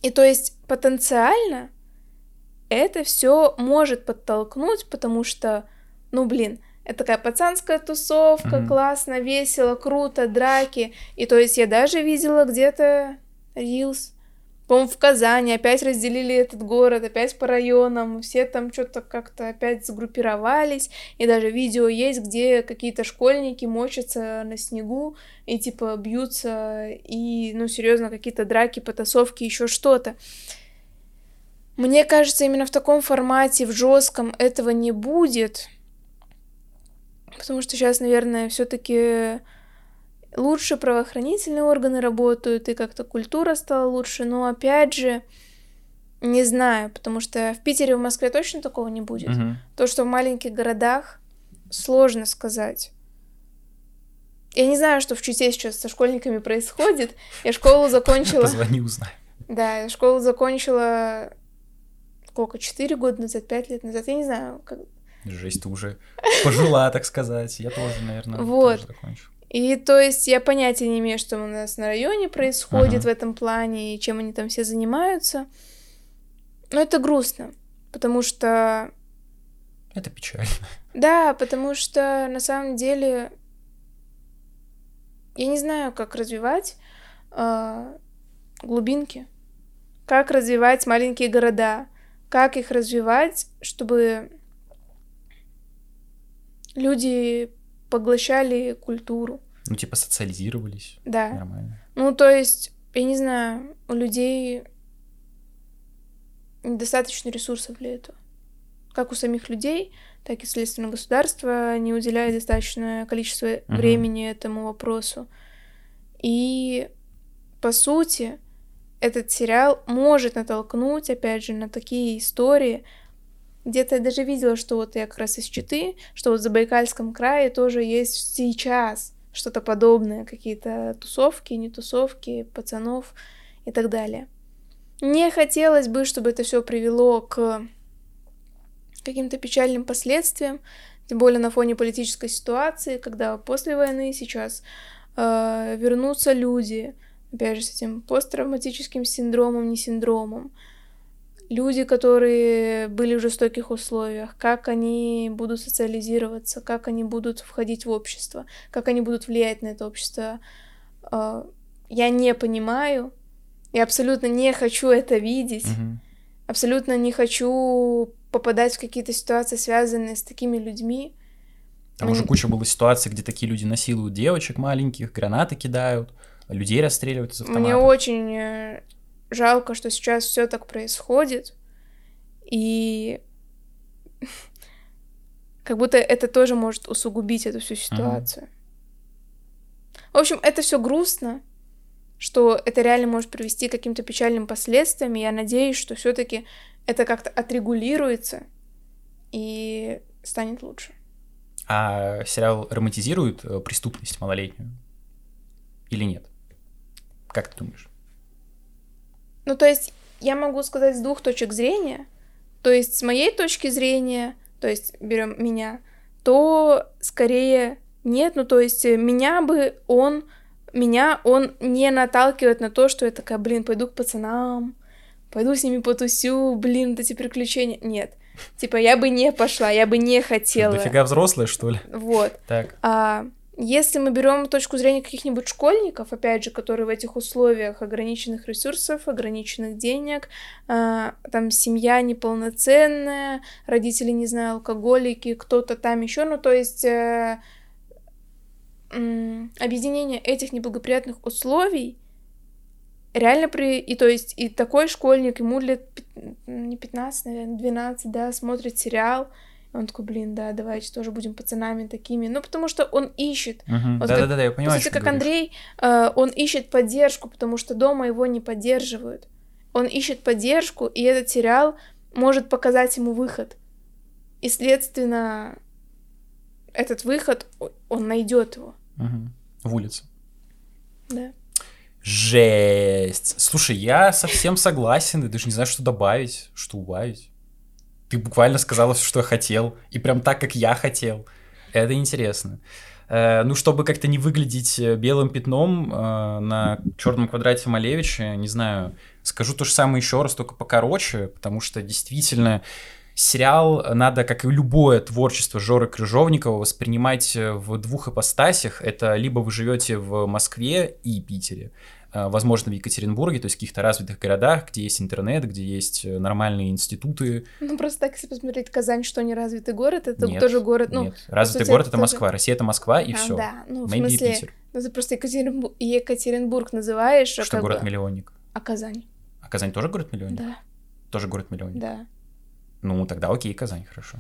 И то есть потенциально это все может подтолкнуть, потому что, ну блин, это такая пацанская тусовка, mm-hmm. классно, весело, круто, драки. И то есть я даже видела где-то рилс, по-моему, в Казани опять разделили этот город, опять по районам, все там что-то как-то опять сгруппировались, и даже видео есть, где какие-то школьники мочатся на снегу и типа бьются, и, ну, серьезно, какие-то драки, потасовки, еще что-то. Мне кажется, именно в таком формате, в жестком этого не будет, потому что сейчас, наверное, все-таки лучше правоохранительные органы работают, и как-то культура стала лучше, но опять же, не знаю, потому что в Питере, в Москве точно такого не будет. Угу. То, что в маленьких городах, сложно сказать. Я не знаю, что в Чите сейчас со школьниками происходит. Я школу закончила... Позвони, узнай. Да, я школу закончила сколько, четыре года назад, пять лет назад, я не знаю, как... Жесть, ты уже (laughs) пожила, так сказать. Я тоже, наверное, вот. тоже закончу. И то есть я понятия не имею, что у нас на районе происходит ага. в этом плане, и чем они там все занимаются. Но это грустно, потому что... Это печально. Да, потому что на самом деле я не знаю, как развивать э, глубинки, как развивать маленькие города, как их развивать, чтобы люди поглощали культуру. Ну, типа социализировались. Да. Нормально. Ну, то есть, я не знаю, у людей недостаточно ресурсов для этого. Как у самих людей, так и следственное государство не уделяет достаточное количество uh-huh. времени этому вопросу. И, по сути, этот сериал может натолкнуть, опять же, на такие истории, где-то я даже видела, что вот я как раз из Читы, что вот в Забайкальском крае тоже есть сейчас что-то подобное, какие-то тусовки, не тусовки, пацанов и так далее. Не хотелось бы, чтобы это все привело к каким-то печальным последствиям, тем более на фоне политической ситуации, когда после войны сейчас э, вернутся люди, опять же, с этим посттравматическим синдромом, не синдромом, люди, которые были в жестоких условиях, как они будут социализироваться, как они будут входить в общество, как они будут влиять на это общество. А, я не понимаю, я абсолютно не хочу это видеть, mm абсолютно не хочу попадать в какие-то ситуации, связанные с такими людьми. Там уже куча было ситуаций, где такие люди насилуют девочек маленьких, гранаты кидают, людей расстреливают из автоматов. Мне очень э, жалко, что сейчас все так происходит, и (laughs) как будто это тоже может усугубить эту всю ситуацию. В общем, это все грустно, что это реально может привести к каким-то печальным последствиям. И я надеюсь, что все-таки это как-то отрегулируется и станет лучше. А сериал романтизирует э, преступность малолетнюю или нет? Как ты думаешь? Ну, то есть я могу сказать с двух точек зрения. То есть с моей точки зрения, то есть берем меня, то скорее нет, ну то есть меня бы он, меня он не наталкивает на то, что я такая, блин, пойду к пацанам, пойду с ними потусю, блин, вот эти приключения. Нет. Типа, я бы не пошла, я бы не хотела. Дофига взрослая, что ли? Вот. Так. А, если мы берем точку зрения каких-нибудь школьников, опять же, которые в этих условиях ограниченных ресурсов, ограниченных денег, э, там семья неполноценная, родители, не знаю, алкоголики, кто-то там еще, ну то есть э, э, объединение этих неблагоприятных условий реально при... И то есть и такой школьник, ему лет не 15, наверное, 12, да, смотрит сериал, он такой, блин, да, давайте тоже будем пацанами такими. Ну, потому что он ищет. Да-да-да, я понимаю, По сути, как Андрей, э, он ищет поддержку, потому что дома его не поддерживают. Он ищет поддержку, и этот сериал может показать ему выход. И, следственно, этот выход, он найдет его. Угу. В улице. Да. Жесть. Слушай, я совсем согласен, и даже не знаю, что добавить, что убавить. Ты буквально сказала все, что я хотел, и прям так, как я хотел. Это интересно. Э, ну, чтобы как-то не выглядеть э, белым пятном э, на черном квадрате Малевича, не знаю, скажу то же самое еще раз, только покороче, потому что действительно сериал надо, как и любое творчество Жоры Крыжовникова, воспринимать в двух ипостасях. Это либо вы живете в Москве и Питере, возможно, в Екатеринбурге, то есть в каких-то развитых городах, где есть интернет, где есть э, нормальные институты. Ну, просто так, если посмотреть Казань, что не развитый город, это нет, тоже город, ну... Нет, развитый город — это тоже... Москва, Россия — это Москва, и а, все. Да, ну, в смысле, Питер. ну, ты просто Екатеринбург, Екатеринбург называешь, а Что город-миллионник. А Казань? А Казань тоже город-миллионник? Да. Тоже город-миллионник? Да. Ну, тогда окей, Казань, хорошо.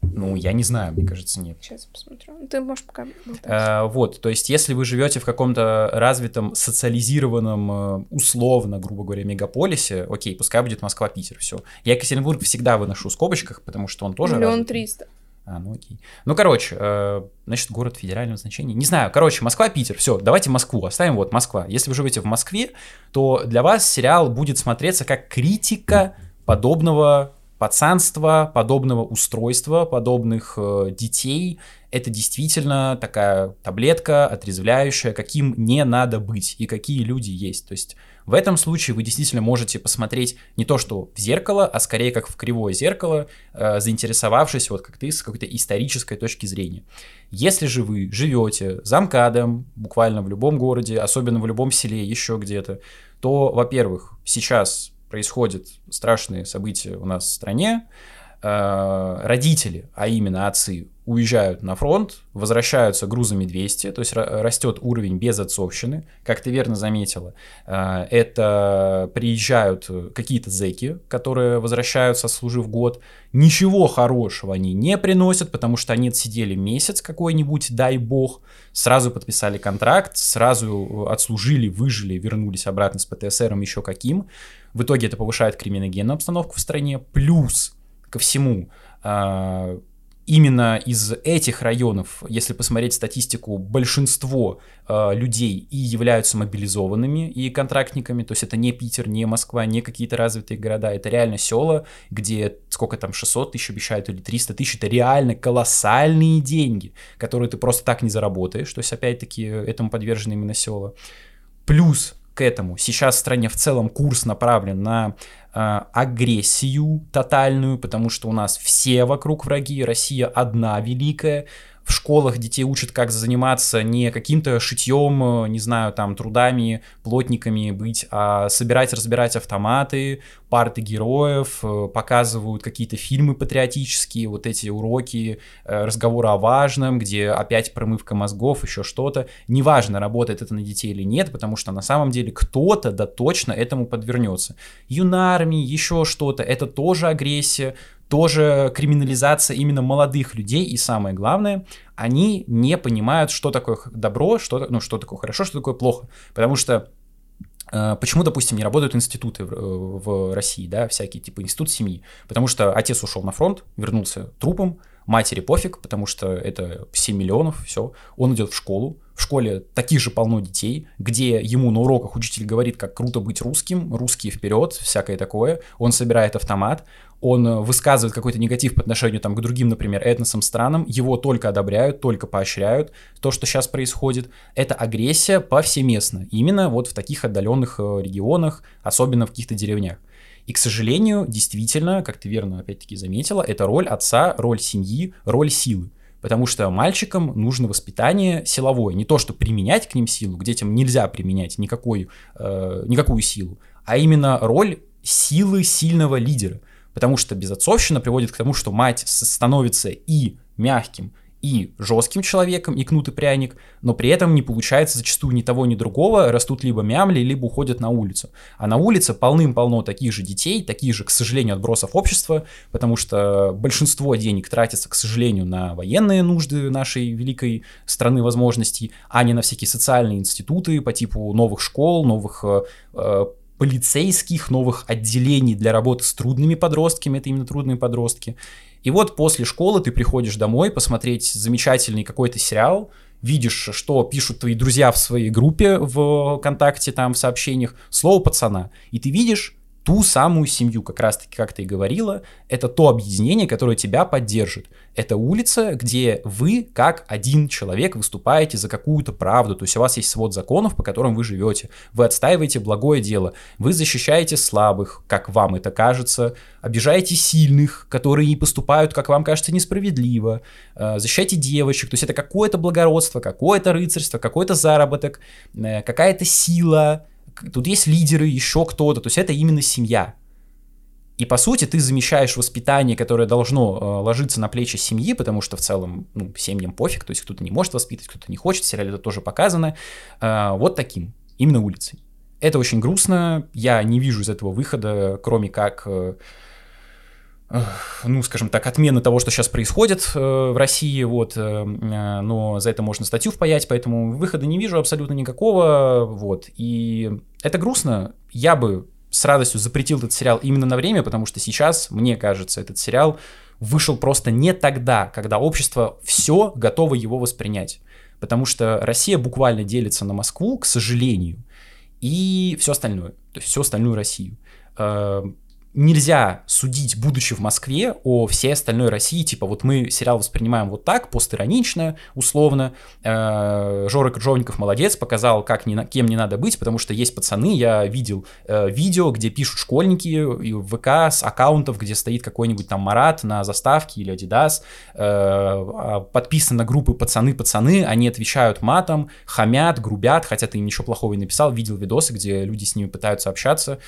Ну, я не знаю, мне кажется, нет. Сейчас посмотрю. Ты можешь пока а, Вот, то есть, если вы живете в каком-то развитом, социализированном, э, условно, грубо говоря, мегаполисе, окей, пускай будет Москва-Питер, все. Я Екатеринбург всегда выношу в скобочках, потому что он тоже Миллион триста. А, ну окей. Ну, короче, э, значит, город федерального значения. Не знаю, короче, Москва, Питер, все, давайте Москву, оставим вот Москва. Если вы живете в Москве, то для вас сериал будет смотреться как критика подобного пацанства, подобного устройства, подобных э, детей, это действительно такая таблетка отрезвляющая, каким не надо быть и какие люди есть. То есть в этом случае вы действительно можете посмотреть не то, что в зеркало, а скорее как в кривое зеркало, э, заинтересовавшись, вот как ты, с какой-то исторической точки зрения. Если же вы живете за МКАДом, буквально в любом городе, особенно в любом селе, еще где-то, то, во-первых, сейчас происходят страшные события у нас в стране, э, родители, а именно отцы, уезжают на фронт, возвращаются грузами 200, то есть растет уровень безотцовщины, как ты верно заметила. Э, это приезжают какие-то зеки, которые возвращаются, служив год. Ничего хорошего они не приносят, потому что они отсидели месяц какой-нибудь, дай бог, сразу подписали контракт, сразу отслужили, выжили, вернулись обратно с ПТСРом еще каким. В итоге это повышает криминогенную обстановку в стране. Плюс ко всему, а, именно из этих районов, если посмотреть статистику, большинство э, людей и являются мобилизованными и контрактниками, то есть это не Питер, не Москва, не какие-то развитые города, это реально села, где сколько там, 600 тысяч обещают или 300 тысяч, это реально колоссальные деньги, которые ты просто так не заработаешь, то есть опять-таки этому подвержены именно села. Плюс к этому. Сейчас в стране в целом курс направлен на э, агрессию тотальную, потому что у нас все вокруг враги, Россия одна великая, в школах детей учат, как заниматься не каким-то шитьем, не знаю, там, трудами, плотниками быть, а собирать, разбирать автоматы, парты героев, э, показывают какие-то фильмы патриотические, вот эти уроки, э, разговоры о важном, где опять промывка мозгов, еще что-то. Неважно, работает это на детей или нет, потому что на самом деле кто-то да точно этому подвернется. Юнармии, еще что-то, это тоже агрессия, тоже криминализация именно молодых людей, и самое главное, они не понимают, что такое добро, что, ну, что такое хорошо, что такое плохо. Потому что э, Почему, допустим, не работают институты в, в России, да, всякие типа институт семьи? Потому что отец ушел на фронт, вернулся трупом, матери пофиг, потому что это 7 миллионов, все. Он идет в школу, в школе таких же полно детей, где ему на уроках учитель говорит, как круто быть русским, русские вперед, всякое такое. Он собирает автомат, он высказывает какой-то негатив по отношению там, к другим, например, этносам, странам, его только одобряют, только поощряют. То, что сейчас происходит, это агрессия повсеместно, именно вот в таких отдаленных э, регионах, особенно в каких-то деревнях. И, к сожалению, действительно, как ты верно опять-таки заметила, это роль отца, роль семьи, роль силы. Потому что мальчикам нужно воспитание силовое. Не то, что применять к ним силу, к детям нельзя применять никакой, э, никакую силу, а именно роль силы сильного лидера. Потому что безотцовщина приводит к тому, что мать становится и мягким, и жестким человеком, и кнут и пряник, но при этом не получается зачастую ни того, ни другого, растут либо мямли, либо уходят на улицу. А на улице полным-полно таких же детей, таких же, к сожалению, отбросов общества, потому что большинство денег тратится, к сожалению, на военные нужды нашей великой страны возможностей, а не на всякие социальные институты по типу новых школ, новых э, э полицейских, новых отделений для работы с трудными подростками, это именно трудные подростки. И вот после школы ты приходишь домой посмотреть замечательный какой-то сериал, видишь, что пишут твои друзья в своей группе в ВКонтакте, там, в сообщениях, слово пацана. И ты видишь ту самую семью, как раз-таки, как ты и говорила, это то объединение, которое тебя поддержит. Это улица, где вы, как один человек, выступаете за какую-то правду, то есть у вас есть свод законов, по которым вы живете, вы отстаиваете благое дело, вы защищаете слабых, как вам это кажется, обижаете сильных, которые поступают, как вам кажется, несправедливо, э, защищаете девочек, то есть это какое-то благородство, какое-то рыцарство, какой-то заработок, э, какая-то сила, тут есть лидеры, еще кто-то, то есть это именно семья. И по сути ты замещаешь воспитание, которое должно э, ложиться на плечи семьи, потому что в целом ну, семьям пофиг, то есть кто-то не может воспитывать, кто-то не хочет, в сериале это тоже показано, э, вот таким, именно улицей. Это очень грустно, я не вижу из этого выхода, кроме как... Э, ну, скажем так, отмены того, что сейчас происходит э, в России, вот, э, э, но за это можно статью впаять, поэтому выхода не вижу абсолютно никакого, вот, и это грустно, я бы с радостью запретил этот сериал именно на время, потому что сейчас, мне кажется, этот сериал вышел просто не тогда, когда общество все готово его воспринять, потому что Россия буквально делится на Москву, к сожалению, и все остальное, то есть всю остальную Россию нельзя судить, будучи в Москве, о всей остальной России. Типа, вот мы сериал воспринимаем вот так, постиронично, условно. Э, Жора Крыжовников молодец, показал, как не, кем не надо быть, потому что есть пацаны, я видел э, видео, где пишут школьники в ВК с аккаунтов, где стоит какой-нибудь там Марат на заставке или Адидас, э, а, подписаны на группы пацаны-пацаны, они отвечают матом, хамят, грубят, хотя ты им ничего плохого не написал, видел видосы, где люди с ними пытаются общаться.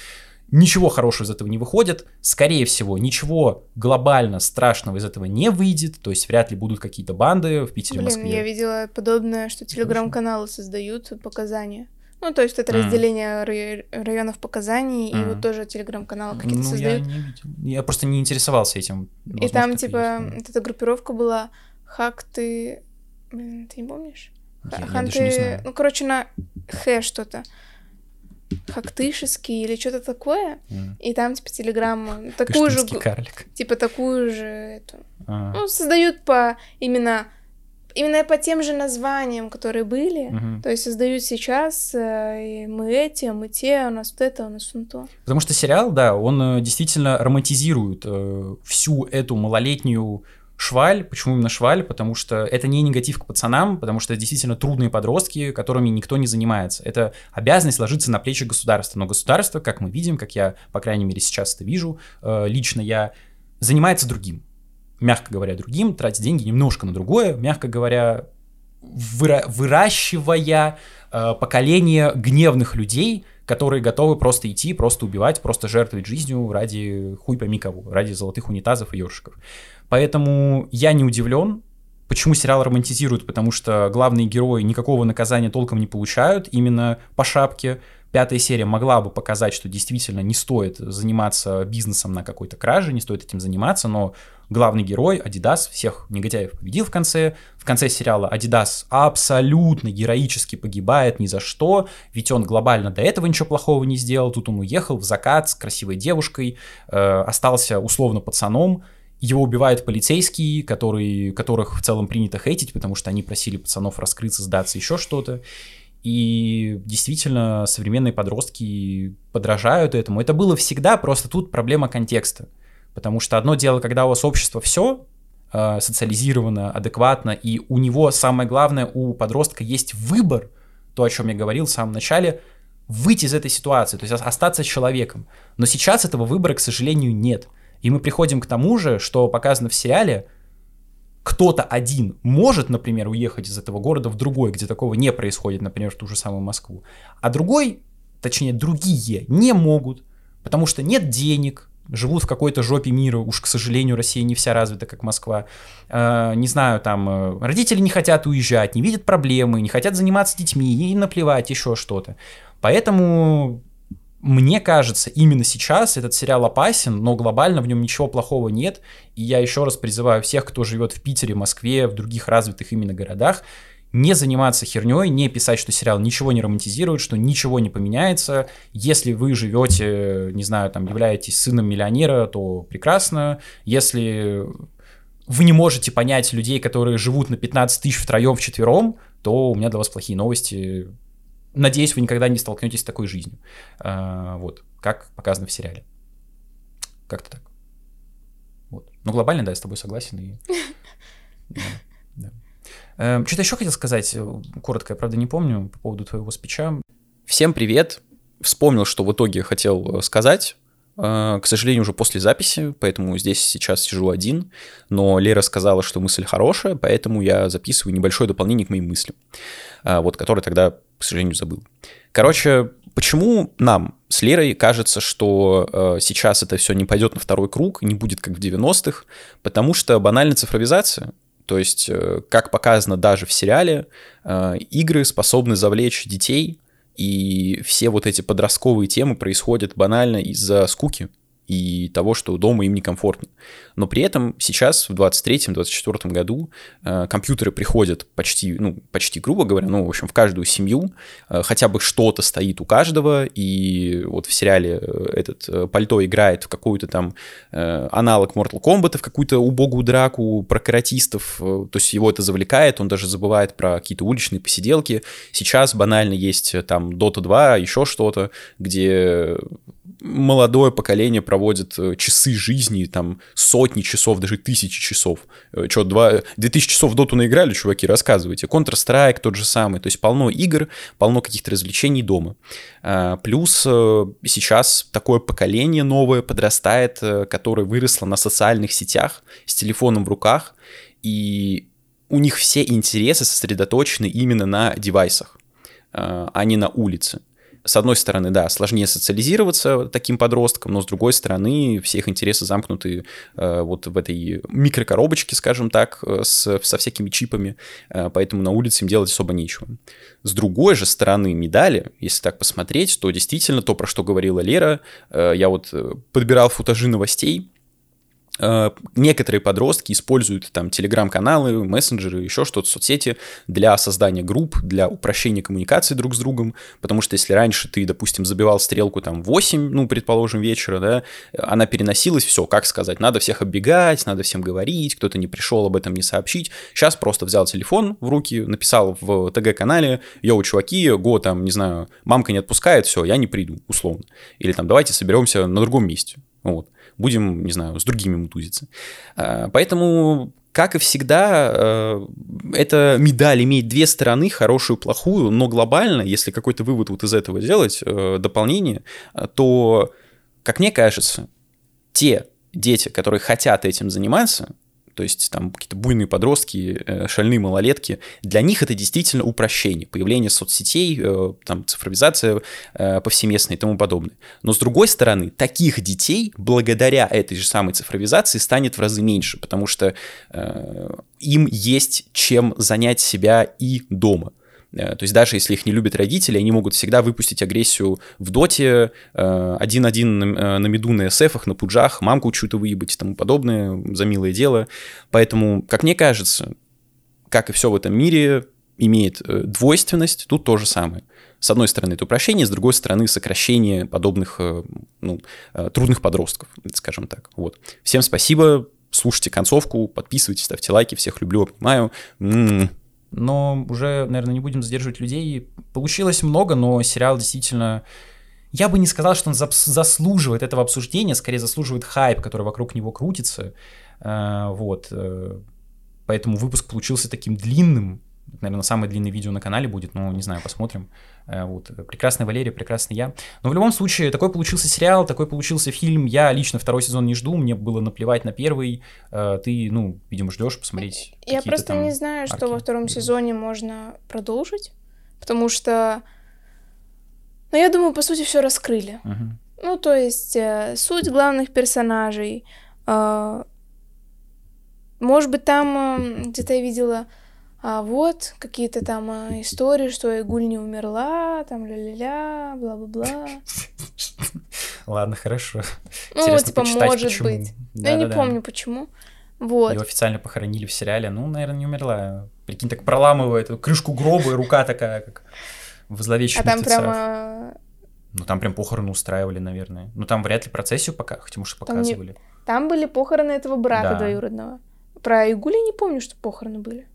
Ничего хорошего из этого не выходит. Скорее всего, ничего глобально страшного из этого не выйдет. То есть вряд ли будут какие-то банды в Питере, Блин, Москве. я видела подобное, что телеграм-каналы создают показания. Ну, то есть это mm. разделение рай- районов показаний, mm. и вот тоже телеграм-каналы какие-то ну, создают. Я, не видел. я просто не интересовался этим. Возможно, и там, типа, вот эта группировка была Хакты... Блин, ты не помнишь? Я, Ханты... я знаю. Ну, короче, на Х что-то. Хактышеский или что-то такое. Mm. И там, типа, телеграмма такую же... карлик. Типа, такую же... Эту, а. Ну, создают по именно... Именно по тем же названиям, которые были. Угу. То есть создают сейчас, э, и мы эти, мы те, у нас вот это, у нас вон то. Потому что сериал, да, он э, действительно романтизирует э, всю эту малолетнюю Шваль, почему именно Шваль? Потому что это не негатив к пацанам, потому что это действительно трудные подростки, которыми никто не занимается. Это обязанность ложится на плечи государства. Но государство, как мы видим, как я, по крайней мере, сейчас это вижу, э, лично я, занимается другим. Мягко говоря, другим, тратит деньги немножко на другое, мягко говоря, выра- выращивая э, поколение гневных людей, которые готовы просто идти, просто убивать, просто жертвовать жизнью ради хуй пойми кого, ради золотых унитазов и ёршиков. Поэтому я не удивлен, Почему сериал романтизируют? Потому что главные герои никакого наказания толком не получают, именно по шапке. Пятая серия могла бы показать, что действительно не стоит заниматься бизнесом на какой-то краже, не стоит этим заниматься, но главный герой, Adidas, всех негодяев победил в конце. В конце сериала Adidas абсолютно героически погибает ни за что, ведь он глобально до этого ничего плохого не сделал. Тут он уехал в закат с красивой девушкой, э, остался условно пацаном, его убивают полицейские, которые, которых в целом принято хейтить, потому что они просили пацанов раскрыться, сдаться, еще что-то. И действительно, современные подростки подражают этому. Это было всегда, просто тут проблема контекста. Потому что одно дело, когда у вас общество все э, социализировано, адекватно, и у него самое главное, у подростка есть выбор, то, о чем я говорил в самом начале, выйти из этой ситуации, то есть остаться человеком. Но сейчас этого выбора, к сожалению, нет. И мы приходим к тому же, что показано в сериале, кто-то один может, например, уехать из этого города в другой, где такого не происходит, например, в ту же самую Москву, а другой, точнее, другие не могут, потому что нет денег, живут в какой-то жопе мира, уж, к сожалению, Россия не вся развита, как Москва. Э, не знаю, там, э, родители не хотят уезжать, не видят проблемы, не хотят заниматься детьми, и наплевать, еще что-то. Поэтому мне кажется, именно сейчас этот сериал опасен, но глобально в нем ничего плохого нет. И я еще раз призываю всех, кто живет в Питере, Москве, в других развитых именно городах, не заниматься херней, не писать, что сериал ничего не романтизирует, что ничего не поменяется. Если вы живете, не знаю, там, являетесь сыном миллионера, то прекрасно. Если вы не можете понять людей, которые живут на 15 тысяч втроем, вчетвером, то у меня для вас плохие новости Надеюсь, вы никогда не столкнетесь с такой жизнью. А, вот, как показано в сериале. Как-то так. Вот. Ну, глобально, да, я с тобой согласен. И... (laughs) Да, да. Эм, что-то еще хотел сказать, э, коротко, я правда не помню, по поводу твоего спича. Всем привет. Вспомнил, что в итоге хотел э, сказать. Э, к сожалению, уже после записи, поэтому здесь сейчас сижу один. Но Лера сказала, что мысль хорошая, поэтому я записываю небольшое дополнение к моим мыслям, вот, которое тогда к сожалению, забыл. Короче, почему нам с Лерой кажется, что э, сейчас это все не пойдет на второй круг, не будет как в 90-х? Потому что банальная цифровизация. То есть, э, как показано даже в сериале, э, игры способны завлечь детей, и все вот эти подростковые темы происходят банально из-за скуки и того, что дома им некомфортно. Но при этом сейчас, в 23-24 году, э, компьютеры приходят почти, ну, почти грубо говоря, ну, в общем, в каждую семью, э, хотя бы что-то стоит у каждого, и вот в сериале э, этот пальто играет в какую-то там аналог Mortal Kombat, в какую-то убогую драку про каратистов, то есть его это завлекает, он даже забывает про какие-то уличные посиделки. Сейчас банально есть там Dota 2, еще что-то, где молодое поколение проводит э, часы жизни, там сотни часов, даже тысячи часов. Э, Что, два, 2000 часов в доту наиграли, чуваки, рассказывайте. Counter-Strike тот же самый. То есть полно игр, полно каких-то развлечений дома. А, плюс э, сейчас такое поколение новое подрастает, которое выросло на социальных сетях с телефоном в руках, и у них все интересы сосредоточены именно на девайсах, а не на улице с одной стороны, да, сложнее социализироваться таким подросткам, но с другой стороны, все их интересы замкнуты э, вот в этой микрокоробочке, скажем так, э, с, со всякими чипами, э, поэтому на улице им делать особо нечего. С другой же стороны медали, если так посмотреть, то действительно то, про что говорила Лера, э, я вот э, подбирал футажи новостей, некоторые подростки используют там телеграм-каналы, мессенджеры, еще что-то, соцсети для создания групп, для упрощения коммуникации друг с другом, потому что если раньше ты, допустим, забивал стрелку там 8, ну, предположим, вечера, да, она переносилась, все, как сказать, надо всех оббегать, надо всем говорить, кто-то не пришел, об этом не сообщить. Сейчас просто взял телефон в руки, написал в ТГ-канале, йоу, чуваки, го, там, не знаю, мамка не отпускает, все, я не приду, условно. Или там, давайте соберемся на другом месте. Вот будем, не знаю, с другими мутузиться. А, поэтому как и всегда, э, эта медаль имеет две стороны, хорошую и плохую, но глобально, если какой-то вывод вот из этого делать, э, дополнение, то, как мне кажется, те дети, которые хотят этим заниматься, то есть там какие-то буйные подростки, э, шальные малолетки, для них это действительно упрощение, появление соцсетей, э, там цифровизация э, повсеместная и тому подобное. Но с другой стороны, таких детей благодаря этой же самой цифровизации станет в разы меньше, потому что им есть чем занять себя и дома. Э, то есть даже если их не любят родители, они могут всегда выпустить агрессию в доте, э, один-один э, на меду, на эсэфах, на пуджах, мамку чью-то выебать и тому подобное, за милое дело. Поэтому, как мне кажется, как и все в этом мире, имеет двойственность, тут то же самое. С одной стороны, это упрощение, с другой стороны, сокращение подобных ну, трудных подростков, скажем так. Вот. Всем спасибо, слушайте концовку, подписывайтесь, ставьте лайки, всех люблю, обнимаю. М-м-м. Но уже, наверное, не будем задерживать людей. Получилось много, но сериал действительно... Я бы не сказал, что он заслуживает этого обсуждения, скорее заслуживает хайп, который вокруг него крутится. А, вот. Э, поэтому выпуск получился таким длинным, наверное, самое длинное видео на канале будет, но не знаю, посмотрим. Э, вот. Прекрасная Валерия, прекрасный я. Но в любом случае, такой получился сериал, такой получился фильм. Я лично второй сезон не жду, мне было наплевать на первый. Э, ты, ну, видимо, ждешь посмотреть. Я просто не знаю, арки. что во втором сезоне можно продолжить, потому что, ну, я думаю, по сути, все раскрыли. Угу. Ну, то есть, э, суть главных персонажей. Может быть, там где-то я видела а вот какие-то там а, истории, что Игуль не умерла, там ля-ля-ля, бла-бла-бла. Ладно, хорошо. Ну, Интересно типа, может почему. быть. Да, я да, не да. помню, почему. Вот. Ее официально похоронили в сериале. Ну, наверное, не умерла. Прикинь, так проламывает крышку гроба, и рука такая, как в зловещем А там прямо... Ну, там прям похороны устраивали, наверное. Ну, там вряд ли процессию пока, хотя, может, показывали. Там, не... там были похороны этого брата да. двоюродного. Про Игули не помню, что похороны были.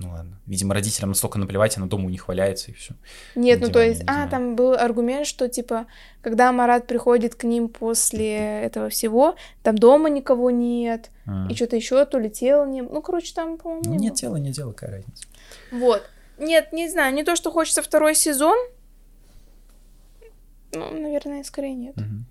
Ну ладно. Видимо, родителям настолько наплевать, она дома у них валяется и все. Нет, Видимо, ну то есть, а, там был аргумент, что типа, когда Марат приходит к ним после этого всего, там дома никого нет, а. и что-то еще, то ли тело не... Ну, короче, там, по-моему, ну, нет тела, не дело, какая разница. Вот. Нет, не знаю, не то, что хочется второй сезон, ну, наверное, скорее нет. Угу.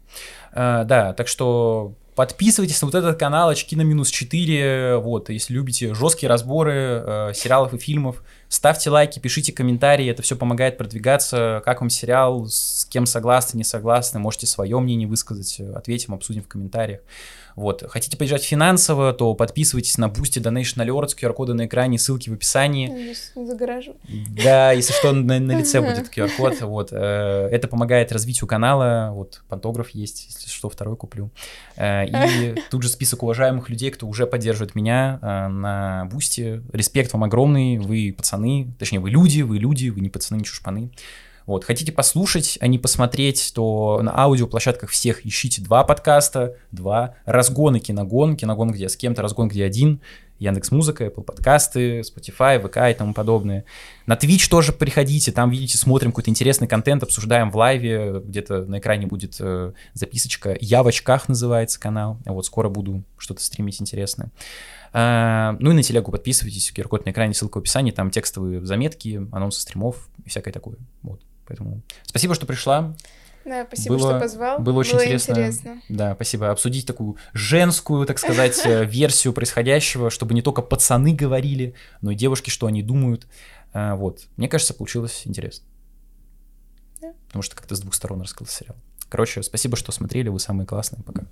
А, да, так что Подписывайтесь на вот этот канал очки на минус 4. Вот, если любите жесткие разборы э, сериалов и фильмов, ставьте лайки, пишите комментарии, это все помогает продвигаться. Как вам сериал, с кем согласны, не согласны, можете свое мнение высказать, ответим, обсудим в комментариях. Вот. Хотите поддержать финансово, то подписывайтесь на Boosty, Donation Alerts, QR-коды на экране, ссылки в описании. Загоражу. Да, если что, на, на лице будет QR-код. Вот. Э, это помогает развитию канала. Вот, пантограф есть, если что, второй куплю. Э, и (laughs) тут же список уважаемых людей, кто уже поддерживает меня э, на Boosty. Респект вам огромный, вы пацаны, точнее, вы люди, вы люди, вы не пацаны, не чушпаны. Вот, хотите послушать, а не посмотреть, то на аудиоплощадках всех ищите два подкаста, два, разгон и киногон, киногон, где я с кем-то, разгон, где один, Яндекс Музыка, Apple подкасты, Spotify, ВК и тому подобное. На Twitch тоже приходите, там, видите, смотрим какой-то интересный контент, обсуждаем в лайве, где-то на экране будет э, записочка «Я в очках» называется канал, вот скоро буду что-то стримить интересное. А, ну и на телегу подписывайтесь, QR-код на экране, ссылка в описании, там текстовые заметки, анонсы стримов и всякое такое. Вот. Поэтому спасибо, что пришла. Да, спасибо, было, что позвал. Было очень было интересно. интересно. Да, спасибо. Обсудить такую женскую, так сказать, э, (laughs) версию происходящего, чтобы не только пацаны говорили, но и девушки, что они думают. А, вот. Мне кажется, получилось интересно. Да. Потому что как-то с двух сторон рассказал сериал. Короче, спасибо, что смотрели. Вы самые классные. Пока.